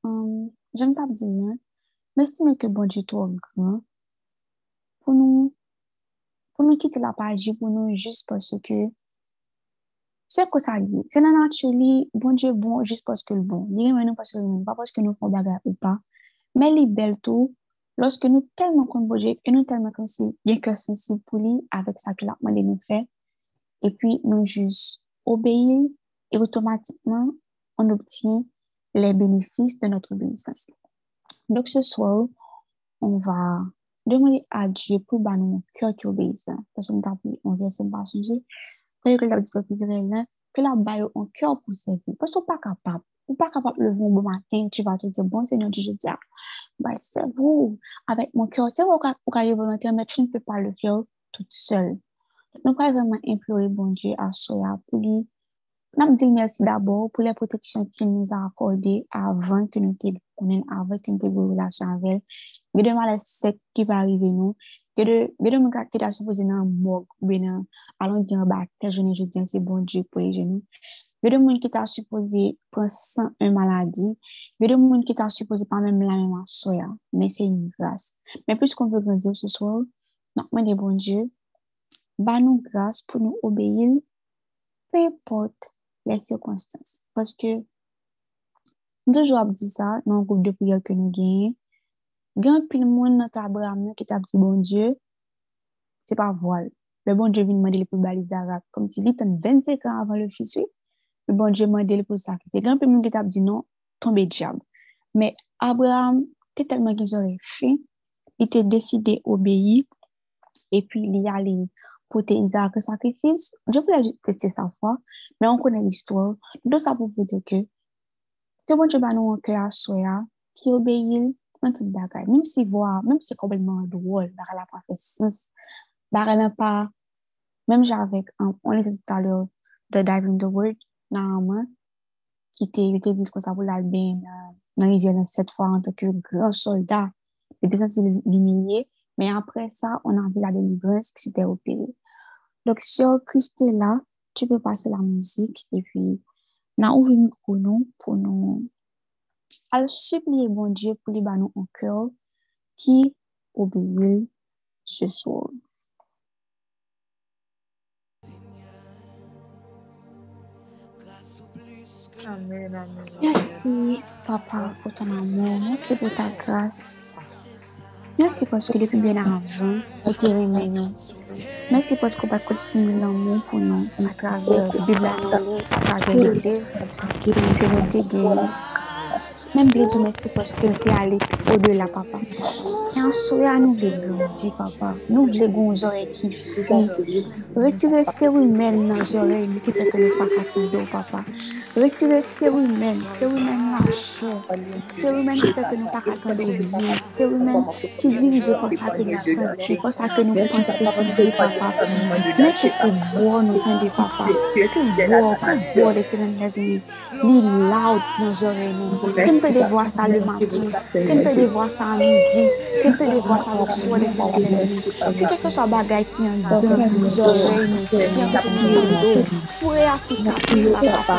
um, j'aime pas dire non, Mè stime ke bon di tou an gran pou nou pou nou kite la paji pou nou jist pwese ke se ko sa li. Se nan akcholi, bon di bon jist pwese ke l bon. Li men nou pwese ke l bon, pa pwese ke nou kon bagay ou pa. Mè li bel tou loske nou telman kon bojek e nou telman kon si gen kè sensib pou li avèk sa ki lakman de nou fè e pi nou jist obeye e otomatikman on obtient les bénéfices de notre obéissance. Donc ce soir, on va demander à Dieu pour bah, nous cœur qui obéisse. Parce qu'on t'a dit, on vient pas changer. que la dit peuple israélien, que la baille en cœur pour servir. Parce qu'on n'est pas capable. On n'est pas capable de lever un bon matin, tu vas te dire, bon Seigneur je dis, ah, bah, c'est vous, avec mon cœur. C'est vous qui avez volontaire, mais tu ne peux pas le faire toute seule. Nous allons vraiment implorer bon Dieu à Soya pour lui. Nous dire merci d'abord pour les protections qu'il nous a accordées avant que nous te relation avec elle. Mais demain, les secs qui va arriver nous, Gede mwen kita suppose nan mok, nan alon di an bak, tel jounen joun diyan se bon diyo pou mwen suppose pran san un maladi, mwen kita suppose pa men la men se yon gras. Men pwis kon grandir se swa, nan mwen de bon diyo, ba nou gras pou nou obeyil, pe pot le sirkonstans. Paske, toujou ap di sa, nan goup de priyo ke nou genye, gen pil moun nan tabram nan ki tab di bon Diyo, se pa voal. Le bon Diyo vin mande li pou balizarak, kom si li ten 25 an avan le fiswi, le bon Diyo mande li pou sakripe. Gen pil moun ki tab di non, tombe diyab. Me Abraham, te telman ki zore fin, li te deside obeyi, e pi li yale pou te izak sakrifis. Je pou la teste sa fwa, me an konen l'histoire, do sa pou pou di ke, ke bon Diyo banou an kè a soya, ki obeyil, mwen tout bagay. Mwen si vwa, mwen si kompletman drôle, bare la pa fè sens, bare la pa, mwen javek, on ete tout alè The Diving the Word, te, ki te dit kon sa pou lalbe, nan rivye nan set fwa, an toke gran soldat, de desan si l'humilié, men apre sa, on an vi la delivrance ki si te Dok, si yo kriste la, tu pe pase la mouzik, e pi, nan ouvi mou konon, pou nou, al subliye bon Diyo pou li banou an kèw ki oubeye se sou. Mersi papa pou ton amon, mersi pou ta kras, Mersi posko depi ben avan, ou te remen nou. Mersi posko pa koutini l'anmou pou nou, an atrave bibla nan nou, atrave l'eglise, ki nou te geni. Mem ble di mersi posko te ale ou de la papa. E ansoye an nou vle grandi papa, nou vle goun zore ki fi. Retire se ou men nan zore, li ki peke nou pa kate do papa. Retire se ou men, se ou men lache, se ou men ki feke nou pa katan de zi, se ou men ki dirije kon sa ke nou senti, kon sa ke nou pense ki dey papa. Mè ki se vwo nou kande papa, ki vwo, ki vwo de kren lezini, li loud nou zore nou. Ken te de vwa sa le matin, ken te de vwa sa an midi, ken te de vwa sa wak sou de kwa lezini. Ki keke sa bagay ki an dan nou zore nou, ki an jen nou do, pou re a fika, pou papa.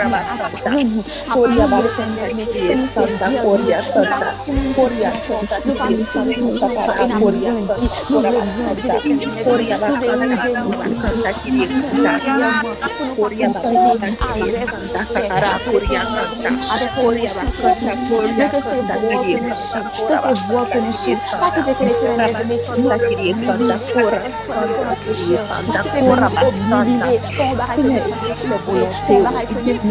Korea Korea Korea Korea Korea Korea Korea Korea Korea Korea Korea Korea Korea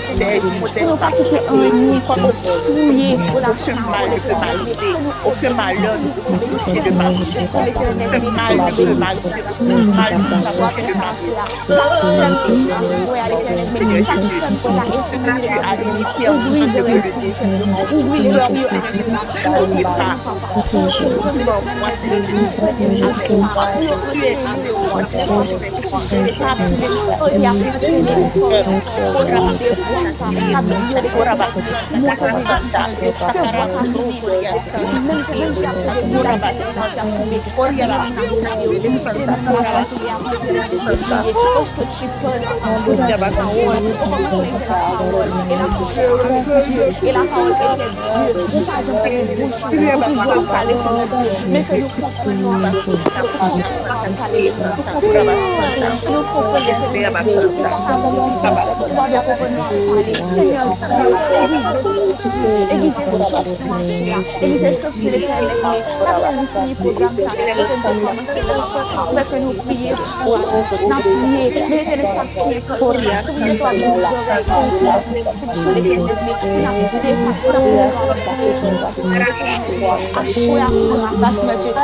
aucun mal ne peut m'arriver, aucun malheur ne peut m'arriver de ma vie. Aucun mal ne peut m'arriver, aucun mal ne peut m'arriver de ma vie. Seigneur Jésus, ce que tu as limité en ce que je le dis, ouvris leurs yeux à ce que ça. Moi, c'est le livre avec moi. Tu es avec moi, tu es avec moi. Tu es avec moi. Tu es avec moi. Et la parole de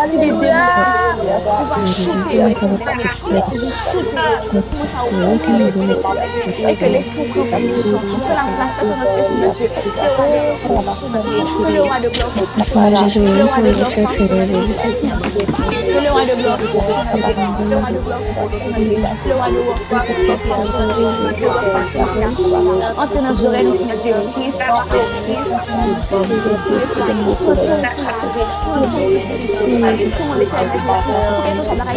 tidak. Soir. Que Joyce Olivier, Sylvain Moulin, Laura Voici, Fanny Khalil, Jean-François, Michel Jean-Baptiste,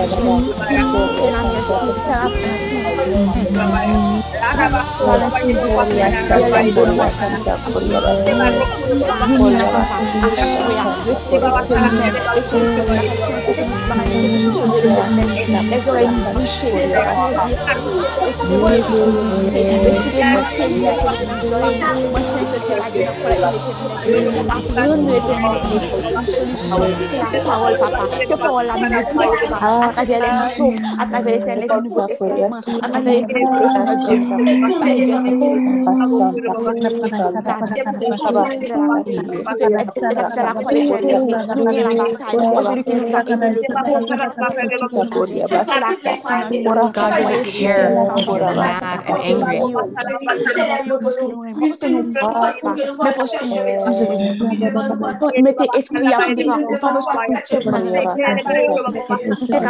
Yon nou à travers les psaumes, à travers l'éternel Nouveau Testament, à travers les révélations de Dieu. God doesn't care if you're mad and angry. Mettez esprit Ya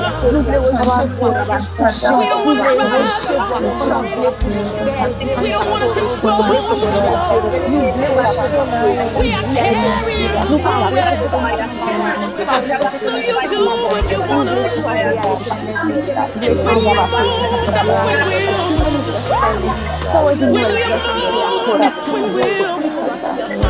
We don't want to cry. We don't want to control. We are carriers of your will. So you do what you want to do. And when you move, that's when we'll. When you move, that's when we'll. Never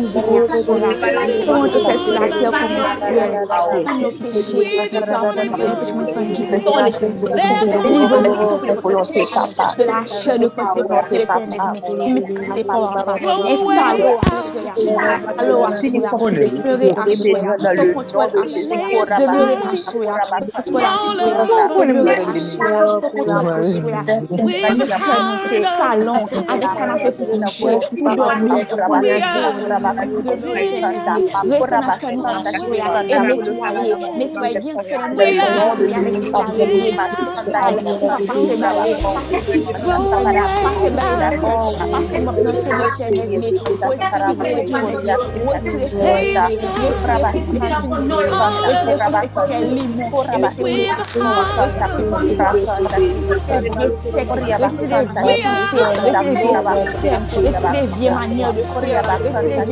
Mungu biashara, Mungu tupatie haki ya kuhusiana la que l'éternel met que c'est pas installé alors à soi demeurer à soi son à Corria,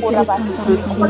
Gracias.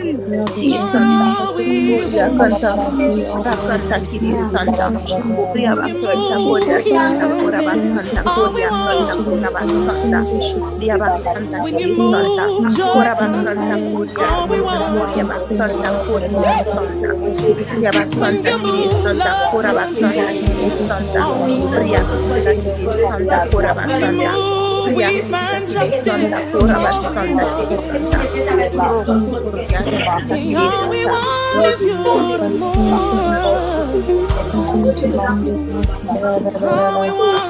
Moria you ora canta kiri santa, moria va canta, moria canta, ora santa, santa, santa, santa, santa, santa we find justice. All we want is you to. All we want.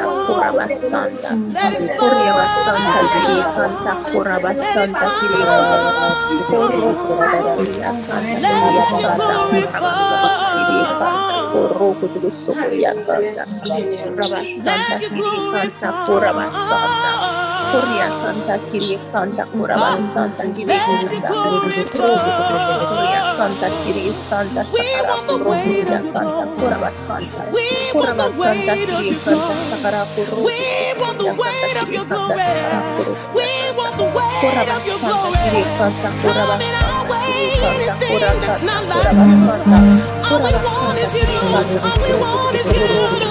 Korabasanta, Korabasanta, Kirikanta, Korabasanta, Kirikanta, Korabasanta, Korea Santa Kiria Santa Kuraban Santa Giri Korea Santa Kiria Santa Sakara Kuruya Santa Kuraba Santa Kuraba Santa Kiria Santa Sakara Kuru Kuraba Santa Kiria Santa Kuraba Santa Kiria Santa Kuraba Santa Kuraba Santa Kuraba Santa Kuraba Santa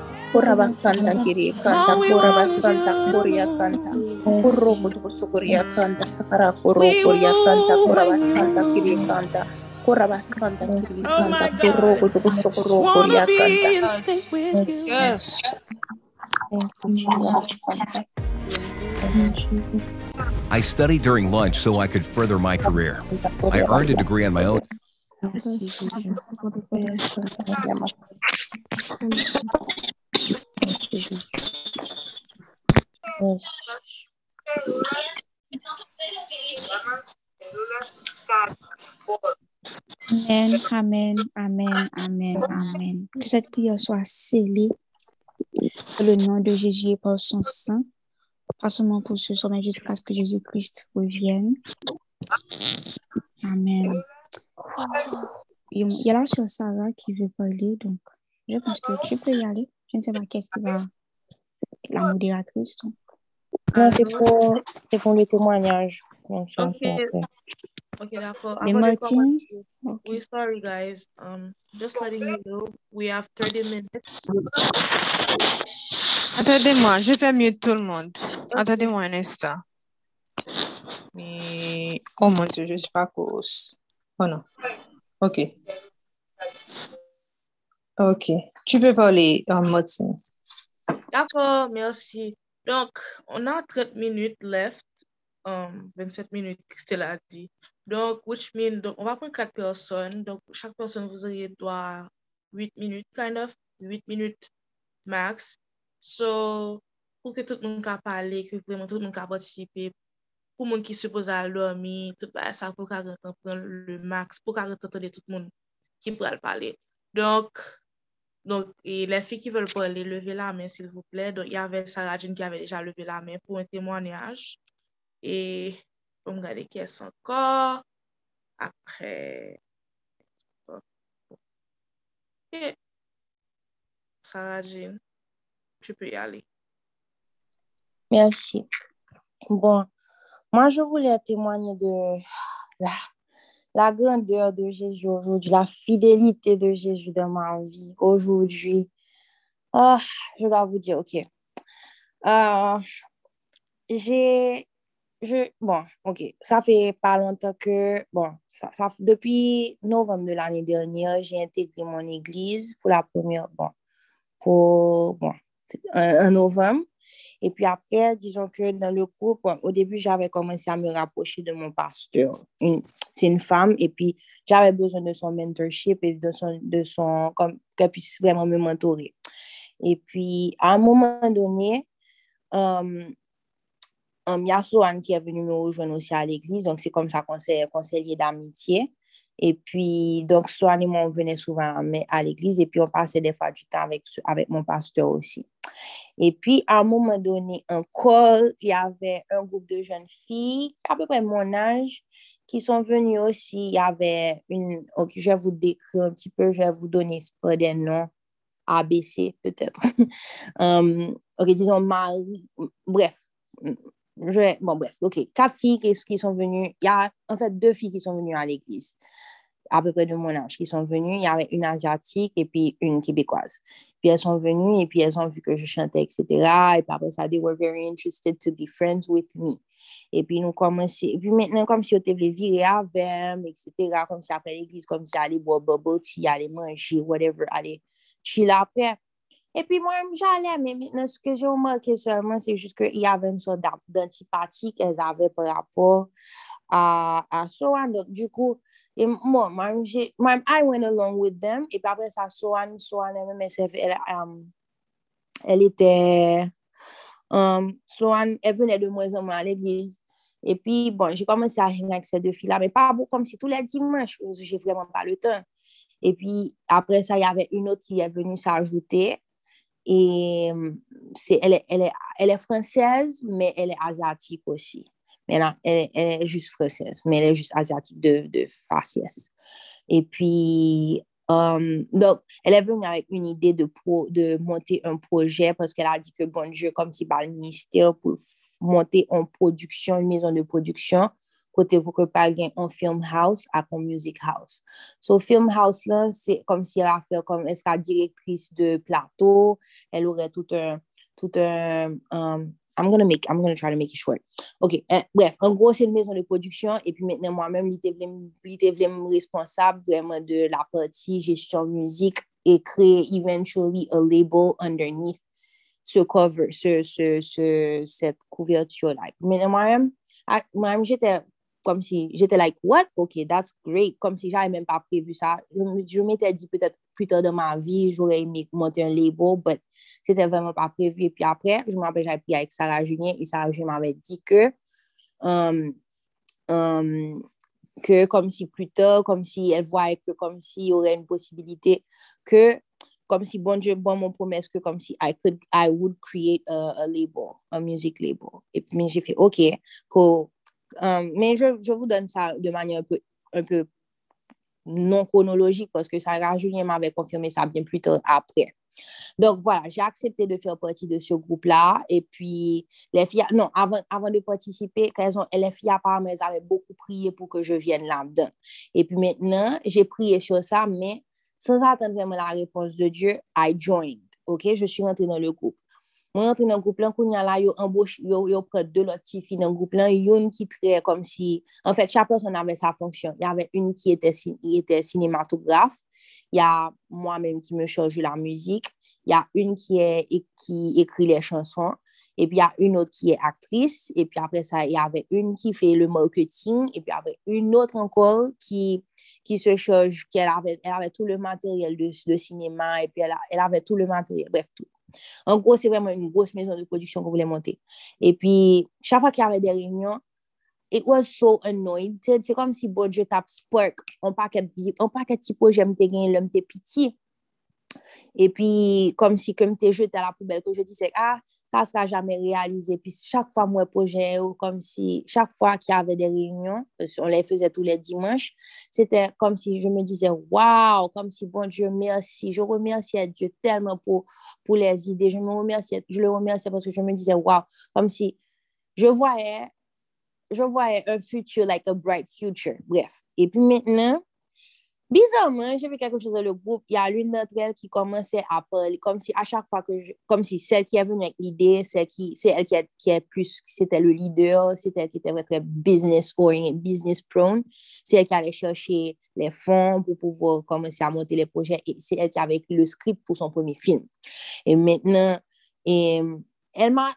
kanta kiri kanta santa kuria kanta sukuria kanta sakara kuria kanta santa kiri kanta santa kiri kanta sukuro kuria kanta I studied during lunch so I could further my career. I earned a degree on my own. Amen, amen, amen, amen, amen. Que cette prière soit scellée dans le nom de Jésus et par son sang, pas seulement pour ce mais jusqu'à ce que Jésus-Christ revienne. Amen. Il y a la sœur Sarah qui veut parler, donc je pense que tu peux y aller. Je ne sais pas qu'est-ce qui va la modératrice. donc. Non, c'est pour, c'est pour le témoignage. Donc, ça, Ok. c'est après. Ok, d'accord. Mais Martine, commencer, ok. we're sorry, guys. Um, just letting you know, we have 30 minutes. Attendez-moi, je fais mieux tout le monde. Attendez-moi un instant. Mais... Oh mon Dieu, je ne suis pas cause. Oh non. OK. OK. Tu peux parler, euh, Martine. D'accord, merci. Donc, on a 30 minutes left. Um, 27 minutes, Christelle a dit. Donc, which mean, donc, on va prendre quatre personnes. Donc, chaque personne, vous aurez droit à 8 minutes, kind of. 8 minutes max. So, pour que tout le monde puisse parler, que vraiment tout le monde puisse participer, pour le monde qui suppose à dormir, tout ça, pour qu'on prendre le max, pour qu'on entendre tout le monde qui pourra parler. Donc, donc, et les filles qui veulent parler, levez la main, s'il vous plaît. Donc, il y avait Sarah Jean qui avait déjà levé la main pour un témoignage. Et on regarder qui est encore. Après, ok. Sarah Jean, tu peux y aller. Merci. Bon, moi, je voulais témoigner de la, la grandeur de Jésus aujourd'hui, la fidélité de Jésus dans ma vie aujourd'hui. Ah, je dois vous dire, OK. Euh, j'ai, bon, OK, ça fait pas longtemps que, bon, ça, depuis novembre de l'année dernière, j'ai intégré mon église pour la première, bon, pour, bon, en novembre. Et puis après, disons que dans le groupe, au début, j'avais commencé à me rapprocher de mon pasteur. C'est une femme, et puis j'avais besoin de son mentorship et de son, de son, comme, qu'elle puisse vraiment me mentorer. Et puis, à un moment donné, euh, um, il y a Sloane qui est venu me rejoindre aussi à l'église, donc c'est comme ça qu'on s'est conseillé d'amitié. Et puis, donc, Sloane et moi, on venait souvent à, à l'église et puis on passait des fois du temps avec, avec mon pasteur aussi. Et puis, à un moment donné, encore, il y avait un groupe de jeunes filles, à peu près mon âge, qui sont venues aussi. Il y avait une, ok, je vais vous décrire un petit peu, je vais vous donner pas des noms, ABC peut-être. [laughs] um, ok, disons Marie, bref. Je, bon, bref, ok. Quatre filles qui sont venues, il y a en fait deux filles qui sont venues à l'église, à peu près de mon âge, qui sont venues. Il y avait une asiatique et puis une québécoise. Puis elles sont venues et puis elles ont vu que je chantais, etc. Et puis après ça, they were very interested to be friends with me. Et puis nous commençons, et puis maintenant, comme si on était virer avec, etc. Comme si après l'église, comme si aller boire tea, aller manger, whatever, aller chill après. Et puis moi, j'allais, mais maintenant, ce que j'ai remarqué seulement, c'est juste qu'il y avait une sorte d'antipathie qu'elles avaient par rapport à, à Sohan. Donc, du coup, E mwen, mwen, I went along with them, e pa apre sa Soan, Soan MMSF, el, um, el ete, um, Soan, el vene de mwen zanman al eglise, e pi, bon, jè komanse a hang ak se de fila, me pa pou kom si tou le dimanche, jè vreman pa le tan. E pi, apre sa, y ave un ot ki y venu sa ajoute, e, se, el e fransez, me el e azatik osi. Elle, est juste française, mais elle est juste asiatique de, de faciès. Et puis, um, donc, elle est venue avec une idée de, pro, de monter un projet parce qu'elle a dit que, bon Dieu, comme si par le ministère, pour monter en production, une maison de production, côté pour que gain un film house à un music house. So film house là, c'est comme si elle a fait comme est-ce qu'elle directrice de plateau, elle aurait tout un tout un um, I'm gonna make, I'm gonna try to make it short. Ok, en, bref, en gros, se yon mezon de produksyon, epi menen mwa men, li te vlem responsable vreman de la pati gestyon müzik e kreye eventually a label underneath se cover, se, se, se, se kouverture la. Menen mwa ah, men, mwa men jete, kom si, jete like, what? Ok, that's great. Kom si jay men pa prevu sa. Je, je m'ete di petet, plus tard dans ma vie, j'aurais aimé monter un label, mais c'était vraiment pas prévu. Et puis après, je me rappelle, j'avais pris avec Sarah Julien et Sarah Julien m'avait dit que, um, um, que comme si plus tard, comme si elle voyait que comme s'il y aurait une possibilité que comme si bon Dieu bon mon promesse que comme si I could I would create a, label a music label et puis j'ai fait ok que Um, mais je, je, vous donne ça de manière un peu, un peu non chronologique parce que Sarah Julien m'avait confirmé ça bien plus tard après. Donc voilà, j'ai accepté de faire partie de ce groupe-là. Et puis, les filles, non, avant, avant de participer, elles ont, les filles apparemment, elles avaient beaucoup prié pour que je vienne là-dedans. Et puis maintenant, j'ai prié sur ça, mais sans attendre vraiment la réponse de Dieu, I joined. OK, je suis rentrée dans le groupe. Moi, rentre dans le groupe là, quand là, yo embauche, yo, yo deux autres filles dans le groupe là, une qui très comme si, en fait, chaque personne avait sa fonction. Il y était, qui était cinématographe, il y a moi-même qui me charge de la il y a qui écrit les chansons, et puis il y a qui est actrice, et puis après ça, il y avait une qui fait le marketing, et puis après une autre encore qui, qui se charge, qui elle avait, elle avait tout le matériel de, de cinéma, et puis elle, a, elle avait tout le matériel, bref, tout. En gros, c'est vraiment une grosse maison de production qu'on voulait monter. Et puis, chaque fois qu'il y avait des réunions, it was so annoying. C'est comme si, bon Dieu, tape spark, on paquet de petits projets, j'aime tes gains, l'homme tes petits. Et puis, comme si, t'es jeté à la poubelle, que je dis, c'est, ah, ça sera jamais réalisé. Puis, chaque fois, moi, projet, ou comme si, qu'il y avait des réunions, parce qu'on les faisait tous les dimanches, c'était comme si je me disais, waouh, comme si, bon Dieu, merci. Je remercie Dieu tellement pour, pour les idées. Je me remercie, je le remercie parce que je me disais, waouh, comme si je voyais, je voyais un futur, like a bright future. Bref. Et puis maintenant, Bizarrement, j'ai vu quelque chose dans le groupe. Il y a l'une d'entre elles qui commençait à parler, comme si à chaque fois que je, comme si celle qui est venue avec l'idée, c'est qui, c'est elle qui est, qui est plus, c'était le leader, c'était elle qui était très business oriented, business prone. C'est elle qui allait chercher les fonds pour pouvoir commencer à monter les projets et c'est elle qui avait le script pour son premier film. Et maintenant, et, elle m'a,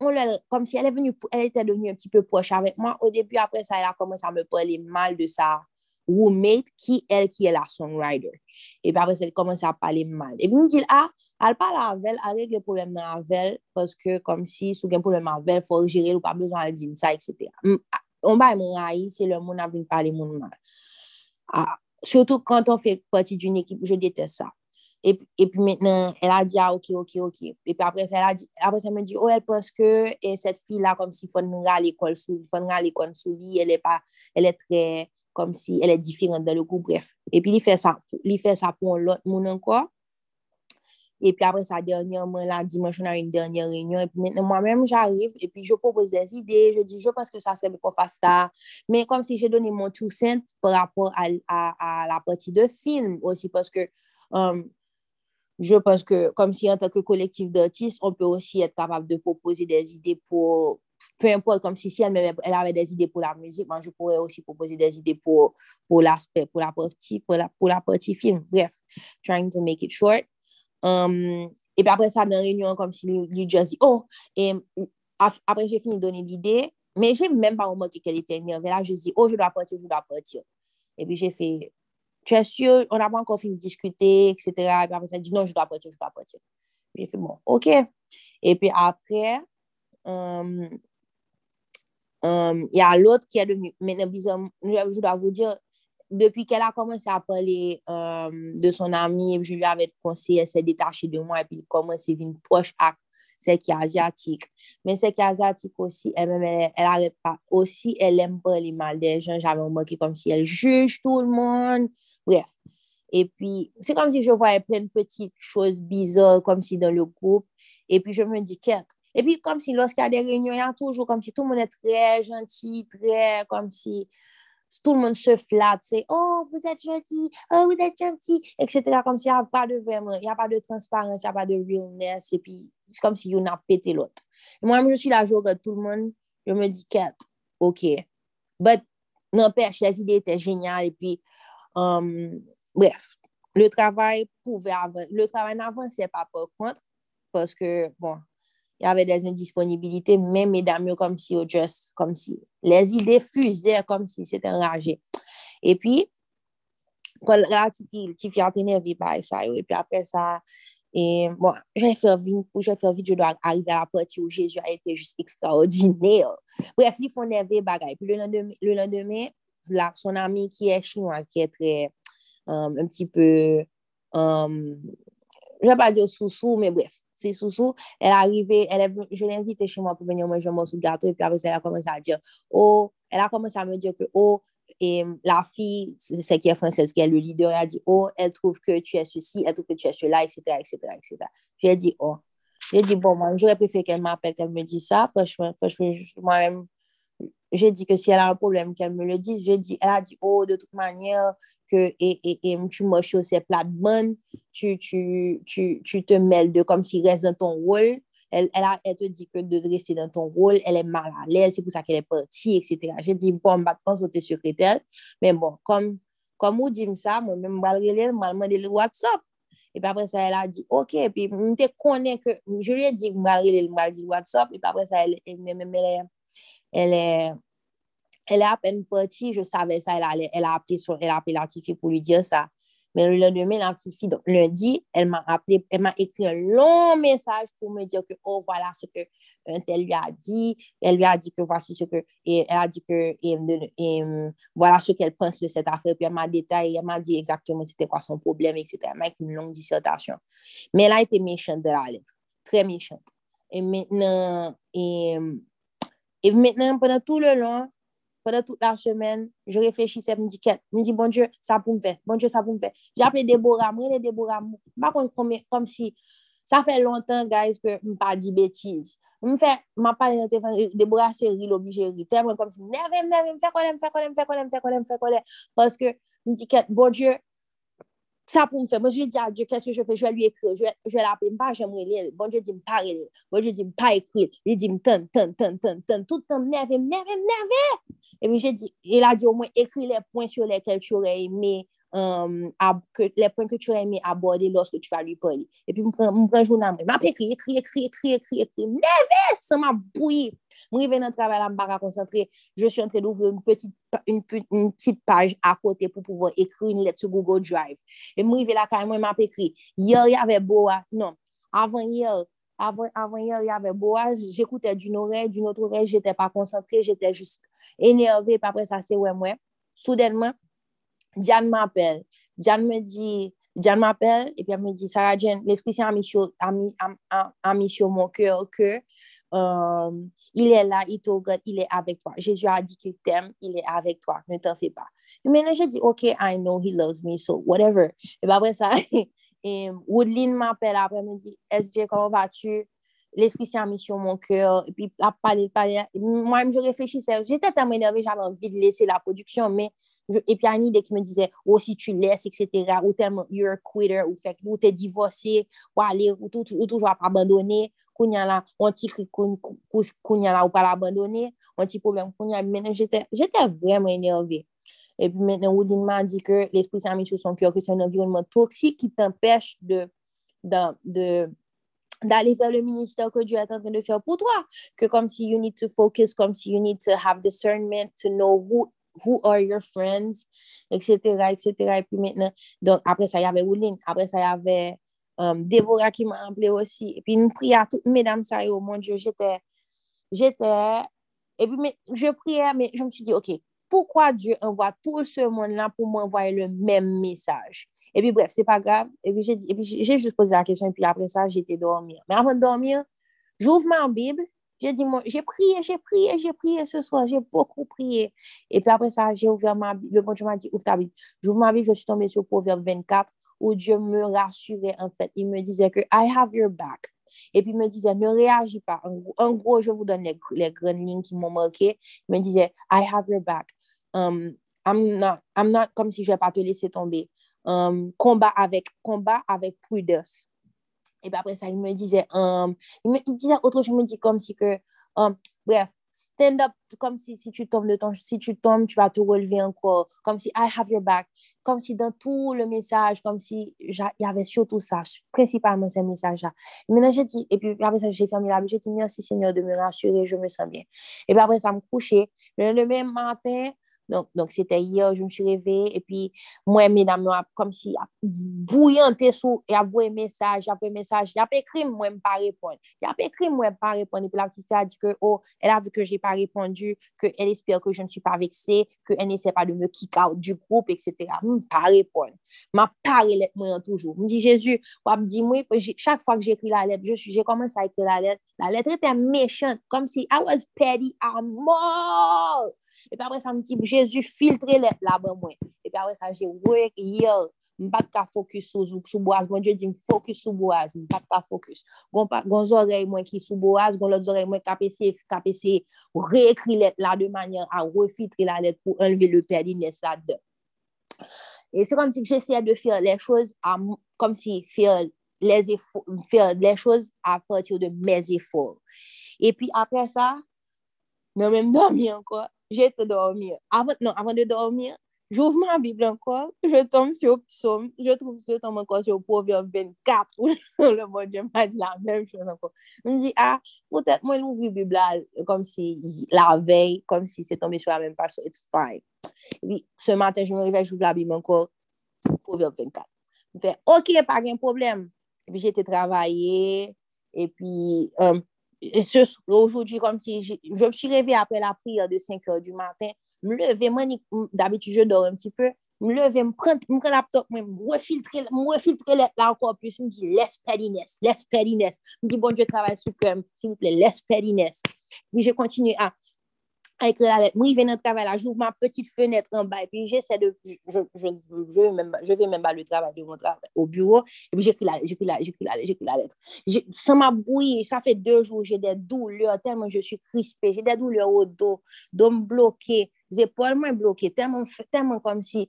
on comme si elle est venue, elle était devenue un petit peu proche avec moi. Au début, après ça, elle a commencé à me parler mal de ça qui, elle, qui est la songwriter. Et puis après, elle commence à parler mal. Et puis, me dit, ah, elle parle avec elle, elle règle le problème dans avec elle, parce que comme si, si vous avez un problème avec elle, il faut gérer, ou pas besoin de dire ça, etc. Mm, ah, On va me railler, c'est le monde à venir parler mal. Ah, surtout quand on fait partie d'une équipe, je déteste ça. Et, puis- maintenant, elle a dit, ah, ok, ok, ok. Et puis après, elle me dit, oh, elle pense que et cette fille-là, comme si faut nous à l'école sous, faut nous à l'école elle elle est très, comme si elle est différente dans le groupe, bref. Et puis, il fait ça, il fait ça pour l'autre monde encore. Et puis après ça, dernièrement, là, dimanche, on a une dernière réunion. Et puis maintenant, moi-même, j'arrive et puis je propose des idées. Je dis, je pense que ça serait bien qu'on fasse ça. Mais comme si j'ai donné mon tout cent par rapport à, à, à la partie de film aussi, parce que euh, je pense que comme si en tant que collectif d'artistes, on peut aussi être capable de proposer des idées pour, peu importe, comme si, si elle, avait des idées pour la musique, moi je pourrais aussi proposer des idées pour, pour l'aspect, pour la partie, pour la, pour la partie film. Bref, trying to make it short. Um, et puis après ça, dans la réunion, comme si lui, lui just dit, oh, et après j'ai fini de donner l'idée, mais j'ai même pas remarqué qu'elle était énervée. Là, je dis, oh, je dois partir, je dois partir. Et puis j'ai fait, tu es sûr, on n'a pas encore fini de discuter, etc. Et puis après ça, elle dit, non, je dois partir, je dois partir. J'ai fait, bon, ok. Et puis après, um, um, il y a l'autre qui est devenu, maintenant, je dois vous dire, depuis qu'elle a commencé à parler euh, de son ami, je lui avais conseillé, elle s'est détachée de moi et puis commence à venir proche à celle qui est asiatique. Mais celle qui est asiatique aussi, elle-même, elle, elle arrête pas. Aussi, elle aime parler mal des gens. J'avais remarqué comme si elle juge tout le monde. Bref. Et puis, c'est comme si je voyais plein de petites choses bizarres, comme si dans le groupe. Et puis, je me dis, qu'est-ce et puis, comme si lorsqu'il y a des réunions, il y a toujours comme si tout le monde est très gentil, très comme si tout le monde se flatte, c'est oh, vous êtes gentil, oh, vous êtes gentil, etc. Comme s'il n'y a pas de vraiment, il n'y a pas de transparence, il n'y a pas de realness, et puis c'est comme si on a pété l'autre. Moi, je suis là, je regarde tout le monde, je me dis, Kat, ok. But, n'empêche, les idées étaient géniales, et puis, um, bref, le travail pouvait le travail n'avançait pas par contre, parce que, bon, il y avait des indisponibilités, mais mesdames, comme si, just, comme si les idées fusaient comme si c'était enragé. Et puis, quand la petite fille a été énervée par ça, et puis après ça, et bon, j'ai fait vite, je dois arriver à la partie où Jésus a été juste extraordinaire. Bref, ils font nerveux bagaille. Puis le lendemain, le lendemain son ami qui est chinois, qui est très, um, un petit peu, um, je ne vais pas dire sous-sous, mais bref, c'est sous-sous. Elle est arrivée, elle je l'ai invitée chez moi pour venir manger un morceau de gâteau, et puis après, elle a commencé à dire, oh, elle a commencé à me dire que, oh, la fille, c'est qui est française, qui est le leader, elle a dit, oh, elle trouve que tu es ceci, elle trouve que tu es cela, etc., etc., etc. J'ai dit, oh. J'ai dit, bon, moi, j'aurais préféré qu'elle m'appelle, qu'elle me dise ça. Franchement moi-même, j'ai dit que si elle a un problème, qu'elle me le dise. J'ai dit, elle a dit, oh, de toute manière, que et, et, et tu marches sur ces plates-bandes, tu, tu, tu, tu te mêles de comme s'il reste dans ton rôle. Elle, elle, a, elle te dit que de rester dans ton rôle, elle est mal à l'aise, c'est pour ça qu'elle est partie, etc. J'ai dit, bon, pense au tes secrétaire. Mais bon, comme, comme vous dites ça, moi-même, je vais demander le WhatsApp. Et puis après ça, elle a dit, OK. Puis, je connais que, je lui ai dit, je vais le WhatsApp. Et puis après ça, elle, elle, elle, elle, est, elle est à peine partie, je savais ça, elle a, elle a appelé, son, elle a appelé Latifi pour lui dire ça. Mais le lendemain, la petite donc lundi, elle m'a appelé, elle m'a écrit un long message pour me dire que, oh, voilà ce que un tel lui a dit. Elle lui a dit que voici ce que, et elle a dit que, et, voilà ce qu'elle pense de cette affaire. Puis elle m'a détaillé, elle m'a dit exactement c'était quoi son problème, etc. Elle m'a écrit une longue dissertation. Mais elle a été méchante de la lettre. Très méchante. Et maintenant, Et maintenant, pendant tout le long, pendant toute la semaine, je réfléchissais, je me dis, quête, je me dis, bon Dieu, ça pour me faire, bon Dieu, ça pour me faire. J'ai appelé Déborah, moi, les Déborah, pas comme si, ça fait longtemps, guys, que je pas dit bêtises. Je me fais, ma parle dans téléphone, Déborah, c'est rire, l'obligé, tellement comme si, never, never, me fait quoi, me fait quoi, me fait quoi, me fait quoi, me fait quoi, parce que, je me dis, quête, bon Dieu, ça pour me faire. Moi, je dis à Dieu, qu'est-ce que je fais? Je vais lui écrire. Je vais, je vais l'appeler. Pas, j'aimerais lire. Bon me pas lire. Bon dit, me pas écrire. Il dit, me ton, ton, ton, ton, ton. Tout le temps, nerveux, nerveux, nerveux. Et puis, j'ai dit, il a dit au moins, écris les points sur lesquels tu aurais aimé, Um, ab, que, les points que tu as aimé aborder lorsque tu vas lui parler. Et puis, je prends journal, je m'appelle écrit, écrit, écrit, écrit, écrit, écrit, never, ça m'a bouilli. Je reviens dans le travail, je me concentrer. Je suis en train d'ouvrir une petite, une, une, petite page à côté pour pouvoir écrire une lettre sur Google Drive. Et je reviens là, quand même, je m'appelle écrit. Hier, il y avait Boa. Non, avant hier, avant, avant hier, il y avait Boaz, j'écoutais d'une oreille, d'une autre oreille, j'étais pas concentrée, j'étais juste énervée, puis après ça, c'est ouais, ouais. Soudainement, Diane m'appelle. Diane me dit, Diane m'appelle et puis elle me dit, Sarah Jane, l'Esprit Saint a mis sur, a mis, a, a mis mon cœur que Um, il est là, il te il est avec toi. Jésus a dit qu'il t'aime, il est avec toi, ne t'en fais pas. Et maintenant, j'ai dit, OK, I know he loves me, so whatever. Et après ça, [laughs] et Woodline m'appelle après, me dit, SJ, comment vas-tu? L'Esprit s'est mis sur mon cœur, et puis la parler, parler. Moi-même, je réfléchissais, j'étais tellement énervée, j'avais envie de laisser la production, mais et puis, Annie, dès qu'il me disait, oh, si tu laisses, etc., ou tellement, you're a quitter, ou fait ou t'es divorcé, ou aller, ou, toujours pas abandonner, qu'on y a là, on qu'on y a là, ou pas l'abandonner, on problème, qu'on y a, maintenant, j'étais, vraiment énervée. Et puis maintenant, Woodine m'a dit que l'esprit s'est mis sur son cœur, que c'est un environnement toxique qui t'empêche de d'aller vers le ministère que Dieu est en train de faire pour toi. Que comme si you need to focus, comme si you need to have discernment to know who who are your friends, etc., etc. Et puis maintenant, donc après ça, il y avait Ouline, après ça, il y avait um, Déborah qui m'a appelé aussi. Et puis, nous prions à toutes mesdames, ça, oh mon Dieu, j'étais, j'étais, et puis, mais, je priais, mais je me suis dit, OK, pourquoi Dieu envoie tout ce monde-là pour m'envoyer le même message? Et puis, bref, c'est pas grave. Et puis, j'ai juste posé la question, et puis après ça, j'étais dormir. Mais avant de dormir, j'ouvre ma Bible, j'ai dit, moi, j'ai prié, j'ai prié, j'ai prié ce soir, j'ai beaucoup prié. Et puis après ça, j'ai ouvert ma Bible. Le bon Dieu m'a dit, ouvre ta Bible. J'ouvre ma Bible, je suis tombée sur Proverbe 24, où Dieu me rassurait, en fait. Il me disait que I have your back. Et puis il me disait, ne réagis pas. En gros, je vous donne les, les grandes lignes qui m'ont marqué. Il me disait, I have your back. Um, I'm not, I'm not comme si je ne vais pas te laisser tomber. Um, combat avec, combat avec prudence. Et puis après ça, il me disait, il, me, il disait autre chose, je me dis comme si que, um, bref, stand up, comme si, si tu tombes de ton, si tu tombes, tu vas te relever encore, comme si I have your back, comme si dans tout le message, comme si il y avait surtout ça, principalement ce message-là. Maintenant, j'ai dit, et puis après ça, j'ai fermé la bouche, j'ai dit, merci Seigneur de me rassurer, je me sens bien. Et puis après ça, me coucher. Le même matin, donc, donc c'était hier, je me suis réveillée. Et puis, moi, mesdames, comme si bouillante sous, et a un message, a un message. Il a écrit, moi, je pas répondre. Il a écrit, moi, je pas répondre. Et puis, la petite a dit que, oh, elle a vu que j'ai pas répondu, qu'elle espère que je ne suis pas vexée, qu'elle n'essaie pas de me kick out du groupe, etc. Je pas répondre. Je parlé moi toujours. Je me dis, Jésus, me dit, moi, chaque fois que j'écris la lettre, j'ai commencé à écrire la lettre. La lettre était méchante, comme si I was petty à mort. epi apre sa m di, jesu filtre let la ban mwen, epi apre sa je wek yel, m pat ka fokus sou, sou boaz, bon je di m fokus sou boaz, m pat ka fokus, gon, gon zorey mwen ki sou boaz, gon lot zorey mwen kapese, kapese, reekri let la de manyan a refiltre la let pou enleve le perdines la de. Et c'est comme si j'essayais de faire les choses à, comme si faire les, efforts, faire les choses à partir de mes efforts. Et puis après ça, non même dormi encore. je te dormir. Avant, non, avant de dormir, j'ouvre ma Bible encore, je tombe sur psaume, je trouve je tombe encore sur Proverbe 24, où [laughs] le bon Dieu m'a dit la même chose encore. Je me dis, ah, peut-être moi l'ouvre Bible là, comme si la veille, comme si c'est tombé sur la même page, so it's fine. Et puis, ce matin, je me réveille, j'ouvre la Bible encore, Proverbe 24. Je me fais, ok, pas de problème. Et puis, j'étais travaillé, et puis, um, et ce, aujourd'hui, comme si, je je me suis réveillée après la prière de 5 heures du matin, me lever, d'habitude, je dors un petit peu, me lever, me prendre, me laptop, me refiltrer, me refiltrer là encore plus, me dit, less pettiness, less pettiness. Me dit, bon Dieu, travaille sur comme, s'il vous plaît, less pettiness. Puis je continue à, écrire la lettre. Moi, il vient de travail là, j'ouvre ma petite fenêtre en bas, et puis j'essaie de, je, je, je, je, même, je vais même pas le travail de mon travail au bureau, et puis j'écris la, j'écris la, j'écris la, j'écris la lettre. J'ai- Ça m'a bouillé, ça fait deux jours, j'ai des douleurs, tellement je suis crispée, j'ai des douleurs au dos, dos bloqué, les épaules me bloquées, tellement, tellement comme si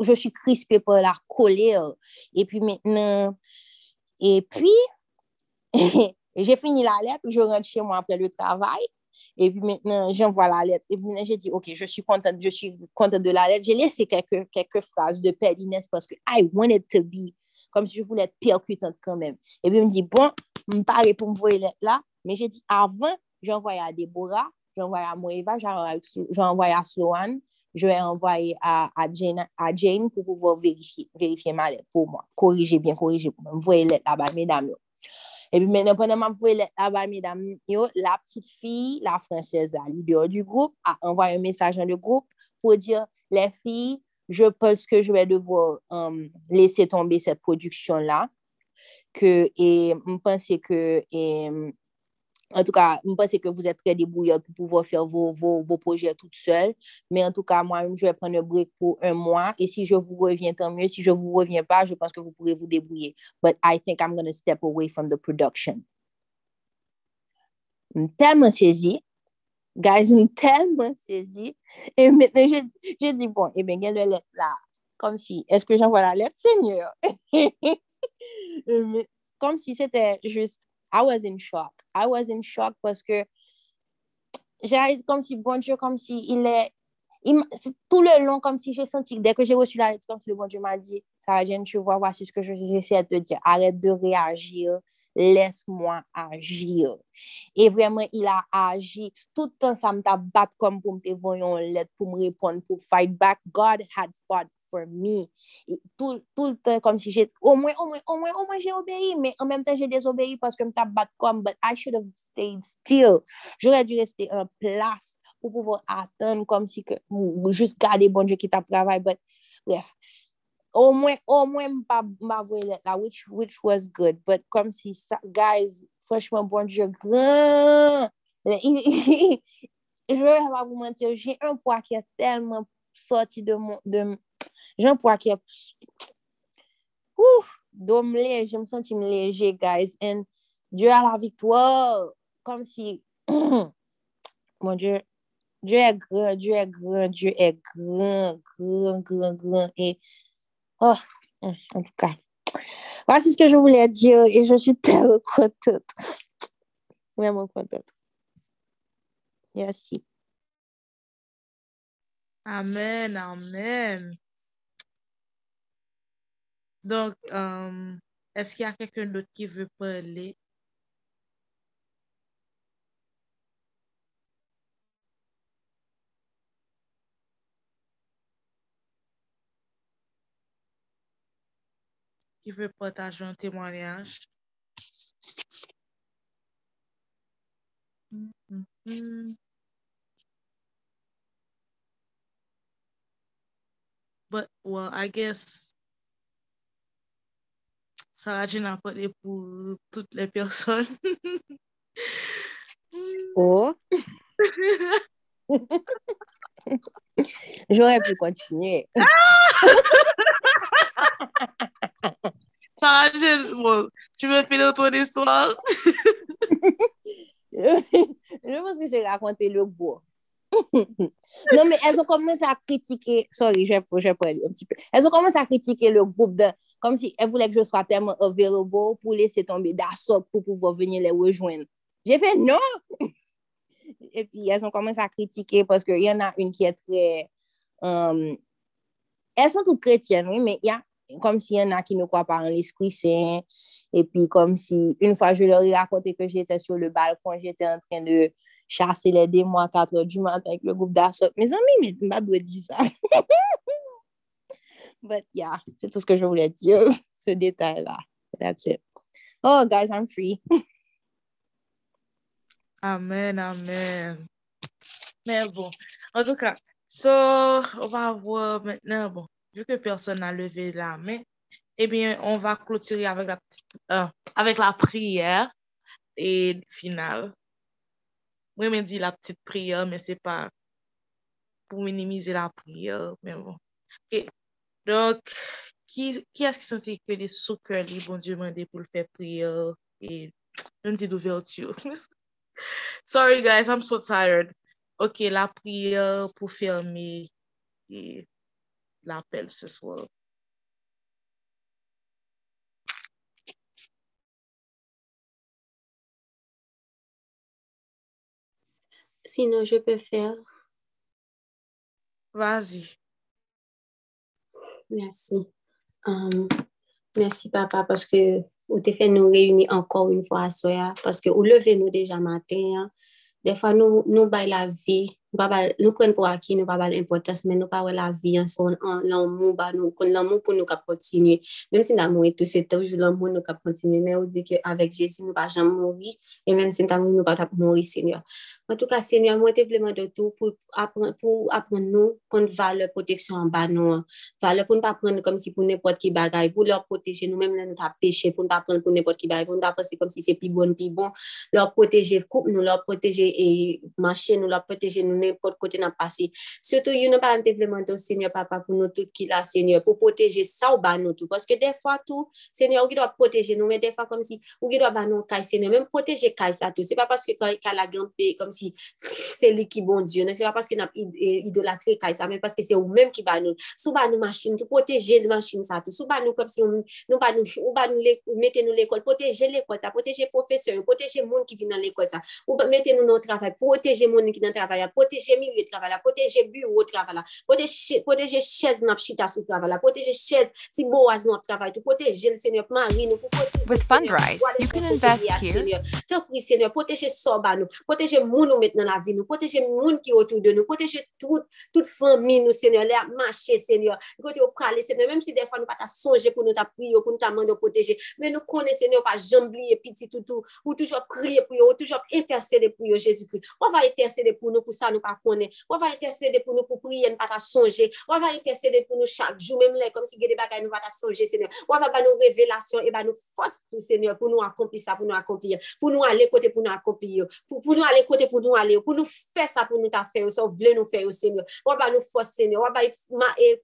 je suis crispée par la colère. Et puis maintenant, et puis, [laughs] j'ai fini la lettre, je rentre chez moi après le travail. Et puis maintenant, j'envoie la lettre. Et puis maintenant, j'ai dit, OK, je suis contente, je suis contente de la lettre. J'ai laissé quelques, quelques phrases de pettiness parce que I wanted to be, comme si je voulais être percutante quand même. Et puis, il me dit, bon, me parler pour me voir lettre là. Mais j'ai dit, avant, j'ai envoyé à Deborah, j'ai envoyé à Moeva, envoyé à Sloan, je vais envoyer à, à, Jane, à Jane pour pouvoir vérifier, vérifier ma lettre pour moi. Corriger, bien corriger pour moi. Me voir lettre là-bas, mesdames. E pi menen pwene map vwe avay medam yo, la ptite fi, la franseza li deyo du group, a envay yon mesaj an de group pou dir, le fi, je pos ke jwe devwo um, euh, lese tombe set produksyon la, ke, e mpense ke, e mpense, en tout cas, je pense que vous êtes très débrouillard pour pouvoir faire vos, vos, vos projets toutes seules. Mais en tout cas, moi, je vais prendre un break pour un mois. Et si je vous reviens, tant mieux. Si je vous reviens pas, je pense que vous pourrez vous débrouiller. But I think I'm going to step away from the production. Je suis tellement saisie. Guys, tellement saisie. Et maintenant, je, je dis, bon, eh bien, il y a la lettre là. Comme si, est-ce que j'envoie la lettre, Seigneur? [laughs] Comme si c'était juste, I was in shock. I was in shock parce que j'ai comme si, bon Dieu, comme si il est, tout le long, comme si j'ai senti, dès que j'ai reçu la lettre, comme si le bon Dieu m'a dit, Sarah Jane, tu vois, voici ce que je j'essaie de te dire. Arrête de réagir, laisse-moi agir. Et vraiment, il a agi. Tout le temps, ça me battu comme pour me voyons une lettre, pour me répondre, pour fight back. God had fought for me. Tout, tout le temps, comme si j'ai, au moins, au moins, au moins, au moins, j'ai obéi, mais en même temps, j'ai désobéi parce que me t'a battu comme, but I should have stayed still. J'aurais dû rester en place pour pouvoir attendre comme si que, juste garder bon Dieu qui t'a travaillé, but bref. Au moins, au moins, m'a m'a voué lettre là, which, which was good, but comme si ça, guys, franchement, bon Dieu, grand. [laughs] Je vais pas vous mentir, j'ai un poids qui est tellement sorti de mon, de, j'ai un poids qui est, léger, je me sens léger, guys, and Dieu a la victoire, comme si, [clears throat] mon Dieu, Dieu est grand, Dieu est grand, Dieu est grand, grand, grand, grand, et, oh, en tout cas, voici ce que je voulais dire, et je suis tellement [laughs] contente, vraiment contente. Merci. Amen, amen. Donc, euh, est-ce qu'il y a quelqu'un d'autre qui veut parler? Qui veut partager un témoignage? But, well, I guess Sarah a parlé pour toutes les personnes. [laughs] oh. [laughs] J'aurais pu continuer. [laughs] Sarah bon, tu veux finir ton histoire? je, je pense que j'ai raconté le bois. Non, mais elles ont commencé à critiquer. Sorry, vais parler un petit peu. Elles ont commencé à critiquer le groupe de. Comme si elles voulaient que je sois tellement available pour laisser tomber d'assaut pour pouvoir venir les rejoindre. J'ai fait non! Et puis, elles ont commencé à critiquer parce qu'il y en a une qui est très. euh, elles sont toutes chrétiennes, oui, mais il y a comme s'il y en a qui ne croient pas en l'Esprit Saint. Et puis, comme si, une fois, je leur ai raconté que j'étais sur le balcon, j'étais en train de chasser les démons à 4 heures du matin avec le groupe d'assaut. Mes amis, mais je ne dois dire ça. But yeah, c'est tout ce que je voulais dire, [laughs] ce détail-là. That's it. Oh, guys, I'm free. [laughs] Amen, amen. Mais bon, en tout cas, so, on va voir maintenant, bon, vu que personne n'a levé la main, eh bien, on va clôturer avec la, euh, avec la prière et finale. Mwen men di la ptite priya, men se pa pou minimize la priya, men bon. Ok, donk, ki, ki as ki santi ke li souke li, bon diyo mande pou l fè priya, e mwen di douve otyo. [laughs] Sorry guys, I'm so tired. Ok, la priya pou ferme, e... l'appel ce soir. Sinon, je peux faire. Vas-y. Merci. Um, merci, papa, parce que vous te fait nous réunir encore une fois à soya, parce que vous levez nous déjà matin. hein. Des fois, nous, nous bail la vie, nous prenons pour acquis, nous pas bail l'importance, mais nous pas ouais la vie en son, en l'amour, bah, nous, qu'on l'amour pour nous cap continuer. Même si l'amour est tout, c'est toujours l'amour nous cap continuer, mais on dit qu'avec Jésus, nous pas jamais mourir, et même si l'amour nous pas tap mourir, Seigneur. En tout cas, Seigneur, moi, te vraiment de tout pour apprendre, pour apprendre nous, prendre valeur protection en bas nous. hein. Valeur pour ne pas prendre comme si pour n'importe qui bagaille, pour leur protéger nous-mêmes, là, nous t'a péché, pour ne pas prendre pour n'importe qui bagaille, pour ne pas penser comme si c'est plus bon, plus bon. Leur protéger coupe nous, leur protéger et marcher nous, leur protéger nous n'importe côté n'a passé. Surtout, you n'as pas implémenté, Seigneur, papa, pour nous tout qui là, Seigneur, pour protéger ça ou bas nous tout. Parce que des fois, tout, Seigneur, ou qui doit protéger nous, mais des fois, comme si, ou qui doit bas nous, Seigneur, même protéger ça tout. C'est pas parce que quand il a la grande paix, comme si [laughs] c'est lui qui bon Dieu, c'est pas parce que n'a idolâtré caille ça, mais parce que c'est vous-même qui bat nous. Sous bas nous machine, tout protéger les machines ça tout. Sous bas nous comme si nous pas nous, ou bas nous, mettez nous l'école, protéger l'école ça, protéger professeur, protéger monde qui vient dans l'école ça. Ou mettez nous le travail, protéger monde qui dans travail, protéger milieu de travail, protéger bureau de travail, protéger, protéger chaise dans chita sous travail, protéger chaise si boas dans travail, tout protéger le Seigneur mari nous pour protéger. With Fundrise, you can invest here. Tant pis Seigneur, protéger soba nous, protéger moun nous maintenant la vie nous, protéger moun qui autour de nous, protéger toute toute famille nous Seigneur, les marcher Seigneur, côté au praler Seigneur, même si des fois nous pas ta songer pour nous ta prier, pour nous ta demander protéger, mais nous connaissons Seigneur pas jamblier petit toutou, ou toujours prier pour ou toujours intercéder pour Jésus-Christ. On va intercéder pour nous pour ça nous pas connaître. On va intercéder pour nous, pour prier, nous pas ta songer. On va intercéder pour nous chaque jour, même là, comme si des bagages, nous pas ta songer, Seigneur. On va nous révélations, et nous force, Seigneur, pour nous accomplir ça, pour nous accomplir pour nous aller côté pour nous accomplir, pour, pour nous aller côté pour nous aller, pour nous faire ça pour nous ta faire, ça, voulez nous faire, Seigneur. On va nous force, Seigneur. On va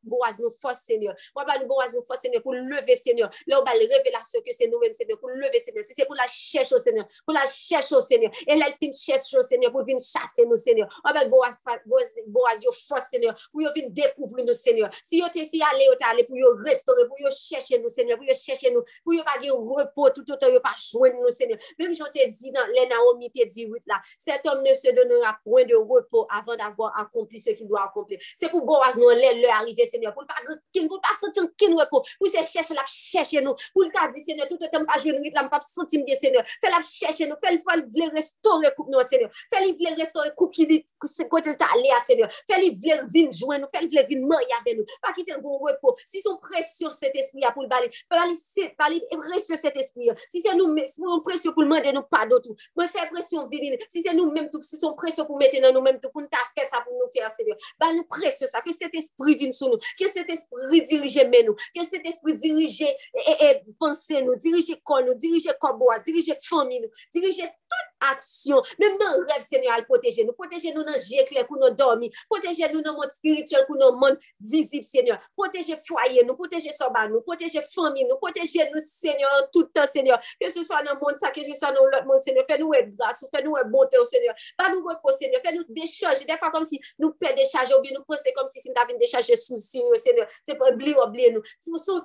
boaz nous force, Seigneur. On va nous boaz nous force, Seigneur, pour lever, Seigneur. Là, on va révélation que c'est nous-mêmes, Seigneur, pour lever, Seigneur. Si c'est pour la chercher, Seigneur, pour la chercher, Seigneur. Et là, il fin chercher, Seigneur, pour venir chasser nous, Seigneur. On va bay boaz, boaz, boaz yo fos, Seigneur, pou yo vin dekouvri nou, Seigneur. Si yo te si ale, yo te ale, pou yo restore, pou yo chèche nou, Seigneur, pou yo chèche nou, pou yo pa ge repos, tout otan yo pa jwen nou, Seigneur. Mèm jan te di nan, lè nan omi te di wit la, cet om ne se donnera point de repos avan d'avoir akompli se ki doit akompli. Se pou boaz nou lè lè arrive, Seigneur, pou l'pa sentir kin repos, pou se chèche la chèche nou, pou l'ta di, Seigneur, tout otan pa jwen wit la, m'pap sentim bien, Seigneur. Fè la chèche nou, fè l'fèl vle restore koup nou, Seigneur. Fè l'vle restore koup ki dit, se kote l ta ale a senyor. Fè li vle vin jwen nou, fè li vle vin mori ave nou. Pa ki ten goun repo. Si son presyon set espri a pou l bali, bali se, bali presyon set espri a. Si se nou, si son presyon pou l mande nou pa do tou. Mwen fè presyon vinil. Si se nou menm tou, si son presyon pou mette nan nou menm tou, pou nou ta fè sa pou nou fè a senyor. Ba nou presyon sa, ke set espri vin sou nou, ke set espri dirije men nou, ke set espri dirije e, e, pense nou, dirije kon nou, dirije koboa, dirije fami nou, dirije tout aksyon, menm nan rev senyor al poteje nou, poteje nou nan anji ekler kou nou dormi, poteje nou nan moun spirituel kou nou moun vizib, Seigneur, poteje fwaye nou, poteje soba nou, poteje fami nou, poteje nou, Seigneur, toutan, Seigneur, ke se so nan moun sa, ke se so nan lot moun, Seigneur, fè nou e grasou, fè nou e bonte ou, oh, Seigneur, pa nou wè pou, Seigneur, fè nou decharge, defa kom si nou pe decharge ou bi, nou pose kom si si mta vin decharge sou, oh, Seigneur, se pou bli ou bli nou,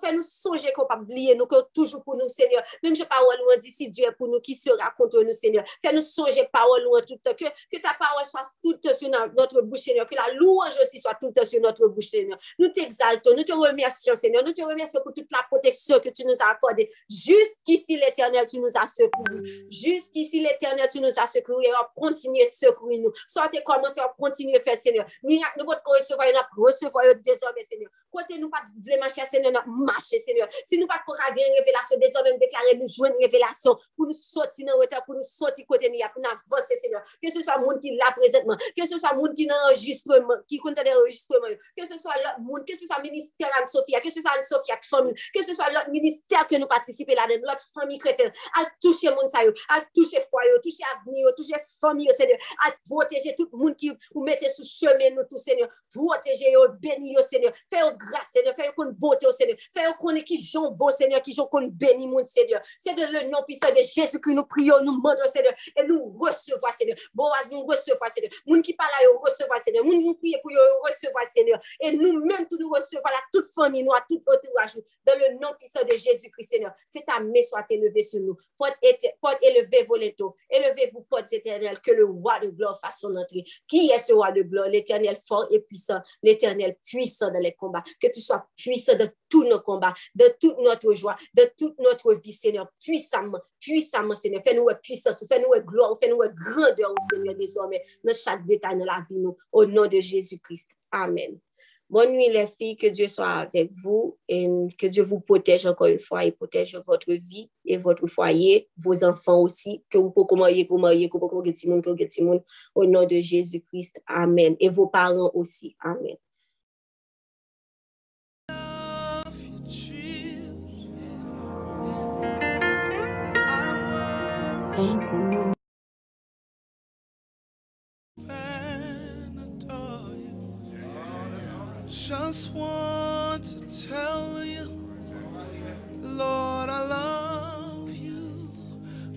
fè nou sonje kon pa bli nou, kon toujou pou nou, Seigneur, mèm je pa wè nou an disi, Dieu pou nou, ki sera kontre nou, Seigneur, fè nou sonje pa wè nou an toutan, ke, ke ta pa wè sou toutan, sur no- notre bouche, Seigneur. Que la louange aussi soit tout sur notre bouche, Seigneur. Nous t'exaltons, nous te remercions, Seigneur. Nous te remercions pour toute la protection que tu nous as accordée. Jusqu'ici, l'Éternel, tu nous as secourus. Jusqu'ici, l'Éternel, tu nous as secourus. Et on va continuer à secourir nous. Soit tu commencé à continuer à faire, Seigneur. Miracle, nous pouvons recevoir, nous recevoir désormais, Seigneur. Côté nous pas de marcher, Seigneur, nous marcher, Seigneur. Si nous pas avoir une révélation, désormais, nous déclarer, nous jouer une révélation pour nous sortir dans le retard, pour nous sortir côté nous, pour nous avancer, Seigneur. Que ce soit le monde qui est là présentement, que ce soit monde qui est dans l'enregistrement, qui compte des enregistrements, que ce soit l'autre monde, que ce soit ministère Anne-Sophia, que ce soit Anne-Sophia qui famille, que ce soit l'autre ministère que nous participons là-dedans, l'autre famille chrétienne, à toucher ça, yo, à toucher foyer, toucher avenir, toucher famille, Seigneur, à protéger tout le monde qui vous mettez sous chemin, nous, tout, Seigneur, protéger, yo, bénir, Seigneur, faire grâce, Seigneur, faire qu'on beauté, au Seigneur, faire qu'on qui j'en bon, Seigneur, qui j'en qu'on bénit, mon Seigneur, c'est de le nom puissant de Jésus que nous prions, nous demandons, Seigneur, et nous recevons, Seigneur, Boaz, nous recevons, Seigneur, moun qui parle, yo, recevons, Seigneur, moun nous prions pour yo, recevoir, Seigneur, et nous-mêmes, tout nous recevons, la toute famille, nous, à tout entourage, nous, dans le nom puissant de Jésus-Christ, Seigneur, que ta main soit élevée sur nous, porte, porte élevée vos létaux, élevez-vous, porte éternelle, que le roi de gloire fasse son entrée. Qui est ce roi de gloire? L'éternel fort et puissant, l'éternel puissant dans les combats, que tu sois puissant de tous nos combats, de toute notre joie, de toute notre vie, Seigneur, puissamment, puissamment, Seigneur, fais-nous puissance, fais-nous gloire, fais-nous grandeur, Seigneur, désormais, dans chaque détail de la vie, nous, au nom de Jésus-Christ. Amen. Bonne nuit, les filles. Que Dieu soit avec vous et que Dieu vous protège encore une fois et protège votre vie et votre foyer, vos enfants aussi. Que vous pouvez marier, vous mariez, que vous pouvez que vous. Au nom de Jésus-Christ. Amen. Et vos parents aussi. Amen. Just want to tell you, Lord, I love you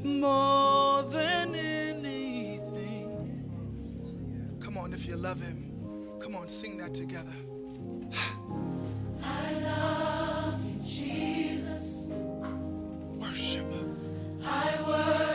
more than anything. Come on, if you love him, come on, sing that together. I love you, Jesus. Worship. I worship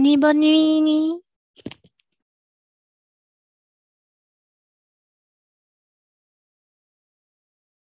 Bonne nuit, bonne nuit.